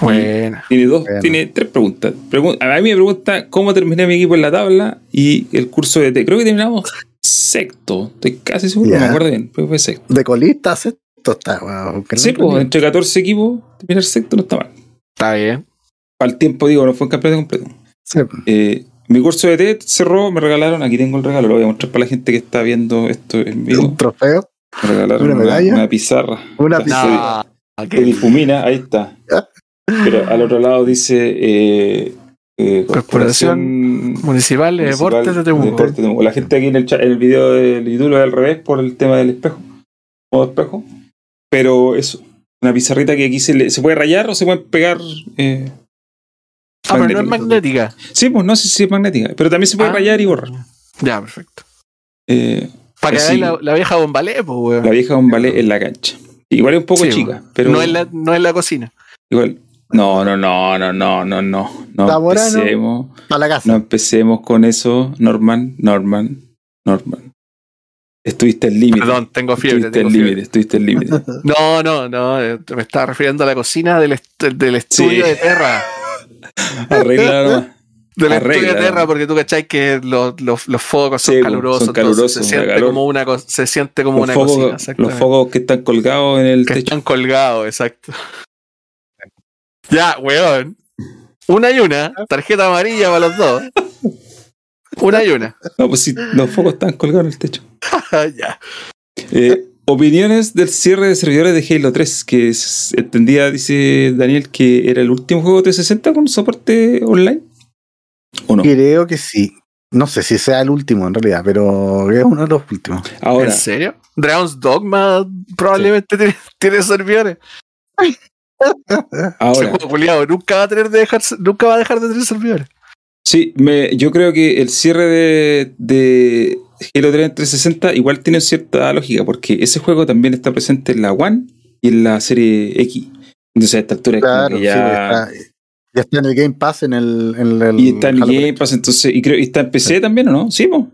Bueno. Tiene dos, Bueno. tiene tres preguntas. Pregun- a mí me pregunta cómo terminé mi equipo en la tabla y el curso de T. Creo que terminamos sexto. Estoy casi seguro, no me acuerdo bien, pero fue sexto. De colista, esto está, wow, que Sí, no- pues, entre 14 equipos, terminar sexto no está mal. Está bien. Al tiempo, digo, no fue un campeonato completo. Sí. Eh, mi curso de T cerró, me regalaron, aquí tengo el regalo, lo voy a mostrar para la gente que está viendo esto en vivo. Un trofeo, Me regalaron ¿Una medalla? una pizarra. una pizarra. No, que- difumina, ahí está. <laughs> Pero al otro lado dice eh, eh, Corporación Municipal de Municipal Deportes de Temuco. Deportes de Temuco. La gente aquí en el, chat, en el video del YouTube lo ve al revés por el tema del espejo. Modo espejo. Pero eso. Una pizarrita que aquí se, le- se puede rayar o se pueden pegar. eh, Ah, pero no es magnética. Sí, pues no sé si es magnética. Pero también se puede Ah. rayar y borrar. Ya, perfecto. Eh, Para que Sí. hagáis la, la vieja bombalé, pues, weón. la vieja ballet en la cancha. Igual es un poco Sí, chica, pero no, en la, no en la cocina. igual. No, no, no, no, no, no, no. No empecemos. Para la casa. No empecemos con eso, Norman, Norman, Norman. Estuviste al límite. Perdón, tengo fiebre. Estuviste tengo fiebre. límite, estuviste al límite. <laughs> No, no, no. eh, Me estaba refiriendo a la cocina del, est- del estudio Sí. de Terra. <laughs> Arregla nomás. <laughs> Del Arregla, estudio de Terra, porque tú cachai que los, los, los focos son Sí, calurosos. son calurosos, se siente calor. como una, se siente como Los una cocina. focos, los focos que están colgados en el que techo. están colgados, exacto. Ya, weón. Una y una. Tarjeta amarilla para los dos. Una y una. No, pues sí, los focos están colgados en el techo. <laughs> ya. Eh, opiniones del cierre de servidores de Halo 3, que es- entendía, dice Daniel, que era el último juego 360 con soporte online. ¿O no? Creo que sí. No sé si sea el último en realidad, pero es uno de los últimos. Ahora, ¿En serio? Dragon's Dogma probablemente tiene, tiene servidores. Ahora, <laughs> nunca va a tener de dejar, nunca va a dejar de tener servidores. Sí, me, yo creo que el cierre de, de Halo 3 en 360 igual tiene cierta lógica, porque ese juego también está presente en la One y en la serie X. Entonces a esta altura es Claro, que sí, ya. pues, está, ya está en el Game Pass en el. En el y está en Halo Game Pass, entonces. Y creo y está en PC también, ¿o no? Sí, po,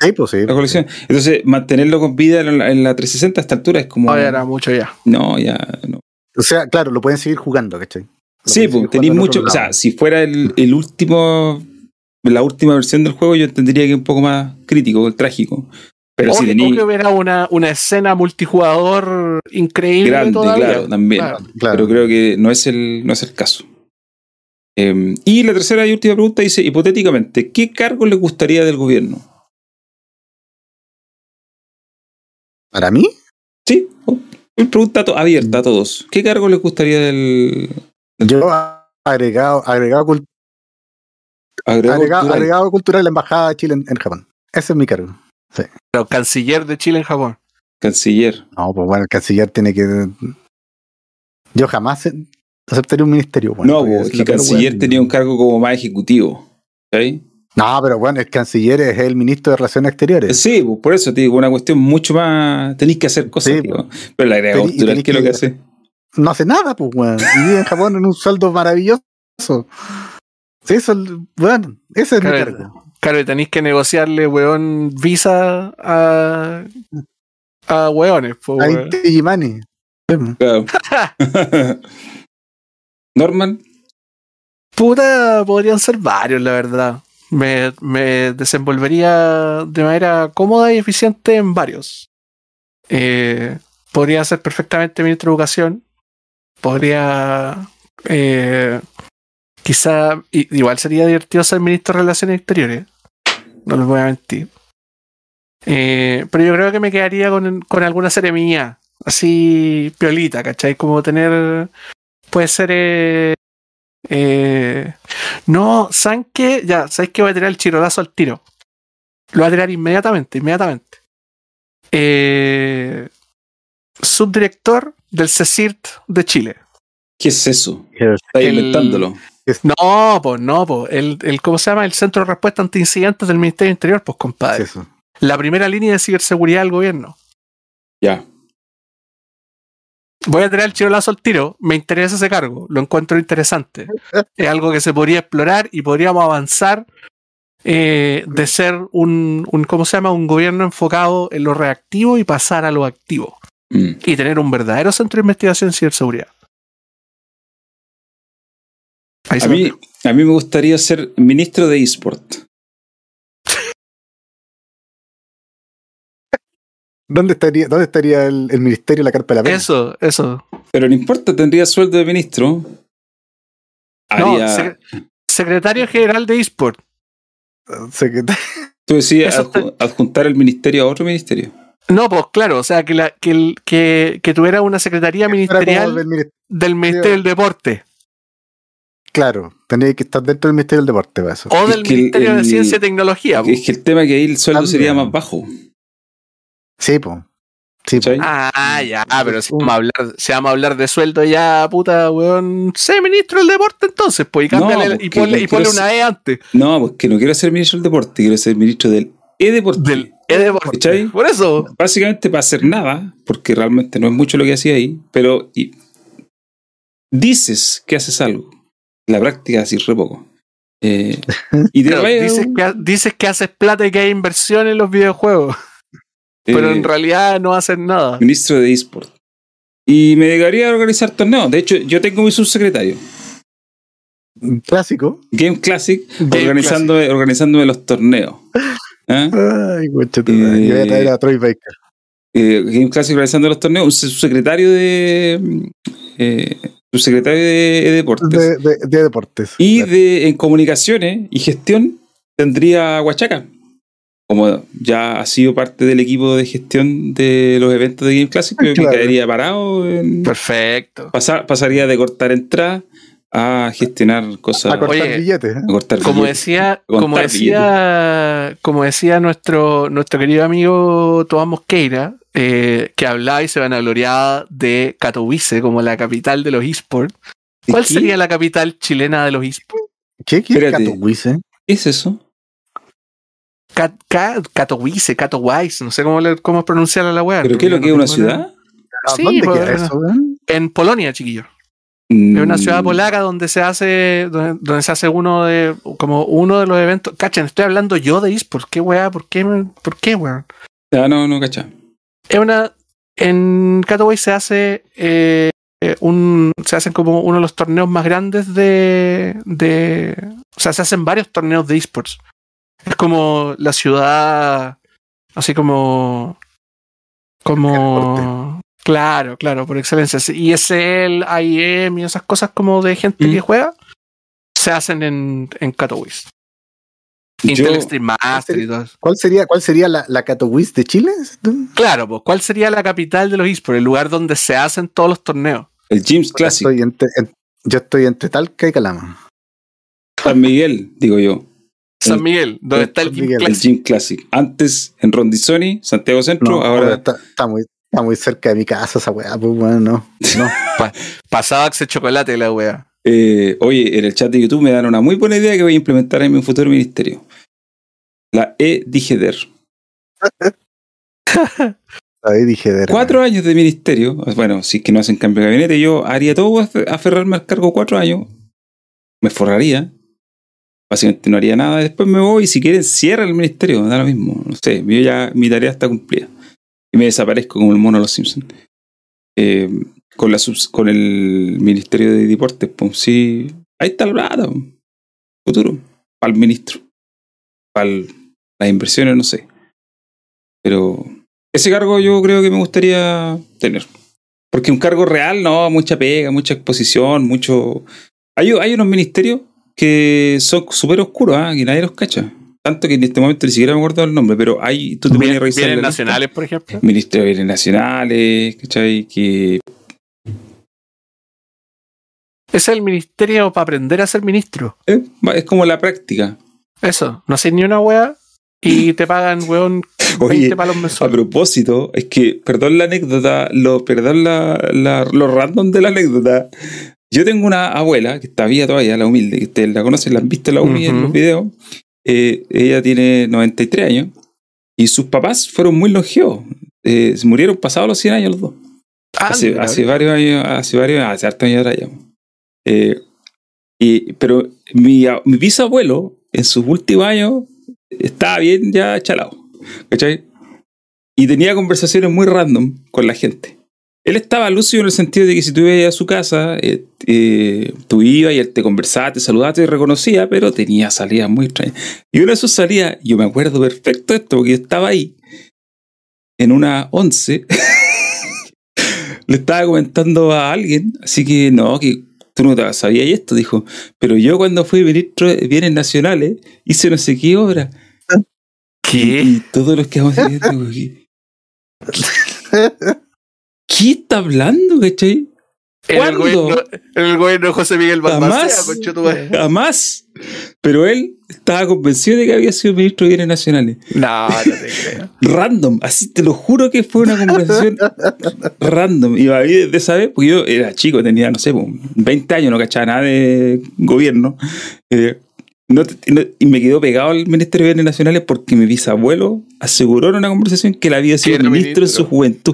Sí, pues sí. la colección. Entonces, mantenerlo con vida en la, en la 360 a esta altura es como. No, ya era mucho ya. No, ya. No. O sea, claro, lo pueden seguir jugando, ¿cachai? Lo Sí, pues tenéis mucho. O sea, si fuera el, el último. La última versión del juego, yo entendería que es un poco más crítico, trágico. Pero o, si tenéis. que hubiera una, una escena multijugador increíble Grande, todavía. claro, también. Claro. Claro. Pero creo que no es el, no es el caso. Eh, y la tercera y última pregunta dice: hipotéticamente, ¿qué cargo le gustaría del gobierno? ¿Para mí? Sí, una pregunta to- abierta a todos. ¿Qué cargo les gustaría del Yo agregado, agregado, cul- agregado agregado, cultural? agregado cultural de la Embajada de Chile en, en Japón. Ese es mi cargo. Pero canciller de Chile en Japón. Canciller. No, pues bueno, el canciller tiene que. Yo jamás aceptaría un ministerio. bueno, no, porque po, es es que la peor canciller tenía un cargo como más ejecutivo. ¿sí? No, pero bueno, el canciller es el ministro de Relaciones Exteriores. Sí, pues, por eso te digo, una cuestión mucho más. Tenéis que hacer cosas. Sí, digo. Pero la cultural, tenés ¿qué es lo que hace? No hace nada, pues, weón. Y vive en Japón en un sueldo maravilloso. Sí, eso, bueno, ese es mi Claro. cargo. Claro, y tenéis que negociarle, weón, visa a, a weones. po, Ahí weón. Digimani. Claro. <laughs> <laughs> Norman, Puta, podrían ser varios, la verdad. Me, me desenvolvería de manera cómoda y eficiente en varios. Eh, podría ser perfectamente ministro de Educación. Podría. eh, quizá. Igual sería divertido ser ministro de Relaciones Exteriores. No les voy a mentir. Eh, pero yo creo que me quedaría con, con alguna mía. Así, piolita, ¿cachai? Como tener. Puede ser. Eh, no, ¿saben qué? Ya, ¿sabéis que voy a tirar el chirolazo al tiro? Lo voy a tirar inmediatamente, inmediatamente. Eh, subdirector del CECIRT de Chile. ¿qué es eso? Está El- inventándolo. No, pues no, pues. El, el, ¿Cómo se llama? El Centro de Respuesta ante Incidentes del Ministerio Interior, pues Es compadre. eso. La primera línea de ciberseguridad del gobierno. Ya. Voy a tirar el chirolazo al tiro. Me interesa ese cargo. Lo encuentro interesante. <laughs> Es algo que se podría explorar y podríamos avanzar eh, de ser un, un, ¿cómo se llama? Un gobierno enfocado en lo reactivo y pasar a lo activo. Mm. Y tener un verdadero centro de investigación en ciberseguridad. Ahí A mí, a mí me gustaría ser ministro de eSport. ¿Dónde estaría, dónde estaría el, el ministerio de la carpa de la pena? Eso, eso. Pero no importa, tendría sueldo de ministro. No, sec- secretario general de eSport. Secretario- tú decías adju- adjuntar el ministerio a otro ministerio. No, pues claro, o sea, que, la, que, el- que, que tuviera una secretaría ministerial del mini- del Ministerio del Deporte Claro, tendría que estar dentro del ministerio del deporte para eso. o Es del el- Ministerio de Ciencia y Tecnología. Es que el tema es que ahí el sueldo También. sería más bajo. Sí, pues. Sí. Ah, ya, pero si vamos, a hablar, si vamos a hablar de sueldo ya, puta, weón, sé ministro del deporte entonces, pues, y, cámbiale- No, y ponle, y una E antes No, porque no quiero ser ministro del deporte, quiero ser ministro del e-deporte. del E deporte. ¿Cachai? Por eso, Básicamente para hacer nada, porque realmente no es mucho lo que hacía ahí, pero y- dices que haces algo. La práctica así re poco. Eh, <laughs> y te claro, dices, que, dices que haces plata y que hay inversión en los videojuegos, pero eh, en realidad no hacen nada. ministro de eSport. Y me dedicaría a organizar torneos. De hecho, yo tengo mi subsecretario, clásico. Game Classic, Game organizando, organizándome los torneos. ¿Ah? Ay. Yo voy a traer a Troy Baker. Eh, Game Classic organizando los torneos, un subsecretario de eh, subsecretario de, de deportes. De, de- de deportes. Y Claro. de en comunicaciones y gestión tendría a Huachaca. Como ya ha sido parte del equipo de gestión de los eventos de Game Classic, creo Claro. que quedaría parado. en- Perfecto. pasar- pasaría de cortar entradas a gestionar cosas. a cortar Oye, billetes. ¿eh? a cortar Como billetes. decía, como decía, como decía nuestro, nuestro querido amigo Tomás Mosqueira, eh, que hablaba y se vanagloriaba de Katowice como la capital de los esports. ¿De ¿Cuál sería la capital chilena de los esports? ¿Qué? ¿Qué es Espérate. Katowice? ¿Qué es eso? Ka- Ka- Katowice, Katowice, no sé cómo, le- cómo pronunciar a la weá. ¿Pero qué es lo que es una ciudad? ¿A Sí, ¿Dónde queda eso, en Polonia, chiquillo. Mm, Es una ciudad polaca donde se hace, donde, donde se hace uno de, como uno de los eventos. Cachen, estoy hablando yo de esports. ¿Qué weá? ¿Por qué? ¿Por qué, weón? Ah, no, no, cacha. Es una. En Katowice se hace eh, eh, un. Se hacen como uno de los torneos más grandes de. de o sea, se hacen varios torneos de esports. Es como la ciudad. Así como. Como. Claro, claro, por excelencia. ISL, IEM y esas cosas como de gente Mm. que juega. Se hacen en, en Katowice. Yo- Intel Extreme Master y todo eso. ¿Cuál sería, cuál sería la, la Katowice de Chile? Claro, pues, ¿cuál sería la capital de los esports? El lugar donde se hacen todos los torneos. El James Classic, Estoy entre- en- yo estoy entre Talca y Calama. San Miguel, digo yo. San El- Miguel, donde el está el Gym Miguel. El Classic. Gym Classic. Antes en Rondizoni, Santiago Centro, No, ahora. está, está muy, está muy cerca de mi casa esa weá, pues bueno, no. no. <laughs> Pasaba Axe Chocolate la wea. Eh, oye, en el chat de YouTube me dan una muy buena idea que voy a implementar en mi futuro ministerio. La E E-Digeder. De Cuatro años de ministerio. Bueno, si es que no hacen cambio de gabinete, yo haría todo a aferrarme al cargo cuatro años. Me forraría. Básicamente no haría nada. Después me voy y si quieren cierra el ministerio. Da lo mismo. No sé. Yo ya, mi tarea está cumplida. Y me desaparezco como el mono de los Simpsons. Eh, con, la subs- con el Ministerio de Deportes, pues sí. Ahí está la plata. pues. Futuro. Para el ministro. Para las inversiones, no sé. Pero ese cargo yo creo que me gustaría tener. Porque un cargo real, no, mucha pega, mucha exposición, mucho. Hay, hay unos ministerios que son súper oscuros, ¿ah? que nadie los cacha. Tanto que en este momento ni siquiera me acuerdo del nombre, pero hay. Tú te pones a revisar bienes lista. nacionales, por ejemplo. Ministerio de Bienes Nacionales, ¿cachai? Que. Es el ministerio para aprender a ser ministro. eh, es como la práctica. Eso, no haces ni una wea y <laughs> te pagan, weón, 20 Oye, palos A mensuales. propósito, es que, perdón la anécdota, lo, perdón la, la- lo random de la anécdota. Yo tengo una abuela que está viva todavía, la humilde, que ustedes la conocen, la han visto en la uni en Ujú. los videos. Eh, ella tiene 93 años y sus papás fueron muy longevos. Eh, se murieron pasados los 100 años los dos. hace, Anda, hace varios años, hace varios hace hartos años atrás ya. Eh, y, pero mi, mi bisabuelo, en sus últimos años, estaba bien ya chalado. ¿Cachai? Y tenía conversaciones muy random con la gente. Él estaba lúcido en el sentido de que si tú ibas a su casa, eh, eh, tú ibas y él te conversaba, te saludaba, te reconocía, pero tenía salidas muy extrañas. Y una de sus salidas, yo me acuerdo perfecto de esto, porque yo estaba ahí, en una once, <laughs> le estaba comentando a alguien, así que no, que tú no te sabías esto, dijo, pero yo cuando fui ministro de Bienes Nacionales hice no sé qué obra. Y, ¿Qué? y todos los que vamos a <laughs> ¿qué, ¿qué está hablando, cachai? El, el gobierno de José Miguel Balmaceda, Jamás. Jamás. Pero él estaba convencido de que había sido ministro de Bienes Nacionales. No, no te creo. Random, así te lo juro que fue una conversación <laughs> random. Y a mí desde esa vez, porque yo era chico, tenía, no sé, pues, 20 años, no cachaba nada de gobierno. Eh, no no- y me quedó pegado al Ministerio de Bienes Nacionales porque mi bisabuelo aseguró en una conversación que él había sido ministro, en su juventud.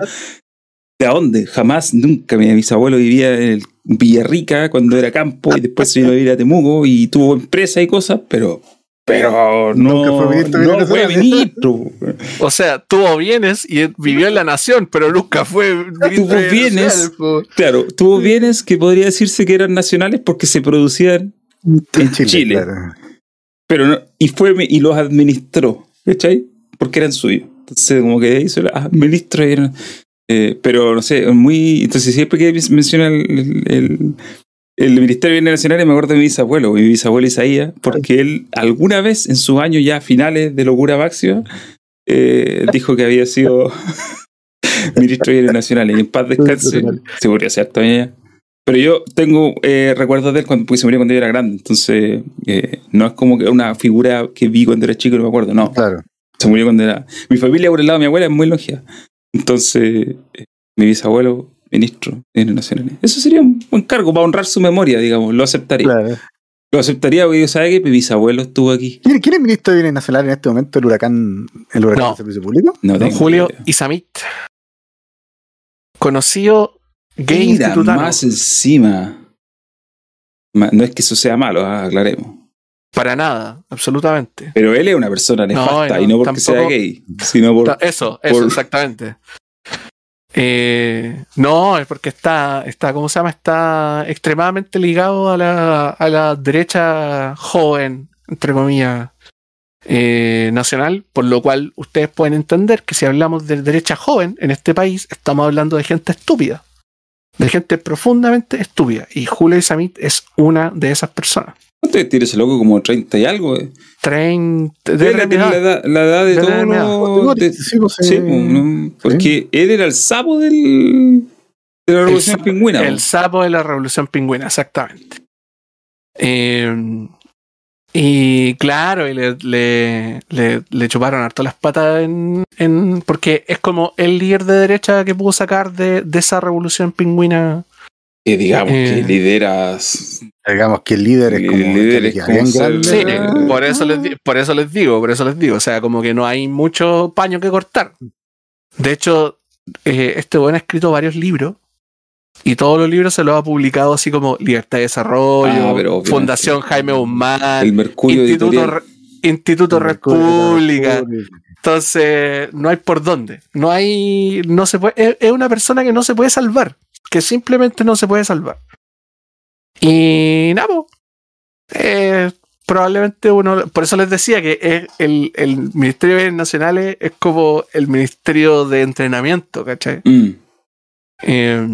¿De dónde? Jamás, nunca. Mi bisabuelo vivía en el Villarrica cuando era campo y después se vino a vivir a Temuco y tuvo empresa y cosas, pero. Pero no, Nunca fue ministro de no fue ministro. O sea, tuvo bienes y vivió en la nación, pero nunca fue ministro Tuvo bienes. Claro, tuvo bienes que podría decirse que eran nacionales porque se producían, En Chile. Chile. claro. pero no, y fue y los administró, ¿cachai? Porque eran suyos. Entonces, como que hizo la administra y eran- eh, pero no sé, muy. Entonces, siempre que menciona el, el, el- Ministerio de Bienes Nacionales, me acuerdo de mi bisabuelo, mi bisabuelo Isaías, porque él alguna vez en sus años ya finales de locura máxima eh, dijo que había sido <laughs> ministro de Bienes Nacionales. Y en paz descanse, se harto años ya. Pero yo tengo eh, recuerdos de él cuando, porque se murió cuando yo era grande, entonces eh, no es como que una figura que vi cuando era chico, no me acuerdo, no. Claro. Se murió cuando era. Mi familia por el lado de mi abuela es muy longeva. Entonces, mi bisabuelo, ministro de Bienes Nacionales. Eso sería un buen cargo para honrar su memoria, digamos. Lo aceptaría. claro. Lo aceptaría porque yo sabe que mi bisabuelo estuvo aquí. ¿Quién, quién es ministro de Bienes Nacionales en este momento? ¿El huracán, el huracán No. de servicio público? No Don tengo Julio idea. Isamit. conocido gay Mira, institutano. más encima. Ma- No es que eso sea malo, ah, aclaremos. Para nada, absolutamente. Pero él es una persona nefasta no, y no porque sea gay, sino por. Eso, eso, por- exactamente. Eh, no, es porque está, está, ¿cómo se llama? Está extremadamente ligado a la, a la derecha joven, entre comillas, eh, nacional, por lo cual ustedes pueden entender que si hablamos de derecha joven en este país, estamos hablando de gente estúpida, de gente profundamente estúpida, y Julio Isamit es una de esas personas. Usted tiene ese loco como 30 y algo. eh. 30, de la la edad. edad, la edad de, De todos los. de- Sí, pues, sí, eh, pues, ¿no? porque él era el sapo del, de la revolución pingüina. El pues. sapo de la revolución pingüina, exactamente. Eh, y claro, y le, le, le, le chuparon harto las patas en, en- Porque es como el líder de derecha que pudo sacar de, de esa revolución pingüina. Que digamos Eh. que lideras. Digamos que el líder es El como, líder que es como ser-. Sí, Eh. por eso, les, por eso les digo, por eso les digo. O sea, como que no hay mucho paño que cortar. De hecho, eh, este buen ha escrito varios libros. Y todos los libros se los ha publicado así como Libertad de Desarrollo, Ah. Fundación Jaime Guzmán, El Mercurio Instituto. Re- Instituto El Mercurio República. República. Entonces, no hay por dónde. No hay. No se puede. Es, es una persona que no se puede salvar. Que simplemente no se puede salvar. Y nada. Eh, probablemente uno. Por eso les decía que es el, el Ministerio de Bienes Nacionales es como el Ministerio de Entrenamiento, ¿cachai? Mm. Eh,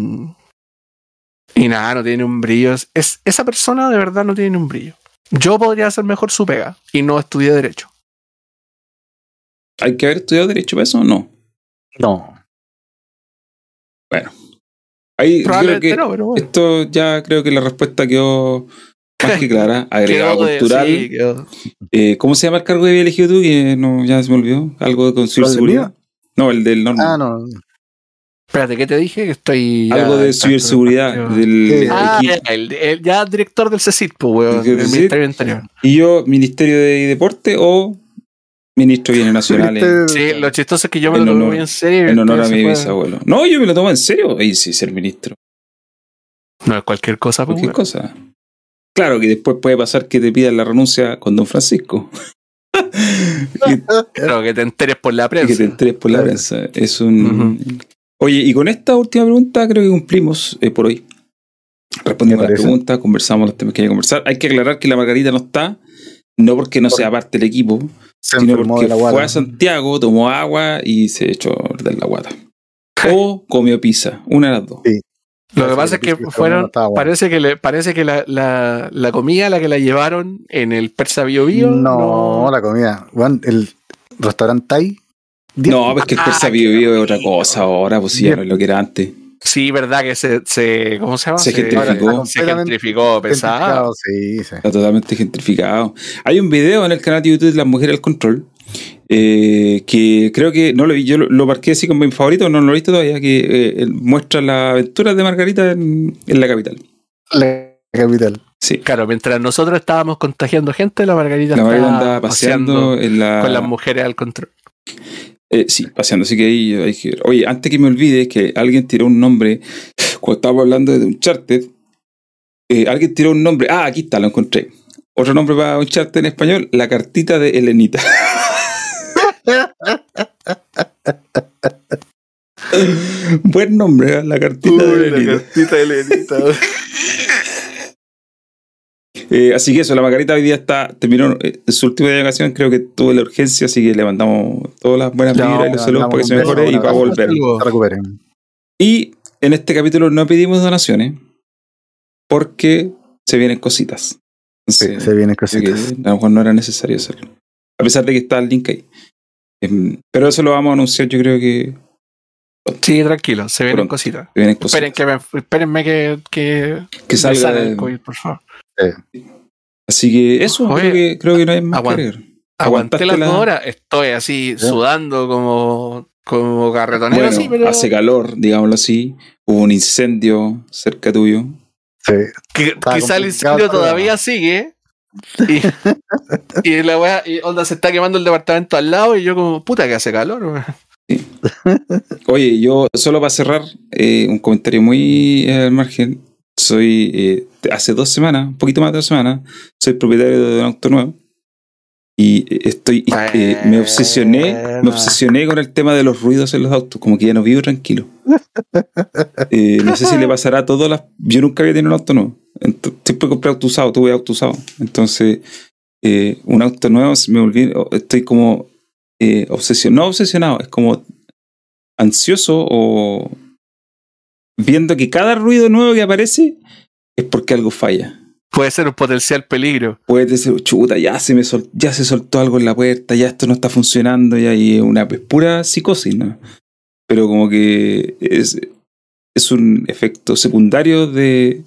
y nada, no tiene un brillo. Es, es- esa persona de verdad no tiene un brillo. Yo podría hacer mejor su pega y no estudié Derecho. ¿Hay que haber estudiado Derecho para eso o no? No. Ahí creo Probablemente que no, pero bueno. esto ya creo que la respuesta quedó más que clara. <laughs> Agregado Quedó de- cultural. sí, quedó- Eh, ¿Cómo se llama el cargo que había elegido tú? Que no, ya se me olvidó. Algo con ¿Cuál, el ciberseguridad. No, el del normal. Ah, no. Espérate, ¿qué te dije? Que estoy. Algo de ciberseguridad. Del. Ah, equi- ya, el, el- ya director del CECIT, pues, weón. Del. Ministerio del Interior. Y yo, Ministerio de Deporte o Ministro de Bienes Nacionales. Este- Sí, lo chistoso es que yo me En lo tomo honor- muy en serio. y En honor a mi fue- bisabuelo. No, yo me lo tomo en serio. Ahí sí, ser ministro. No es cualquier cosa, pues, Cualquier cosa. Claro que después puede pasar que te pidan la renuncia con don Francisco. <laughs> y, Claro, que te enteres por la y que prensa. te enteres por la prensa. Es un. Oye, y con esta última pregunta creo que cumplimos eh, por hoy. Respondimos las preguntas, conversamos los temas que hay que conversar. Hay que aclarar que la Margarita no está, no porque no sea parte del equipo, Se sino enfermó porque de la fue a Santiago, tomó agua y se echó a perder la guata. <laughs> O comió pizza, una de las dos. Sí. Lo que pasa es que fueron. Parece que, le, parece que la, la, la comida, la que la llevaron en el Persa Bio Bio. No, la comida. Bueno, el restaurante Thai. No, pues que el Ah, persa qué Bio Bio es otra cosa ahora, pues sí, ya no es lo que era antes. Sí, verdad que se. se ¿Cómo se llama? Se gentrificó. Se gentrificó, pesado. Sí, sí. Está totalmente gentrificado. Hay un video en el canal de YouTube de las mujeres al control. eh, que creo que no lo vi, yo lo, lo marqué así como mi favorito, no lo he visto todavía, que eh, él muestra las aventuras de Margarita en, en la capital. La capital. Sí. Claro, mientras nosotros estábamos contagiando gente, la Margarita La Margarita estaba andaba paseando en la. con las mujeres al control. Eh, sí, paseando. Así que ahí hay que ver. Oye, antes que me olvide que alguien tiró un nombre, cuando estábamos hablando de Uncharted, eh, alguien tiró un nombre. Ah, aquí está, lo encontré. Otro nombre para Uncharted en español, la cartita de Elenita. <laughs> Buen nombre, ¿eh? la cartita de Elenita. <laughs> Eh, así que eso, la Margarita hoy día está, terminó eh, su última día de vacaciones, creo que tuvo la urgencia, así que le mandamos todas las buenas vibras y los saludos para que se mejore y para volver. Recuperen. Y en este capítulo no pedimos donaciones porque se vienen cositas. Sí, se vienen cositas. a lo mejor no era necesario hacerlo. A pesar de que está el link ahí. Em, pero eso lo vamos a anunciar, yo creo que Sí, tranquilo, se vienen Pronto. cositas. se vienen cositas. Esperen que me, espérenme que, que, salga. el COVID, por favor. Así que eso, Oye, creo, que, creo que no hay más que aguant- agregar. Aguanté las la- dos horas, estoy así sudando como, como carretonero, Bueno, sí, pero hace calor, digámoslo así. Hubo un incendio cerca tuyo. Sí. que- quizá el incendio todavía sigue. Y, <laughs> y la weá, y onda se está quemando el departamento al lado y yo como, puta que hace calor, weón. Oye, yo solo para cerrar, eh, un comentario muy eh, al margen. Soy, eh, hace dos semanas, un poquito más de dos semanas, soy propietario de un auto nuevo. Y eh, estoy, eh, me obsesioné, me obsesioné con el tema de los ruidos en los autos, como que ya no vivo tranquilo. <laughs> Eh, no sé si le pasará a todas las. Yo nunca había tenido un auto nuevo. Ent- siempre compré auto usado, tuve auto usado. Entonces, eh, un auto nuevo, me volví, estoy como eh, obsesionado, no obsesionado, es como ansioso o viendo que cada ruido nuevo que aparece es porque algo falla. Puede ser un potencial peligro. Puede decir, chuta, ya se me sol- ya se soltó algo en la puerta, ya esto no está funcionando, ya y una es pura psicosis, ¿no? Pero como que es, es un efecto secundario de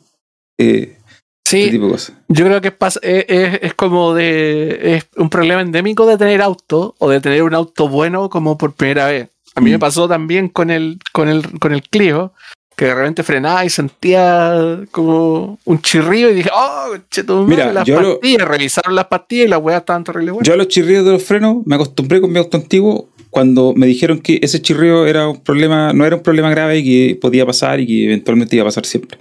eh, este Sí, tipo de cosas. yo creo que es, es, como de. Es un problema endémico de tener auto o de tener un auto bueno como por primera vez. A mí me Mm. pasó también con el, con el, con el Clio, que de repente frenaba y sentía como un chirrío y dije, oh, cheto, Mira, las yo lo- pastillas, revisaron las pastillas y las weas estaban terrible buenas. Yo a los chirridos de los frenos me acostumbré con mi auto antiguo cuando me dijeron que ese chirrido era un problema, no era un problema grave y que podía pasar y que eventualmente iba a pasar siempre.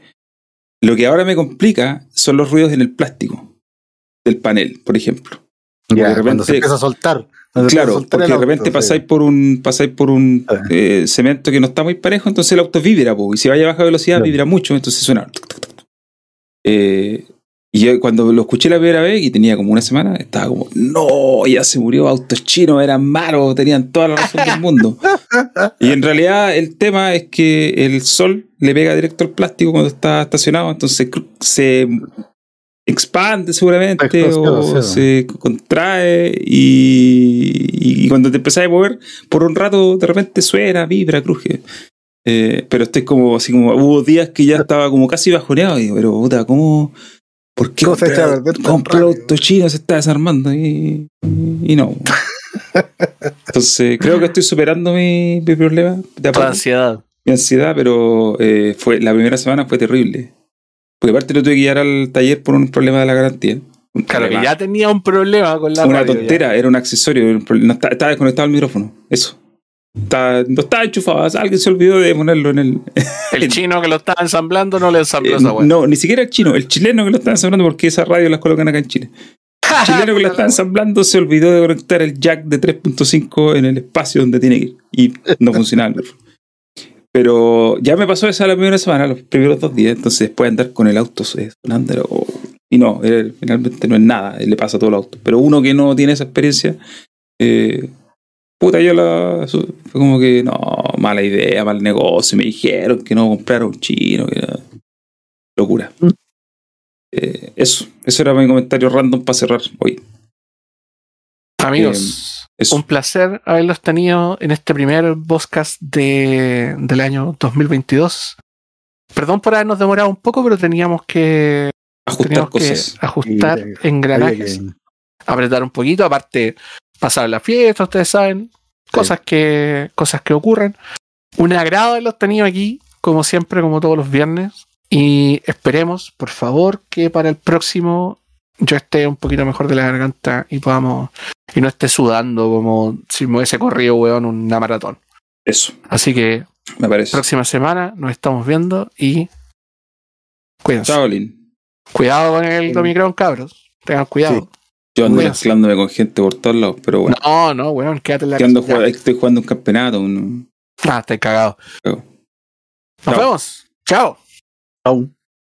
Lo que ahora me complica son los ruidos en el plástico del panel, por ejemplo. Ya, de repente- cuando se empieza a soltar. Claro, porque de auto, repente sí. pasáis por un pasáis por un eh, cemento que no está muy parejo, entonces el auto vibra, po, y si vaya a baja velocidad Claro. vibra mucho, entonces suena. tuc, tuc, tuc, tuc. Eh, y yo cuando lo escuché la primera vez, y tenía como una semana, estaba como, no, ya se murió, autos chinos eran malos, tenían toda la razón del mundo. Y en realidad el tema es que el sol le pega directo al plástico cuando está estacionado, entonces se expande seguramente o se contrae y, y cuando te empezás a mover por un rato de repente suena, vibra, cruje. Eh, pero estoy como así como hubo días que ya estaba como casi bajoneado y digo, pero puta, ¿cómo? ¿Por qué ¿Cómo se echa a comprar- auto chino se está desarmando y, y no. <laughs> Entonces creo que estoy superando mi, mi problema de ansiedad. mi ansiedad, pero eh, fue la primera semana fue terrible. Porque aparte lo tuve que llevar al taller por un problema de la garantía. Un Claro, que ya tenía un problema con la una radio, ya. tontera, era un accesorio, no estaba desconectado el micrófono, eso. Está- no estaba enchufado, alguien se olvidó de ponerlo en el... <laughs> El chino que lo estaba ensamblando no le ensambló eh, esa wea. no, ni siquiera el chino, el chileno que lo estaba ensamblando porque esas radios las colocan acá en Chile. <laughs> El chileno que lo está ensamblando se olvidó de conectar el jack de 3.5 en el espacio donde tiene que ir y no funcionaba el micrófono. Pero ya me pasó esa la primera semana, los primeros dos días, entonces después de andar con el auto sonando, oh, y no, eh, finalmente no es nada, eh, le pasa a todo el auto. Pero uno que no tiene esa experiencia, eh, puta, yo la. Fue como que, no, mala idea, mal negocio, me dijeron que no comprara un chino, que era locura. Mm. Eh, eso, eso era mi comentario random para cerrar hoy. Amigos, Eso. un placer haberlos tenido en este primer podcast de, del año 2022. Perdón por habernos demorado un poco, pero teníamos que, Ajustar teníamos que ajustar engranajes, que- apretar un poquito, aparte pasar la fiesta, ustedes saben, cosas que, cosas que ocurren. Un agrado haberlos tenido aquí, como siempre, como todos los viernes. Y esperemos, por favor, que para el próximo yo esté un poquito mejor de la garganta y podamos. y no esté sudando como si me hubiese corrido, weón, una maratón. Eso, Así que me parece. próxima semana nos estamos viendo y cuídense. Chao, Lin. Cuidado con el Sí. Domicron, cabros. Tengan cuidado. Yo ando Cuídense. mezclándome con gente por todos lados, pero bueno. No, no, weón, quédate en la casa. jugando- estoy jugando un campeonato. un- Ah, estoy cagado. Chao. Nos Chao. vemos. Chao. Chau.